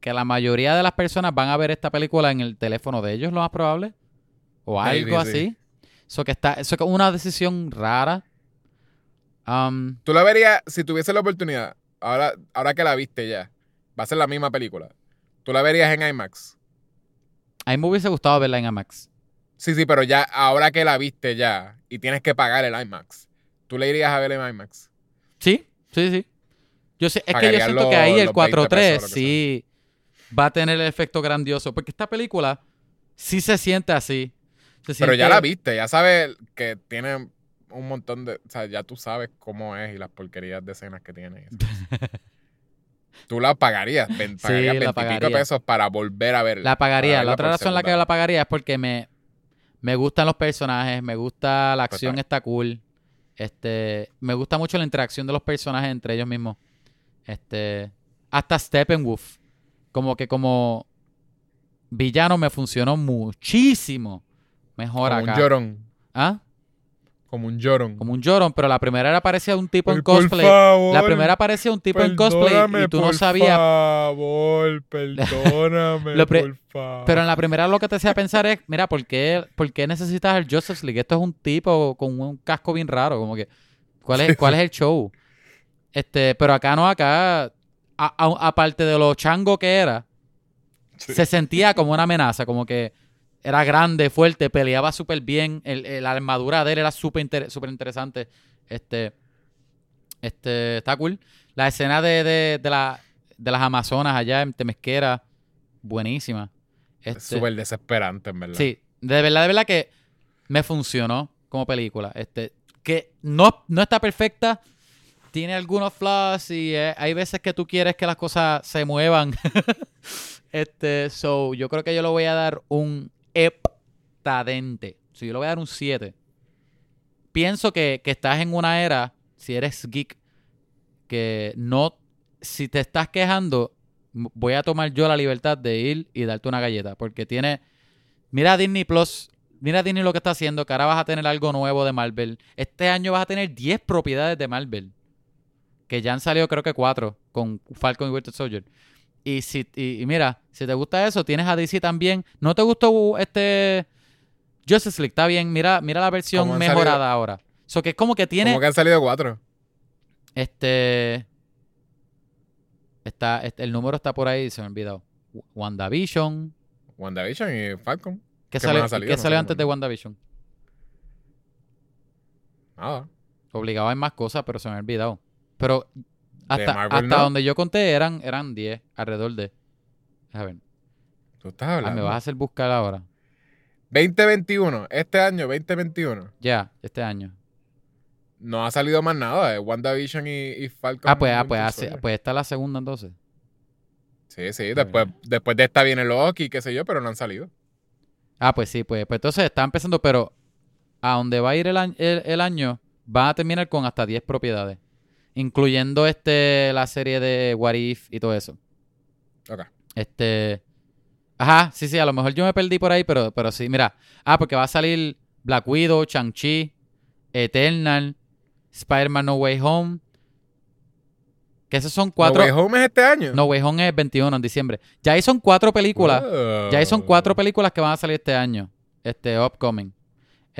que la mayoría de las personas van a ver esta película en el teléfono de ellos, lo más probable. O algo sí. así. Eso que está, eso que es una decisión rara. Um, Tú la verías, si tuviese la oportunidad, ahora, ahora que la viste ya, va a ser la misma película. Tú la verías en IMAX. a mí me hubiese gustado verla en IMAX. Sí, sí, pero ya, ahora que la viste ya y tienes que pagar el IMAX, ¿tú le irías a ver en IMAX? Sí, sí, sí. Yo sé, es que yo siento los- que ahí el los 20 4-3 pesos, lo que sí va a tener el efecto grandioso. Porque esta película sí se siente así. Se Pero ya la viste, ya sabes que tiene un montón de. O sea, ya tú sabes cómo es y las porquerías de escenas que tiene. tú la pagarías, Sí, pagarías la 20 y pico pagaría. de pesos para volver a verla. La pagaría. La otra razón la que segunda la pagaría es porque me, me gustan los personajes, me gusta la acción, Total. está cool. Este, me gusta mucho la interacción de los personajes entre ellos mismos. Este, hasta Steppenwolf, como que como villano me funcionó muchísimo mejor Como acá. un llorón. ¿Ah? Como un llorón. Como un llorón, pero la primera era parecía un tipo en por cosplay. favor, La primera parecía un tipo en cosplay y tú no por sabías. favor, perdóname, Lo por favor. Pero en la primera lo que te hacía pensar es, mira, ¿por qué, ¿por qué necesitas el Justice League? Esto es un tipo con un casco bien raro, como que, ¿cuál es, cuál es el show? Este, pero acá no, acá, aparte de lo chango que era, Sí. se sentía como una amenaza, como que era grande, fuerte, peleaba súper bien. El, el- la armadura de él era súper inter- súper interesante. Este, este, está cool. La escena de, de, de, la, de las Amazonas allá en Temesquera, buenísima. Es Este, súper desesperante, en verdad. Sí, de verdad, de verdad que me funcionó como película. Este, que no, no está perfecta, tiene algunos flaws y eh, hay veces que tú quieres que las cosas se muevan. este, so, yo creo que yo le voy a dar un heptadente. So, yo le voy a dar un 7. Pienso que, que estás en una era, si eres geek, que no, si te estás quejando, voy a tomar yo la libertad de ir y darte una galleta, porque tiene, mira Disney Plus, mira Disney lo que está haciendo, que ahora vas a tener algo nuevo de Marvel. Este año vas a tener 10 propiedades de Marvel, que ya han salido creo que 4 con Falcon y Winter Soldier. Y, si, y, y mira, si te gusta eso, tienes a DC también. ¿No te gustó este Justice League? Está bien, mira, mira la versión mejorada salido- ahora. So que es como que tiene Como que han salido cuatro. este. Está, este- el número está por ahí, se me ha olvidado. W- WandaVision. WandaVision y Falcon. ¿Qué, ¿Qué salió, salido? qué No salió antes de. WandaVision? Nada. Obligado hay más cosas, pero se me ha olvidado. Pero hasta, Marvel, hasta no. donde yo conté eran, eran 10, alrededor de. A ver, Tú estás ah, hablando. me vas a hacer buscar ahora. 2021. Este año, 2021. Ya, este año. No ha salido más nada de WandaVision y, y Falcon. Ah, pues, ah, pues, hace- pues esta es la segunda entonces. Sí, sí. Después, después de esta viene Loki, qué sé yo, pero no han salido. Ah, pues sí, pues, pues entonces está empezando, pero a donde va a ir el, el, el año, van a terminar con hasta 10 propiedades. Incluyendo este la serie de What If y todo eso. Ok. Este. Ajá, sí, sí, a lo mejor yo me perdí por ahí, pero, pero sí, mira. Ah, porque va a salir Black Widow, Shang-Chi, Eternal, Spider-Man No Way Home. Que esos son cuatro. No Way Home es este año. No Way Home es 21 en diciembre. Ya ahí son cuatro películas. Ya ahí son cuatro películas que van a salir este año. Este, upcoming.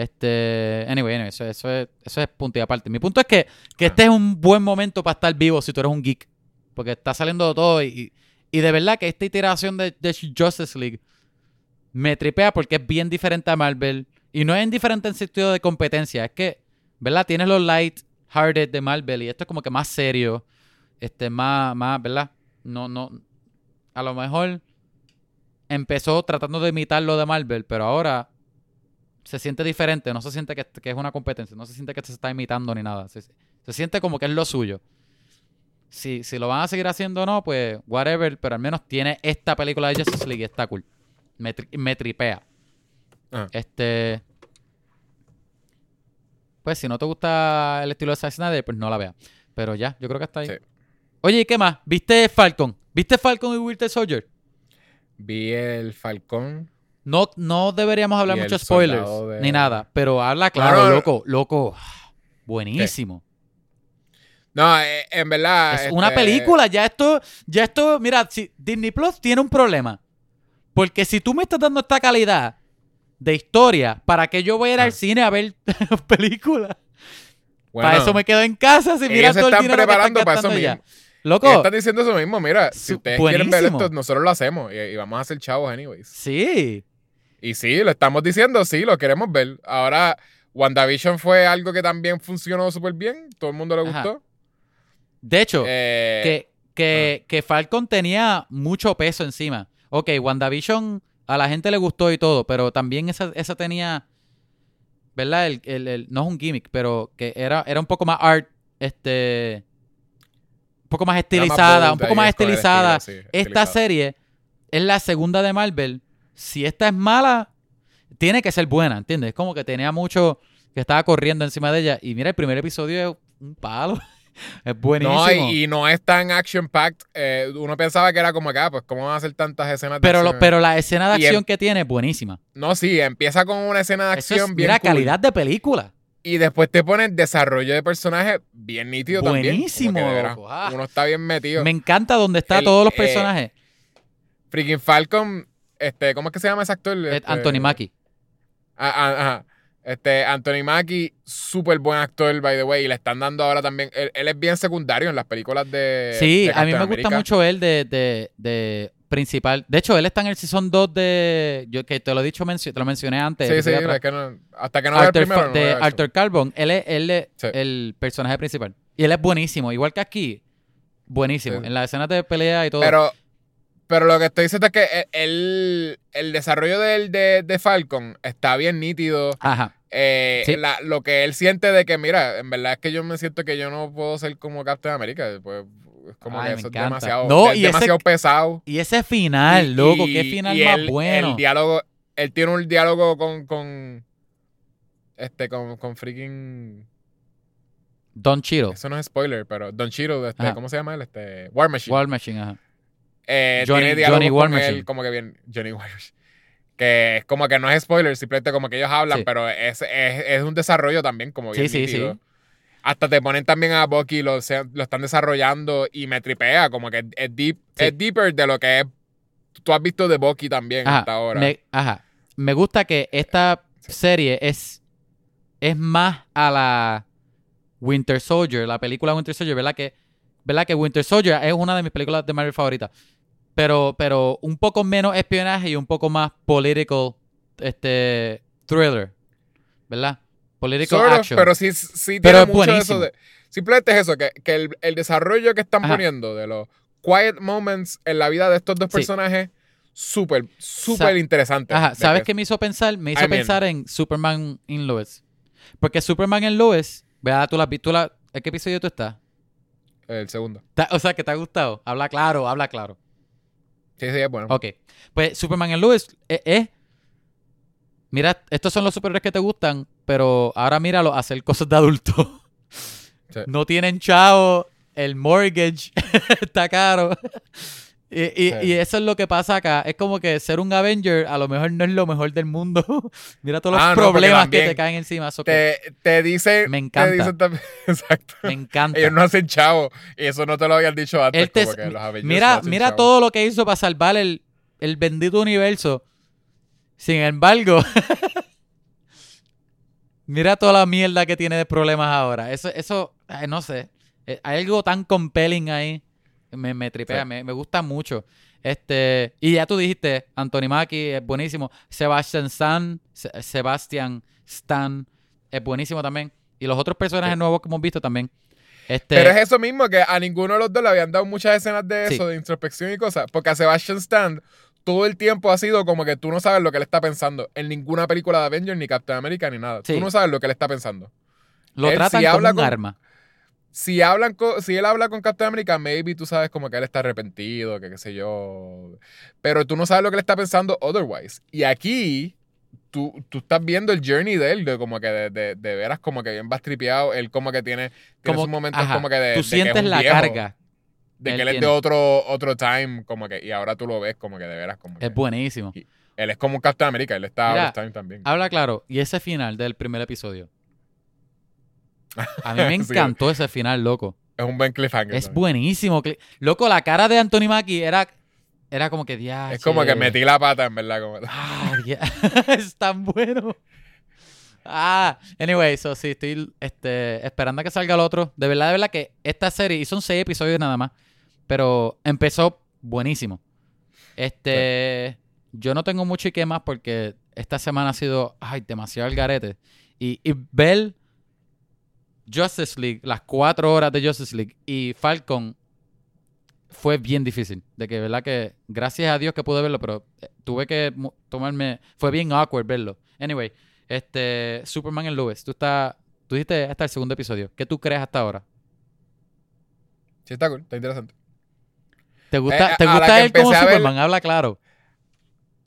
Este, anyway, anyway, eso, eso es, eso es punto y aparte. Mi punto es que, que este es un buen momento para estar vivo si tú eres un geek. Porque está saliendo todo y, y de verdad que esta iteración de, de Justice League me tripea porque es bien diferente a Marvel. Y no es indiferente en sentido de competencia. Es que, ¿verdad? Tienes los light-hearted de Marvel y esto es como que más serio. Este, más, más, ¿verdad? No, no. A lo mejor empezó tratando de imitar lo de Marvel, pero ahora se siente diferente, no se siente que, que es una competencia, no se siente que se está imitando ni nada, se, se siente como que es lo suyo. Si, si lo van a seguir haciendo o no, pues whatever, pero al menos tiene esta película de Justice League y está cool. Me, tri- me tripea. Ah. Este. Pues si no te gusta el estilo de Zack Snyder, pues no la veas. Pero ya, yo creo que está ahí. Sí. Oye, ¿y qué más? ¿Viste Falcon? ¿Viste Falcon y Winter Soldier? Vi el Falcón. No, no deberíamos hablar muchos spoilers de- ni nada, pero habla claro, loco, loco. Buenísimo. No, eh, en verdad. Es una este, película, ya esto, ya esto, mira, si Disney Plus tiene un problema. Porque si tú me estás dando esta calidad de historia, ¿para qué yo voy a ir Ah. al cine a ver películas? bueno, para eso me quedo en casa si mira ellos se todo el están dinero que preparando para eso gastando mismo. allá. Ellos Loco, están diciendo eso mismo. Mira, si ustedes quieren ver esto, nosotros lo hacemos. Y, y vamos a hacer chavos, anyways. sí. Y sí, lo estamos diciendo, sí, lo queremos ver. Ahora, WandaVision fue algo que también funcionó súper bien. Todo el mundo le Ajá. gustó. De hecho, Eh, que, que, que Falcon tenía mucho peso encima. Ok, WandaVision a la gente le gustó y todo, pero también esa, esa tenía, ¿verdad? El, el- el- no es un gimmick, pero que era, era un poco más art, este, un poco más estilizada, un poco más estilizada. estilo, sí, Esta estilizado. serie es la segunda de Marvel. Si esta es mala, tiene que ser buena, ¿entiendes? Es como que tenía mucho que estaba corriendo encima de ella. Y mira, el primer episodio es un palo. es buenísimo. No, y, y no es tan action-packed. Eh, uno pensaba que era como acá, pues, ¿cómo van a hacer tantas escenas de pero, lo- acción? pero la escena de Y em- acción que tiene es buenísima. No, sí, empieza con una escena de Eso acción es, bien mira, cool, calidad de película. Y después te ponen desarrollo de personaje bien nítido también. Buenísimo. Ah. Uno está bien metido. Me encanta donde están El, todos los eh, personajes. Freaking Falcon, este, ¿cómo es que se llama ese actor? Este, Anthony Mackie. Ah, ah, ajá. Este, Anthony Mackie, súper buen actor, by the way, y le están dando ahora también. Él, él es bien secundario en las películas de. Sí, de a mí me gusta mucho él de, de, de principal. De hecho, él está en el season 2 de. Yo que te lo he dicho, te lo mencioné antes. Sí, sí, es que no- hasta que no vea el Arthur, primero. No de. Arthur Carbon. Él es, él es Sí. el personaje principal. Y él es buenísimo. Igual que aquí. Buenísimo. Sí. En las escenas de pelea y todo. Pero, pero lo que estoy diciendo es que el, el, el desarrollo del, de, de Falcon está bien nítido. Ajá. Eh, Sí. la- lo que él siente de que, mira, en verdad es que yo me siento que yo no puedo ser como Captain America. Pues, es como Ay, que eso es demasiado, No, es y ese- demasiado pesado. Y ese final, loco. Qué final y más él- bueno. El diálogo, él tiene un diálogo con, con este, con, con freaking, Don Cheadle. eso no es spoiler, pero Don Cheadle, este, Ajá. ¿cómo se llama él? Este, War Machine. War Machine, ajá. Eh, Johnny- tiene Johnny con él, como que bien, Johnny. Que es como que no es spoiler, simplemente como que ellos hablan, Sí. pero es, es, es un desarrollo también como bien Sí, sí, nítido. sí. Hasta te ponen también a Bucky, lo, se- lo están desarrollando y me tripea, como que es, deep, Sí. es deeper de lo que es, tú has visto de Bucky también Ajá, hasta ahora. Me, ajá. Me gusta que esta serie es, es más a la Winter Soldier, la película Winter Soldier, ¿verdad? Que, ¿verdad? que Winter Soldier es una de mis películas de Marvel favoritas. Pero, pero un poco menos espionaje y un poco más political este, thriller. ¿Verdad? Political Sort of, action. pero sí, sí tiene mucho de buenísimo. eso de. Simplemente es eso, que, que el, el desarrollo que están Ajá. poniendo de los quiet moments en la vida de estos dos Sí. personajes, súper, súper interesante. Ajá, ¿sabes que- qué me hizo pensar? Me hizo I mean- pensar en Superman in Lois. Porque Superman en Lois, ¿verdad? Tú la, vi- tú la, ¿En qué episodio tú estás? El segundo. O sea, que te ha gustado. Habla claro, habla claro. Sí, sí, es bueno. Ok. Pues Superman en Lois es, es- Mira, estos son los superhéroes que te gustan, pero ahora míralo hacer cosas de adulto. Sí. No tienen chavo, el mortgage está caro. Y, y- Sí. y eso es lo que pasa acá. Es como que ser un Avenger a lo mejor no es lo mejor del mundo. Mira todos los Ah, no, problemas que te caen encima. que Te, te dicen. Me encanta. Te dicen también, exacto. me encanta. Ellos no hacen chavo. Y eso no te lo habían dicho antes. Él te- como que los Avengers no mira mira chavo. todo lo que hizo para salvar el, el bendito universo. Sin embargo, mira toda la mierda que tiene de problemas ahora. Eso, eso ay, no sé. Eh, Hay algo tan compelling ahí. Me, me tripea, Sí. me, me gusta mucho. Este, y ya tú dijiste, Anthony Mackie es buenísimo. Sebastian Stan, Se- Sebastian Stan es buenísimo también. Y los otros personajes Sí. nuevos que hemos visto también. Este, Pero es eso mismo, que a ninguno de los dos le habían dado muchas escenas de Sí. eso, de introspección y cosas. Porque a Sebastian Stan todo el tiempo ha sido como que tú no sabes lo que él está pensando en ninguna película de Avengers, ni Captain America, ni nada. Tú no sabes lo que él está pensando. lo él tratan sí como habla un con- arma. Si, hablan co- si él habla con Captain America, maybe tú sabes como que él está arrepentido, que qué sé yo. Pero tú no sabes lo que él está pensando otherwise. Y aquí tú, tú estás viendo el journey de él, de como que de, de, de veras como que bien bastripeado. Él como que tiene, tiene Como- sus momentos ajá, como que de... Tú de que es sientes un la viejo, carga. De él que él es de tiene. otro, otro time, como que... Y ahora tú lo ves como que de veras como que... Es buenísimo. Él es como un Captain America, él está Mira, time también. Habla claro. Y ese final del primer episodio. A mí me Sí. encantó ese final, loco. Es un buen cliffhanger. Es también. buenísimo. Loco, la cara de Anthony Mackie era, era como que. Es como que metí la pata, en verdad. Como... Ah, es tan bueno. Ah, anyway, so sí, estoy este, esperando a que salga el otro. De verdad, de verdad que esta serie, y son seis episodios nada más, pero empezó buenísimo. Este, yo no tengo mucho y qué más porque esta semana ha sido, ay, demasiado el garete. Y, y ver Justice League, las cuatro horas de Justice League y Falcon fue bien difícil. De que, verdad que, gracias a Dios que pude verlo, pero eh, tuve que tomarme, fue bien awkward verlo. Anyway, este, Superman en Lewis, tú estás, tú dijiste hasta el segundo episodio. ¿Qué tú crees hasta ahora? Sí, está cool, está interesante. ¿Te gusta, Eh, ¿te gusta él como ver- Superman? Habla claro.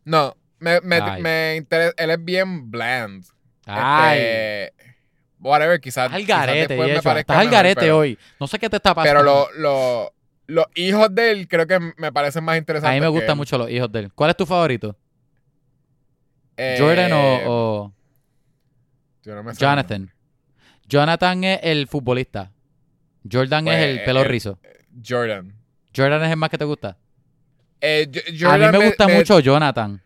No, me, me, me interesa. Él es bien bland. Ay, Este, whatever, quizás. estás al quizás después me Estás al garete hoy. No sé qué te está pasando. Pero lo- lo- los hijos de él creo que me parecen más interesantes. a mí me gustan mucho los hijos de él. ¿Cuál es tu favorito? Eh, ¿Jordan o, o yo no me sé. Jonathan? Jonathan es el futbolista. Jordan Pues, es el pelo eh, rizo. Jordan. Jordan es el más que te gusta. Eh, A mí me gusta mucho Jonathan.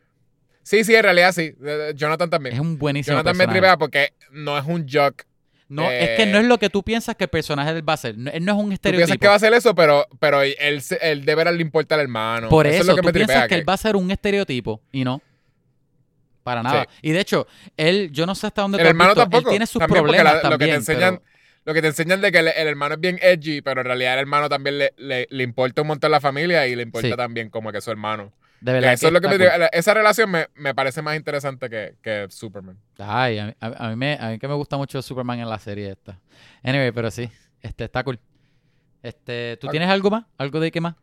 Sí, sí, en realidad sí. Jonathan también. Es un buenísimo Jonathan me personaje. tripea porque no es un jock. No, Eh, es que no es lo que tú piensas que el personaje va a ser. No, él no es un Tú estereotipo. piensas que va a hacer eso, pero, pero él, él de veras le importa al hermano. Por eso, es lo que tú me piensas tripea. que él va a ser un estereotipo y no. Para nada. Sí. Y de hecho, él, yo no sé hasta dónde El hermano visto, tampoco. Él tiene sus También, problemas la- lo que te también. enseñan, pero- lo que te enseñan de que el, el hermano es bien edgy, pero en realidad el hermano también le, le, le importa un montón la familia y le importa Sí. también como que su hermano. De verdad eso es lo que me. Esa relación me, me parece más interesante que, que Superman. Ay, a mí, a- a mí me, a mí que me gusta mucho Superman en la serie esta. Anyway, pero sí, este está cool. Este, ¿tú tienes algo más? ¿Algo de qué más?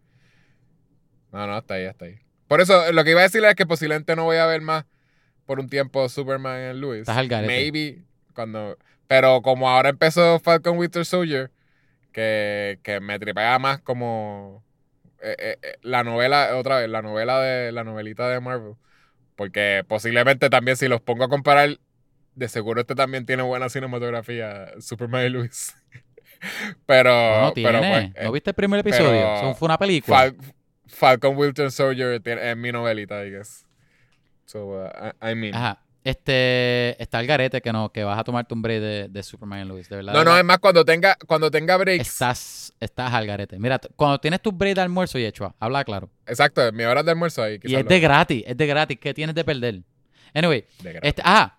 No, no, está ahí, está ahí. Por eso, lo que iba a decirle es que posiblemente no voy a ver más por un tiempo Superman en Lewis. Estás al garete. Maybe cuando. Pero como ahora empezó Falcon Winter Soldier, que, que me tripea más como eh, eh, eh, la novela, otra vez, la novela de la novelita de Marvel. Porque posiblemente también si los pongo a comparar, de seguro este también tiene buena cinematografía, Superman y Lewis. pero, no, pero tiene. pues, eh, ¿No viste el primer episodio? fue una película. Fal- Falcon Winter Soldier tiene- es mi novelita, I guess. So, uh, I, I mean. Ajá. Este, está el garete que no, que vas a tomarte un break de, de Superman y Luis, de verdad. No, de no, es más cuando tenga, cuando tenga breaks. Estás, estás al garete. Mira, cuando tienes tu break de almuerzo y hecho, habla claro. Exacto, mi hora de almuerzo ahí. Y es de gratis, es de gratis. ¿Qué tienes de perder? Anyway, de este, ah,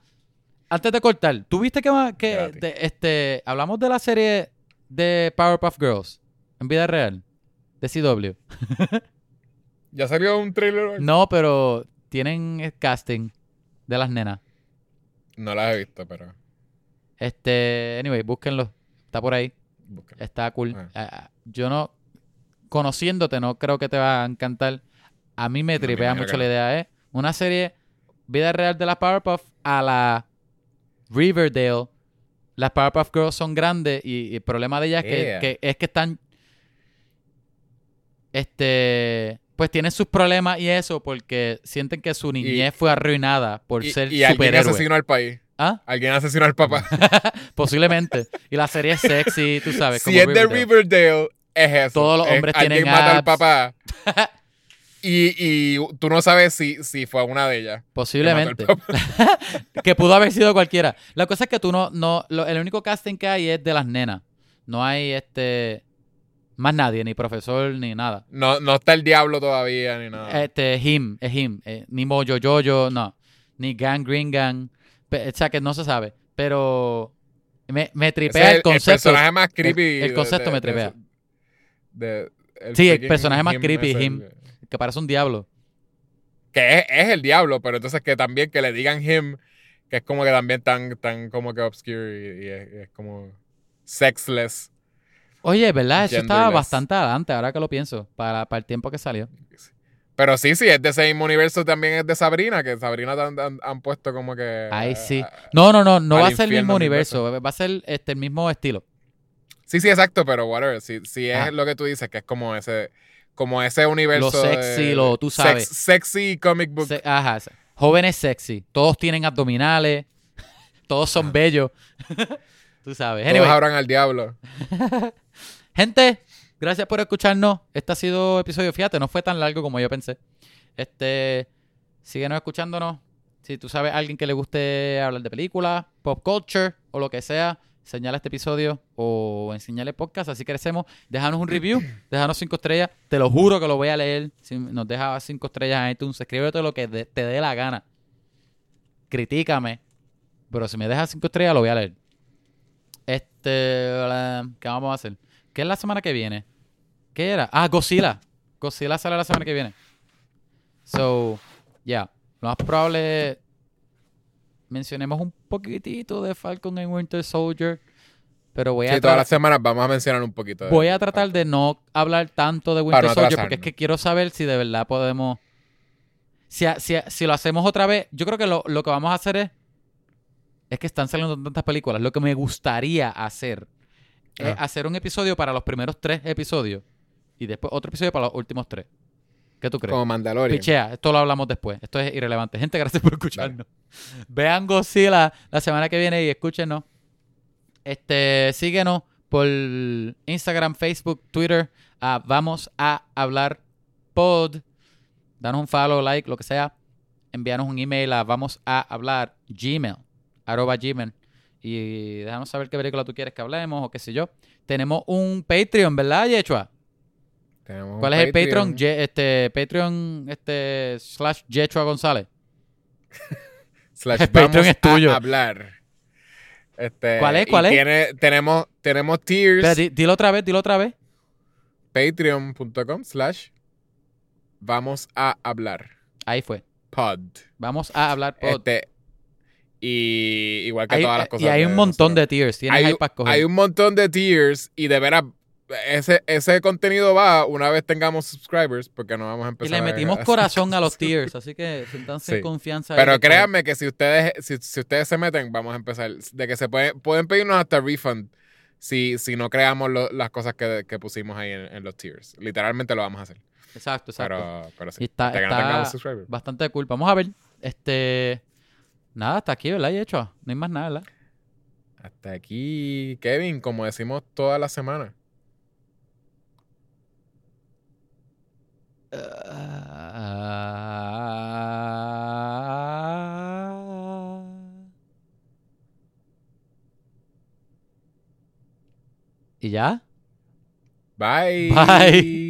antes de cortar, ¿tú viste que, que este, hablamos de la serie de Powerpuff Girls en vida real? De CW. ¿Ya salió un trailer? No, pero tienen el casting de las nenas. No las he visto, pero. Este, anyway, búsquenlo. Está por ahí. búsquenlo. Está cool. Ah. Ah, yo no, conociéndote, no creo que te va a encantar. A mí me tripea mucho que la idea, ¿eh? Una serie vida real de las Powerpuff a la Riverdale. Las Powerpuff Girls son grandes y, y el problema de ellas es que, que- es que están, este, pues tienen sus problemas y eso porque sienten que su niñez fue arruinada por Y, ser y alguien asesinó al país. ¿Ah? Alguien asesinó al papá. Posiblemente. Y la serie es sexy, tú sabes. si como es de Riverdale. Es eso. Todos los Es hombres alguien tienen mata al papá. y, y tú no sabes si, si fue una de ellas. Posiblemente. que pudo haber sido cualquiera. La cosa es que tú no, no, lo- el único casting que hay es de las nenas. No hay este más nadie, ni profesor, ni nada. No, no está el diablo todavía ni nada. Este, him, es him. eh, ni Mojo Jojo, no. Ni Gang Green Gang. Pe- o sea que no se sabe. Pero me, me tripea es el el, concepto. personaje más creepy. el concepto de- me tripea. de- el Sí, el personaje más him creepy, him. Que parece un diablo. Que es, es el diablo, pero entonces que también que le digan him, que es como que también tan, tan como que obscure y, y es, es como sexless. Oye, ¿verdad? Eso estaba bastante adelante, ahora que lo pienso, para, para el tiempo que salió. Pero sí, sí, es de ese mismo universo también es de Sabrina, que Sabrina tan- han, han puesto como que... Ahí sí. ah, No, no, no, no va a ser el mismo universo, va a ser este, el mismo estilo. Sí, sí, exacto, pero whatever. Si, si es Ah. lo que tú dices, que es como ese como ese universo Lo sexy, de- lo- tú sabes. sex- sexy comic book. Se- ajá, jóvenes sexy, todos tienen abdominales, todos son bellos. Tú sabes. Todos Anyway, abran al diablo. gente, gracias por escucharnos. Este ha sido episodio, fíjate, no fue tan largo como yo pensé. Este, síguenos escuchándonos. Si tú sabes a alguien que le guste hablar de películas, pop culture o lo que sea, señala este episodio o enseñale podcast, así crecemos. Déjanos un review, déjanos cinco estrellas. Te lo juro que lo voy a leer. Si nos dejas cinco estrellas en iTunes, escríbete lo que te dé la gana. Critícame. Pero si me dejas cinco estrellas, lo voy a leer. Este, ¿qué vamos a hacer? ¿Qué es la semana que viene? ¿Qué era? Ah, Godzilla. Godzilla sale la semana que viene. So, ya. Lo más probable es- mencionemos un poquitito de Falcon and Winter Soldier. Pero voy a, Sí, todas las semanas vamos a mencionar un poquito. de- voy a tratar de no hablar tanto de Winter no Soldier porque es que quiero saber si de verdad podemos. Si, si, si lo hacemos otra vez, yo creo que lo, lo que vamos a hacer es. Es que están saliendo tantas películas. Lo que me gustaría hacer es Ah. hacer un episodio para los primeros tres episodios y después otro episodio para los últimos tres. ¿Qué tú crees? Como Mandalorian. Pichea, esto lo hablamos después. Esto es irrelevante. Gente, gracias por escucharnos. Vean Godzilla la semana que viene y escúchenos. Este, síguenos por Instagram, Facebook, Twitter. a vamos a hablar pod. Danos un follow, like, lo que sea. Envíanos un email a vamos a hablar gmail, arroba gmail. y déjanos saber qué película tú quieres que hablemos o qué sé yo. Tenemos un Patreon, ¿verdad, Yechua? Tenemos un ¿Cuál es el Patreon? Ye- este, Patreon este, slash Yechua González. Slash El Patreon es tuyo. a hablar. Este, ¿Cuál es? y ¿Cuál es? tiene- tenemos, tenemos tiers. Di- dilo otra vez, dilo otra vez. Patreon.com slash vamos a hablar. Ahí fue. Pod. Vamos a hablar pod. Este, y igual que Hay- todas las eh, cosas. y hay un montón nosotros. de tiers. Tienes hay, ahí para escoger. hay un montón de tiers y de veras ese, ese contenido va una vez tengamos subscribers porque no vamos a y empezar le a- metimos a- corazón a los tiers, así que siéntanse Sí. confianza. Pero créanme que si ustedes si, si ustedes se meten vamos a empezar de que se pueden pueden pedirnos hasta refund si, si no creamos lo- las cosas que, que pusimos ahí en, en los tiers. Literalmente lo vamos a hacer. Exacto, exacto. Pero, pero sí. Y está- está-. Bastante cool. Vamos a ver. Este. Nada, hasta aquí, ¿verdad? Y hecho. No hay más nada, ¿verdad? Hasta aquí, Kevin, como decimos toda la semana. ¿Y ya? Bye. Bye.